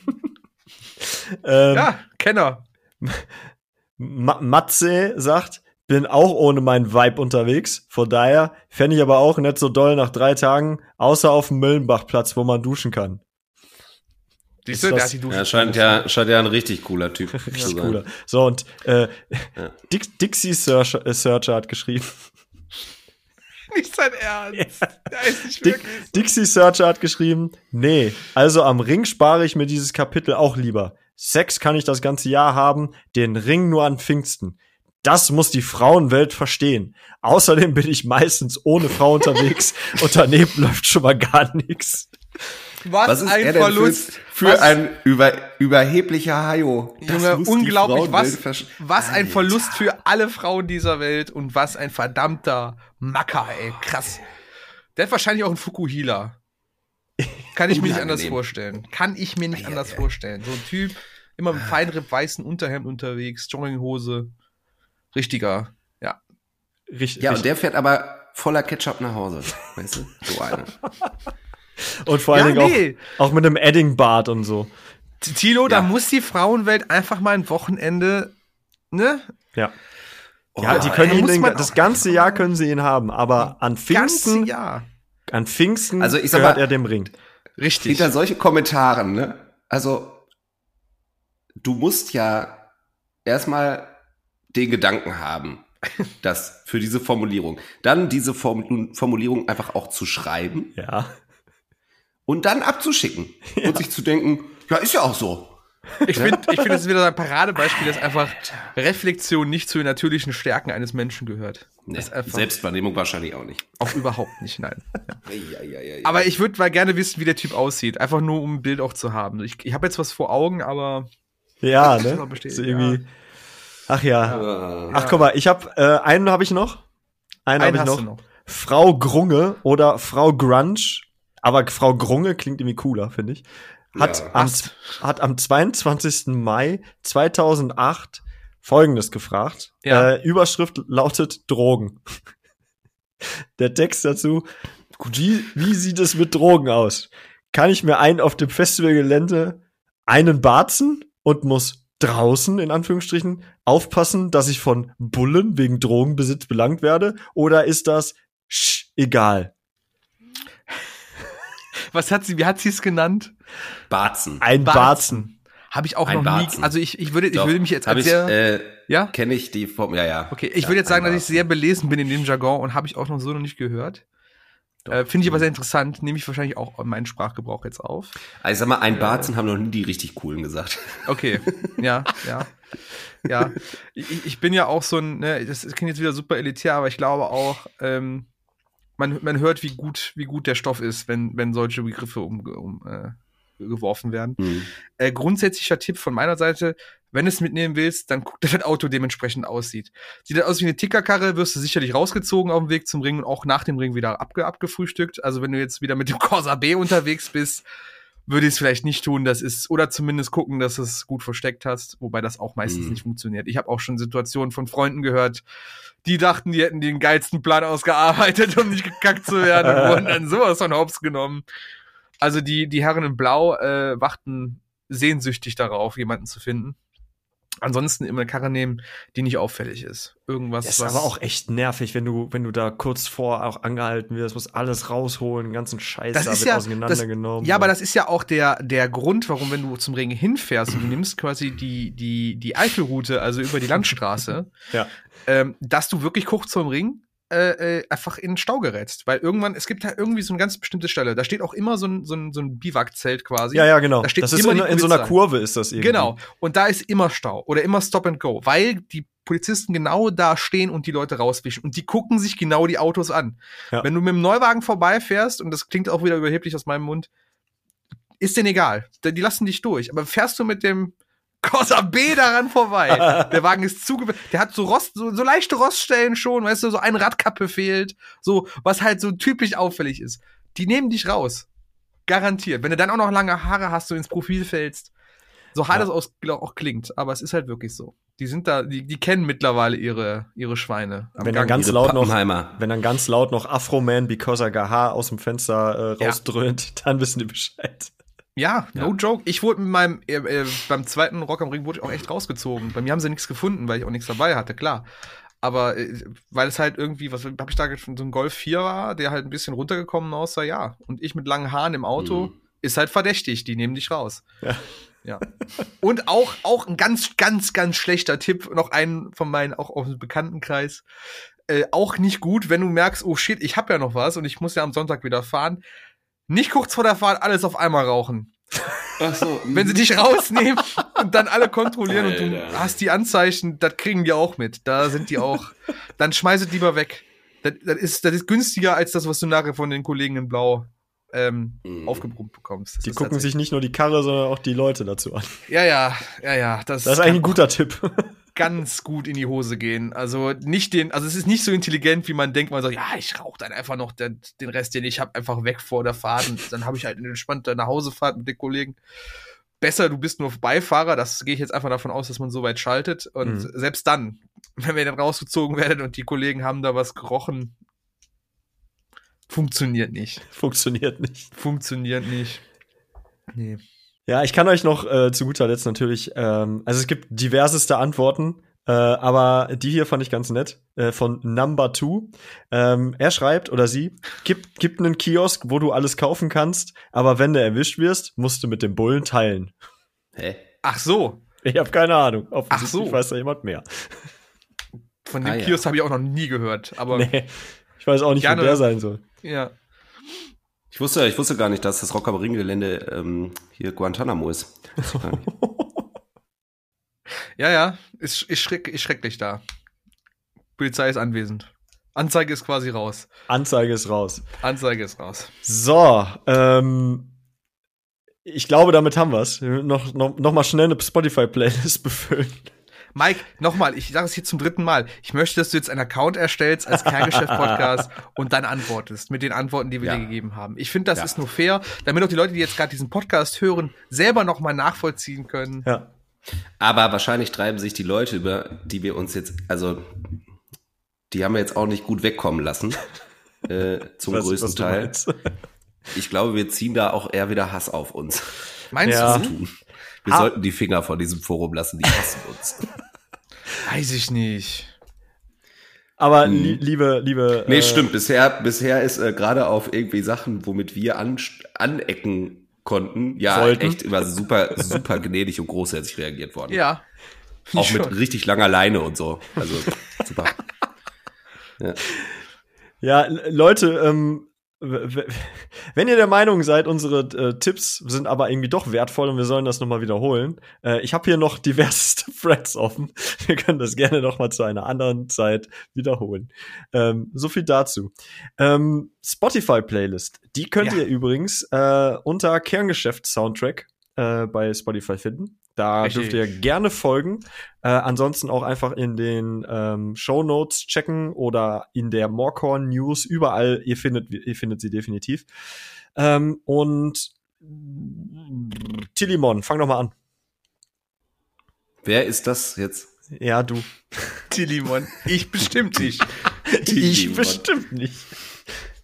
ähm, ja, Kenner. Ma Matze sagt, bin auch ohne meinen Vibe unterwegs. Von daher fände ich aber auch nicht so doll nach drei Tagen, außer auf dem Müllenbachplatz, wo man duschen kann. Siehst du, der hat die Dusche. Ja, scheint ja, scheint ja ein richtig cooler Typ richtig zu sein. Cooler. So, und äh, ja. Dix, Dixie Searcher, äh, Searcher hat geschrieben. Nicht sein Ernst. Ja. Dick, Dixie Searcher hat geschrieben, nee, also am Ring spare ich mir dieses Kapitel auch lieber. Sex kann ich das ganze Jahr haben, den Ring nur an Pfingsten. Das muss die Frauenwelt verstehen. Außerdem bin ich meistens ohne Frau unterwegs und daneben läuft schon mal gar nichts. Was, was ist ein er Verlust. Für, für ein über, überheblicher Hajo. Junge, unglaublich. Was, was ein Verlust für alle Frauen dieser Welt und was ein verdammter Macker, ey. Krass. Der hat wahrscheinlich auch einen Fukuhila. Kann ich mir nicht anders vorstellen. Kann ich mir nicht anders ja. vorstellen. So ein Typ, immer mit feinripp weißen Unterhemd unterwegs, Jogginghose. Richtiger, ja. Richtig. Ja, und der fährt aber voller Ketchup nach Hause. Weißt du? So einer. Und vor allen ja, Dingen nee. auch, auch mit einem Edding-Bart und so. Tilo, ja. da muss die Frauenwelt einfach mal ein Wochenende, ne? Ja. ja, die können ihn den, das ganze Jahr können sie ihn haben, aber an Pfingsten, Jahr. an Pfingsten also ich sag gehört mal, er dem Ring. Richtig. Hinter solchen Kommentaren, ne? Also, du musst ja erstmal den Gedanken haben, das für diese Formulierung. Dann diese Formulierung einfach auch zu schreiben. Ja. Und dann abzuschicken. Ja. Und sich zu denken, ja, ist ja auch so. Ich finde, ich finde, das ist wieder ein Paradebeispiel, dass einfach Reflexion nicht zu den natürlichen Stärken eines Menschen gehört. Nee, Selbstwahrnehmung wahrscheinlich auch nicht. Auch überhaupt nicht, nein. Ja. ja, ja, aber ich würde mal gerne wissen, wie der Typ aussieht. Einfach nur, um ein Bild auch zu haben. Ich, ich habe jetzt was vor Augen, aber. Ja, ne? So irgendwie. Ach ja. Ach, guck mal, ich habe äh, einen habe ich noch. Einen, einen habe ich noch. noch. Frau Grunge oder Frau Grunge. Aber Frau Grunge klingt irgendwie cooler, finde ich hat, ja. am, hat am 22. Mai 2008 Folgendes gefragt. Ja. Äh, Überschrift lautet Drogen. Der Text dazu, wie, wie sieht es mit Drogen aus? Kann ich mir einen auf dem Festivalgelände einen barzen und muss draußen, in Anführungsstrichen, aufpassen, dass ich von Bullen wegen Drogenbesitz belangt werde? Oder ist das sch, egal? Was hat sie, wie hat sie es genannt? Barzen. Ein Barzen. Habe ich auch Ein noch Barzen. nie. Also ich, ich würde, Doch, ich würde mich jetzt als sehr, äh, ja, kenne ich die Form. Ja, ja. Okay, ich ja, würde jetzt sagen, dass ich sehr belesen bin in dem Jargon und habe ich auch noch so noch nicht gehört. Äh, Finde ich aber sehr interessant, nehme ich wahrscheinlich auch meinen Sprachgebrauch jetzt auf. Also ich sag mal, ein Barzen äh, haben noch nie die richtig coolen gesagt. Okay, ja, ja. Ja, ich, ich bin ja auch so ein, ne, das klingt jetzt wieder super elitär, aber ich glaube auch, ähm, man, man hört, wie gut, wie gut der Stoff ist, wenn, wenn solche Begriffe um, um äh, geworfen werden. Mhm. Äh, grundsätzlicher Tipp von meiner Seite, wenn du es mitnehmen willst, dann guck, dass das Auto dementsprechend aussieht. Sieht das aus wie eine Tickerkarre, wirst du sicherlich rausgezogen auf dem Weg zum Ring und auch nach dem Ring wieder abge abgefrühstückt. Also wenn du jetzt wieder mit dem Corsa B unterwegs bist, würde ich es vielleicht nicht tun. Das ist, oder zumindest gucken, dass du es gut versteckt hast, wobei das auch meistens mhm. nicht funktioniert. Ich habe auch schon Situationen von Freunden gehört, die dachten, die hätten den geilsten Plan ausgearbeitet, um nicht gekackt zu werden und wurden dann sowas von Hops genommen. Also die, die Herren in Blau äh, wachten sehnsüchtig darauf, jemanden zu finden. Ansonsten immer eine Karre nehmen, die nicht auffällig ist. Irgendwas. Das ist aber auch echt nervig, wenn du, wenn du da kurz vor auch angehalten wirst, musst alles rausholen, den ganzen Scheiß das da wird ja, auseinandergenommen. Das, ja, aber das ist ja auch der, der Grund, warum, wenn du zum Ring hinfährst und du nimmst quasi die, die, die Eifelroute, also über die Landstraße, ja. ähm, dass du wirklich kurz zum Ring äh, äh, einfach in den Stau gerätst. Weil irgendwann, es gibt halt irgendwie so eine ganz bestimmte Stelle. Da steht auch immer so ein, so ein, so ein Biwakzelt quasi. Ja, ja, genau. Da steht das ist in, in, so einer Kurve ist das irgendwie. Genau. Und da ist immer Stau oder immer Stop and Go, weil die Polizisten genau da stehen und die Leute rauswischen. Und die gucken sich genau die Autos an. Ja. Wenn du mit dem Neuwagen vorbeifährst, und das klingt auch wieder überheblich aus meinem Mund, ist denen egal. Die lassen dich durch. Aber fährst du mit dem Corsa B daran vorbei. der Wagen ist zuge... Der hat so Rost, so, so leichte Roststellen schon, weißt du, so ein Radkappe fehlt. So, was halt so typisch auffällig ist. Die nehmen dich raus. Garantiert. Wenn du dann auch noch lange Haare hast und ins Profil fällst. So hart ja. es auch, auch klingt, aber es ist halt wirklich so. Die sind da, die, die kennen mittlerweile ihre, ihre Schweine. Wenn dann ganz laut noch, wenn dann ganz laut noch Afro-Man because I got Haar aus dem Fenster äh, rausdröhnt, ja. dann wissen die Bescheid. Ja, no ja. joke. Ich wurde mit meinem, äh, äh, beim zweiten Rock am Ring wurde ich auch echt rausgezogen. Bei mir haben sie nichts gefunden, weil ich auch nichts dabei hatte, klar. Aber äh, weil es halt irgendwie, was habe ich da so ein Golf 4 war, der halt ein bisschen runtergekommen aussah, ja. Und ich mit langen Haaren im Auto, mhm. ist halt verdächtig, die nehmen dich raus. Ja. Ja. Und auch, auch ein ganz, ganz, ganz schlechter Tipp, noch einen von meinen, auch aus dem Bekanntenkreis. Äh, auch nicht gut, wenn du merkst, oh shit, ich hab ja noch was und ich muss ja am Sonntag wieder fahren nicht kurz vor der Fahrt alles auf einmal rauchen. Ach so. Wenn sie dich rausnehmen und dann alle kontrollieren Alter. und du hast die Anzeichen, das kriegen die auch mit. Da sind die auch. Dann schmeißet lieber weg. Das, das, ist, das ist günstiger als das, was du nachher von den Kollegen in Blau ähm, mm. aufgebrummt bekommst. Das die gucken sich nicht nur die Karre, sondern auch die Leute dazu an. Ja, ja, ja, ja. Das, das ist eigentlich ein guter Tipp ganz gut in die Hose gehen. Also nicht den, also es ist nicht so intelligent, wie man denkt, man sagt, ja, ich rauche dann einfach noch den, den Rest, den ich habe, einfach weg vor der Fahrt und dann habe ich halt eine entspannte Nachhausefahrt mit den Kollegen. Besser, du bist nur Beifahrer, das gehe ich jetzt einfach davon aus, dass man so weit schaltet. Und mhm. selbst dann, wenn wir dann rausgezogen werden und die Kollegen haben da was gerochen, funktioniert nicht. Funktioniert nicht. Funktioniert nicht. Nee. Ja, ich kann euch noch äh, zu guter Letzt natürlich, ähm, also es gibt diverseste Antworten. Äh, aber die hier fand ich ganz nett. Äh, von Number Two. Ähm, er schreibt oder sie, gibt, gibt einen Kiosk, wo du alles kaufen kannst, aber wenn du erwischt wirst, musst du mit dem Bullen teilen. Hä? Ach so. Ich habe keine Ahnung. Offensichtlich Ach so. weiß da jemand mehr. Von dem ah, Kiosk ja. habe ich auch noch nie gehört. Aber nee, ich weiß auch nicht, gerne, wo der sein soll. Ja. Ich wusste, ich wusste gar nicht, dass das Rock am Ring Gelände ähm, hier Guantanamo ist. ja, ja, ist, ist, schreck, ist schrecklich da. Polizei ist anwesend. Anzeige ist quasi raus. Anzeige ist raus. Anzeige ist raus. So, ähm, ich glaube, damit haben wir's. Noch, noch, noch mal schnell eine Spotify-Playlist befüllen. Mike, nochmal, ich sage es hier zum dritten Mal. Ich möchte, dass du jetzt einen Account erstellst als Kerngeschäft-Podcast und dann antwortest mit den Antworten, die wir ja. dir gegeben haben. Ich finde, das ja. ist nur fair, damit auch die Leute, die jetzt gerade diesen Podcast hören, selber nochmal nachvollziehen können. Ja. Aber wahrscheinlich treiben sich die Leute, über die wir uns jetzt, also die haben wir jetzt auch nicht gut wegkommen lassen. äh, zum was, größten was Teil. Ich glaube, wir ziehen da auch eher wieder Hass auf uns. Meinst ja. du? Wir ha sollten die Finger von diesem Forum lassen, die hassen uns. Weiß ich nicht. Aber hm. li liebe, liebe. Nee, äh, stimmt. Bisher, bisher ist äh, gerade auf irgendwie Sachen, womit wir an, anecken konnten, ja, Sollten. echt immer super, super gnädig und großherzig reagiert worden. Ja. Auch mit richtig langer Leine und so. Also super. ja. ja, Leute, ähm, wenn ihr der Meinung seid, unsere äh, Tipps sind aber irgendwie doch wertvoll und wir sollen das nochmal wiederholen, äh, ich habe hier noch diverseste Threads offen. Wir können das gerne nochmal zu einer anderen Zeit wiederholen. Ähm, so viel dazu. Ähm, Spotify-Playlist, die könnt ja. ihr übrigens äh, unter Kerngeschäft-Soundtrack äh, bei Spotify finden. Da Richtig. dürft ihr gerne folgen. Äh, ansonsten auch einfach in den ähm, Show Notes checken oder in der Morecorn News. Überall, ihr findet, ihr findet sie definitiv. Ähm, und Tilimon, fang doch mal an. Wer ist das jetzt? Ja, du. Tilimon. Ich bestimmt nicht. ich bestimmt nicht.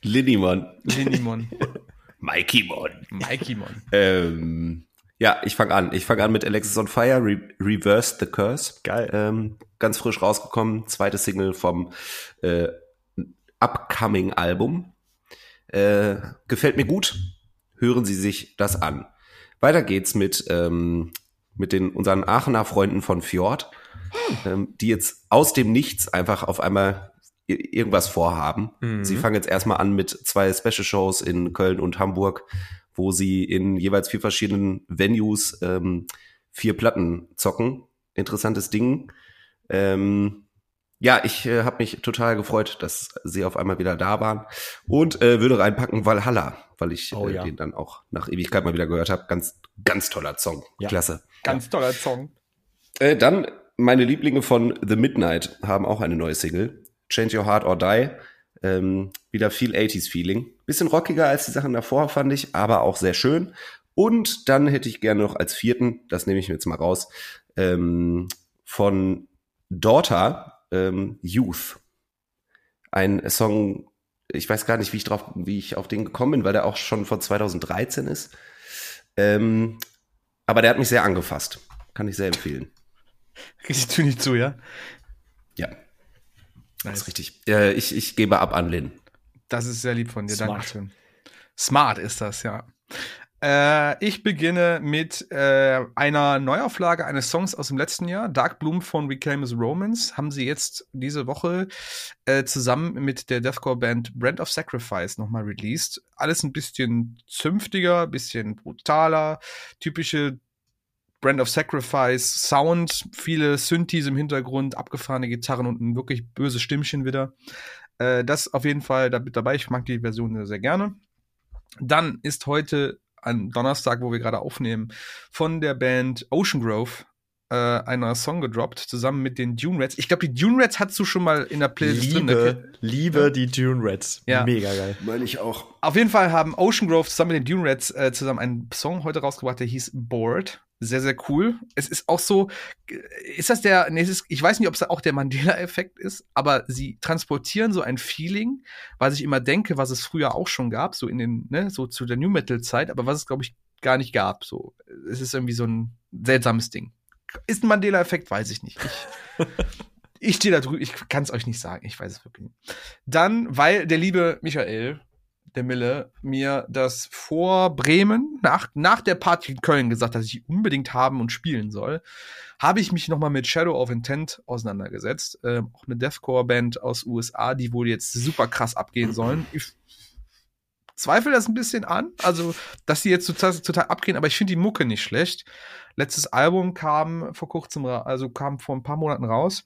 Linimon. Linimon. Mikey Mon. Mikey Mon. Ähm, ja, ich fange an. Ich fange an mit Alexis on Fire, Re Reverse the Curse. Geil. Ähm, ganz frisch rausgekommen. Zweite Single vom äh, upcoming Album. Äh, gefällt mir gut. Hören Sie sich das an. Weiter geht's mit, ähm, mit den unseren Aachener Freunden von Fjord, ähm, die jetzt aus dem Nichts einfach auf einmal irgendwas vorhaben. Mhm. Sie fangen jetzt erstmal an mit zwei Special Shows in Köln und Hamburg wo sie in jeweils vier verschiedenen Venues ähm, vier Platten zocken. Interessantes Ding. Ähm, ja, ich äh, habe mich total gefreut, dass sie auf einmal wieder da waren und äh, würde reinpacken Valhalla, weil ich oh, äh, ja. den dann auch nach Ewigkeit mal wieder gehört habe. Ganz, ganz toller Song. Ja. Klasse. Ganz toller Song. Äh, dann meine Lieblinge von The Midnight haben auch eine neue Single. Change Your Heart or Die. Ähm, wieder viel 80s-Feeling. Bisschen rockiger als die Sachen davor, fand ich, aber auch sehr schön. Und dann hätte ich gerne noch als vierten, das nehme ich mir jetzt mal raus, ähm, von Daughter ähm, Youth. Ein Song, ich weiß gar nicht, wie ich drauf, wie ich auf den gekommen bin, weil der auch schon von 2013 ist. Ähm, aber der hat mich sehr angefasst. Kann ich sehr empfehlen. Ich tue nicht zu, ja? Ja. Nice. Das ist richtig. Äh, ich, ich gebe ab an Lynn. Das ist sehr lieb von dir, Smart. Dankeschön. Smart ist das, ja. Äh, ich beginne mit äh, einer Neuauflage eines Songs aus dem letzten Jahr. Dark Bloom von Reclaim as Romance haben sie jetzt diese Woche äh, zusammen mit der Deathcore-Band Brand of Sacrifice nochmal released. Alles ein bisschen zünftiger, bisschen brutaler, typische Brand of Sacrifice Sound, viele Synthes im Hintergrund, abgefahrene Gitarren und ein wirklich böses Stimmchen wieder. Äh, das auf jeden Fall damit dabei. Ich mag die Version sehr, sehr gerne. Dann ist heute an Donnerstag, wo wir gerade aufnehmen, von der Band Ocean Grove äh, einer Song gedroppt, zusammen mit den Dune Rats. Ich glaube, die Dune Rats hast du schon mal in der Playlist liebe, drin. Liebe ja. die Dune Rats. Ja. Mega geil. Meine ich auch. Auf jeden Fall haben Ocean Grove zusammen mit den Dune Rats äh, zusammen einen Song heute rausgebracht, der hieß Bored sehr, sehr cool. Es ist auch so, ist das der, nee, ist, ich weiß nicht, ob es auch der Mandela-Effekt ist, aber sie transportieren so ein Feeling, was ich immer denke, was es früher auch schon gab, so in den, ne, so zu der New Metal-Zeit, aber was es, glaube ich, gar nicht gab. So, es ist irgendwie so ein seltsames Ding. ist ein Mandela-Effekt, weiß ich nicht. Ich, ich stehe da drüben, ich kann es euch nicht sagen, ich weiß es wirklich nicht. Dann, weil der liebe Michael, der Mille, mir das vor Bremen, nach, nach der Party in Köln gesagt dass ich unbedingt haben und spielen soll, habe ich mich nochmal mit Shadow of Intent auseinandergesetzt. Äh, auch eine Deathcore-Band aus USA, die wohl jetzt super krass abgehen sollen. Ich zweifle das ein bisschen an, also, dass die jetzt total, total abgehen, aber ich finde die Mucke nicht schlecht. Letztes Album kam vor kurzem, also kam vor ein paar Monaten raus.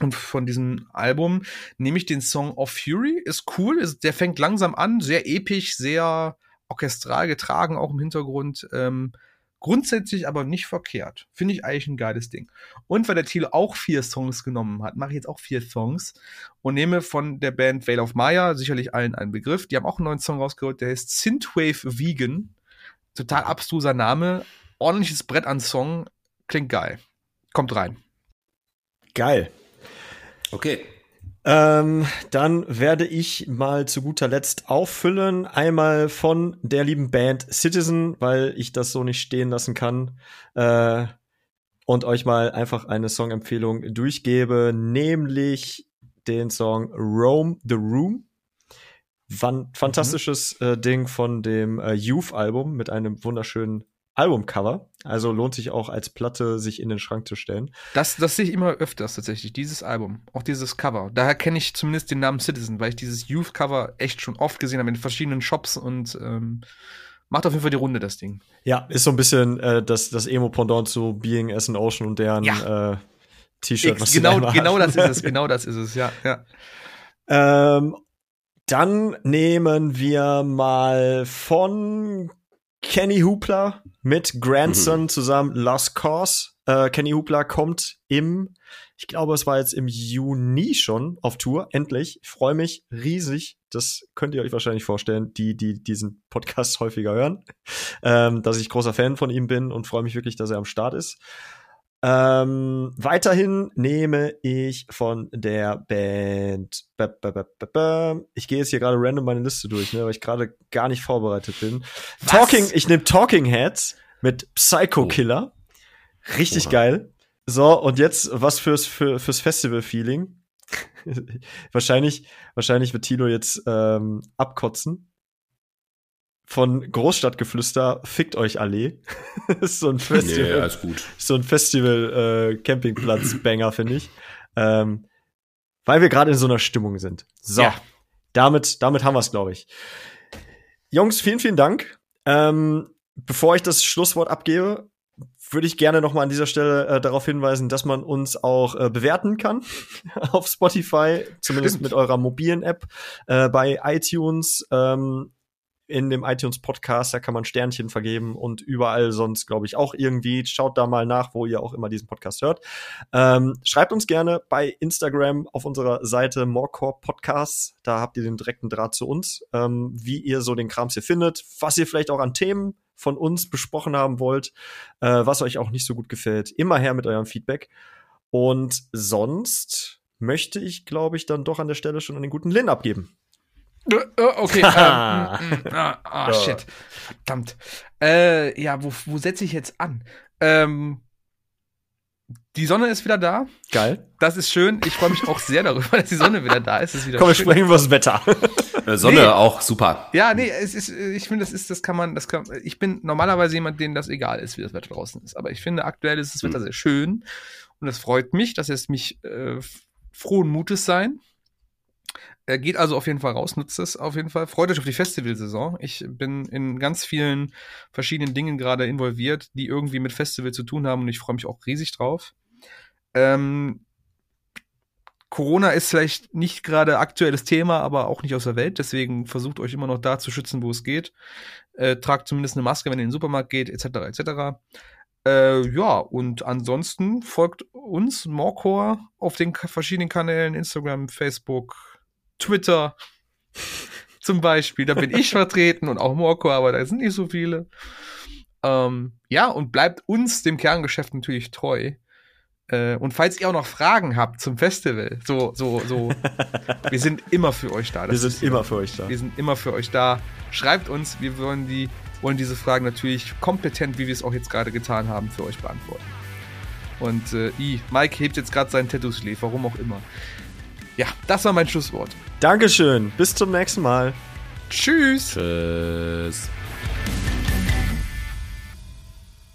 Und von diesem Album nehme ich den Song Of Fury. Ist cool, ist, der fängt langsam an, sehr episch, sehr orchestral getragen, auch im Hintergrund. Ähm, grundsätzlich aber nicht verkehrt. Finde ich eigentlich ein geiles Ding. Und weil der Thiel auch vier Songs genommen hat, mache ich jetzt auch vier Songs und nehme von der Band Veil of Maya, sicherlich allen einen Begriff. Die haben auch einen neuen Song rausgeholt, der heißt Synthwave Vegan. Total abstruser Name, ordentliches Brett an Song, klingt geil. Kommt rein. Geil. Okay. Ähm, dann werde ich mal zu guter Letzt auffüllen. Einmal von der lieben Band Citizen, weil ich das so nicht stehen lassen kann. Äh, und euch mal einfach eine Songempfehlung durchgebe, nämlich den Song Rome the Room. Fan fantastisches mhm. äh, Ding von dem äh, Youth-Album mit einem wunderschönen Albumcover. Also lohnt sich auch als Platte, sich in den Schrank zu stellen. Das, das sehe ich immer öfters tatsächlich, dieses Album, auch dieses Cover. Daher kenne ich zumindest den Namen Citizen, weil ich dieses Youth-Cover echt schon oft gesehen habe in verschiedenen Shops und ähm, macht auf jeden Fall die Runde, das Ding. Ja, ist so ein bisschen äh, das, das Emo-Pendant zu Being as an Ocean und deren ja. äh, T-Shirt, genau, genau das ist es, genau das ist es, ja, ja. Ähm, dann nehmen wir mal von Kenny Hoopla mit Grandson mhm. zusammen Lost Cause. Äh, Kenny Hoopla kommt im, ich glaube, es war jetzt im Juni schon auf Tour, endlich. Ich freue mich riesig. Das könnt ihr euch wahrscheinlich vorstellen, die, die diesen Podcast häufiger hören, ähm, dass ich großer Fan von ihm bin und freue mich wirklich, dass er am Start ist. Ähm, weiterhin nehme ich von der Band. Ich gehe jetzt hier gerade random meine Liste durch, ne, weil ich gerade gar nicht vorbereitet bin. Was? Talking, ich nehme Talking Heads mit Psycho oh. Killer. Richtig Oha. geil. So, und jetzt was fürs, für, fürs Festival-Feeling. wahrscheinlich, wahrscheinlich wird Tilo jetzt ähm, abkotzen von Großstadtgeflüster fickt euch alle. ist so ein Festival. Nee, alles gut. So ein Festival äh, Campingplatz Banger finde ich. Ähm, weil wir gerade in so einer Stimmung sind. So. Ja. Damit damit haben wir es, glaube ich. Jungs, vielen vielen Dank. Ähm, bevor ich das Schlusswort abgebe, würde ich gerne noch mal an dieser Stelle äh, darauf hinweisen, dass man uns auch äh, bewerten kann auf Spotify, zumindest Stimmt. mit eurer mobilen App, äh, bei iTunes. Ähm, in dem iTunes Podcast, da kann man Sternchen vergeben und überall sonst, glaube ich, auch irgendwie. Schaut da mal nach, wo ihr auch immer diesen Podcast hört. Ähm, schreibt uns gerne bei Instagram auf unserer Seite Morecore Podcasts. Da habt ihr den direkten Draht zu uns, ähm, wie ihr so den Krams hier findet, was ihr vielleicht auch an Themen von uns besprochen haben wollt, äh, was euch auch nicht so gut gefällt. Immer her mit eurem Feedback. Und sonst möchte ich, glaube ich, dann doch an der Stelle schon an den guten Lin abgeben. Äh, äh, okay. ähm, mm, mm, ah, ah, shit. Verdammt. Äh, ja, wo, wo setze ich jetzt an? Ähm, die Sonne ist wieder da. Geil. Das ist schön. Ich freue mich auch sehr darüber, dass die Sonne wieder da ist. ist wieder Komm, wir sprechen über das Wetter. Äh, Sonne nee. auch super. Ja, nee, es ist, ich finde, das ist, das kann man, das kann, ich bin normalerweise jemand, denen das egal ist, wie das Wetter draußen ist. Aber ich finde, aktuell ist das Wetter hm. sehr schön. Und es freut mich, dass es mich äh, frohen Mutes sein. Er geht also auf jeden Fall raus, nutzt es auf jeden Fall. Freut euch auf die Festivalsaison. Ich bin in ganz vielen verschiedenen Dingen gerade involviert, die irgendwie mit Festival zu tun haben und ich freue mich auch riesig drauf. Ähm, Corona ist vielleicht nicht gerade aktuelles Thema, aber auch nicht aus der Welt. Deswegen versucht euch immer noch da zu schützen, wo es geht. Äh, tragt zumindest eine Maske, wenn ihr in den Supermarkt geht, etc. etc. Äh, ja, und ansonsten folgt uns, Morcor, auf den verschiedenen Kanälen, Instagram, Facebook, Twitter zum Beispiel. Da bin ich vertreten und auch Morco, aber da sind nicht so viele. Ähm, ja, und bleibt uns, dem Kerngeschäft, natürlich treu. Äh, und falls ihr auch noch Fragen habt zum Festival, so, so, so, wir sind immer für euch da. Wir sind immer für euch da. Wir sind immer für euch da. Schreibt uns, wir wollen die, wollen diese Fragen natürlich kompetent, wie wir es auch jetzt gerade getan haben, für euch beantworten. Und äh, I, Mike hebt jetzt gerade seinen Tattoo-Sleeve, warum auch immer. Ja, das war mein Schlusswort. Dankeschön. Bis zum nächsten Mal. Tschüss. Tschüss.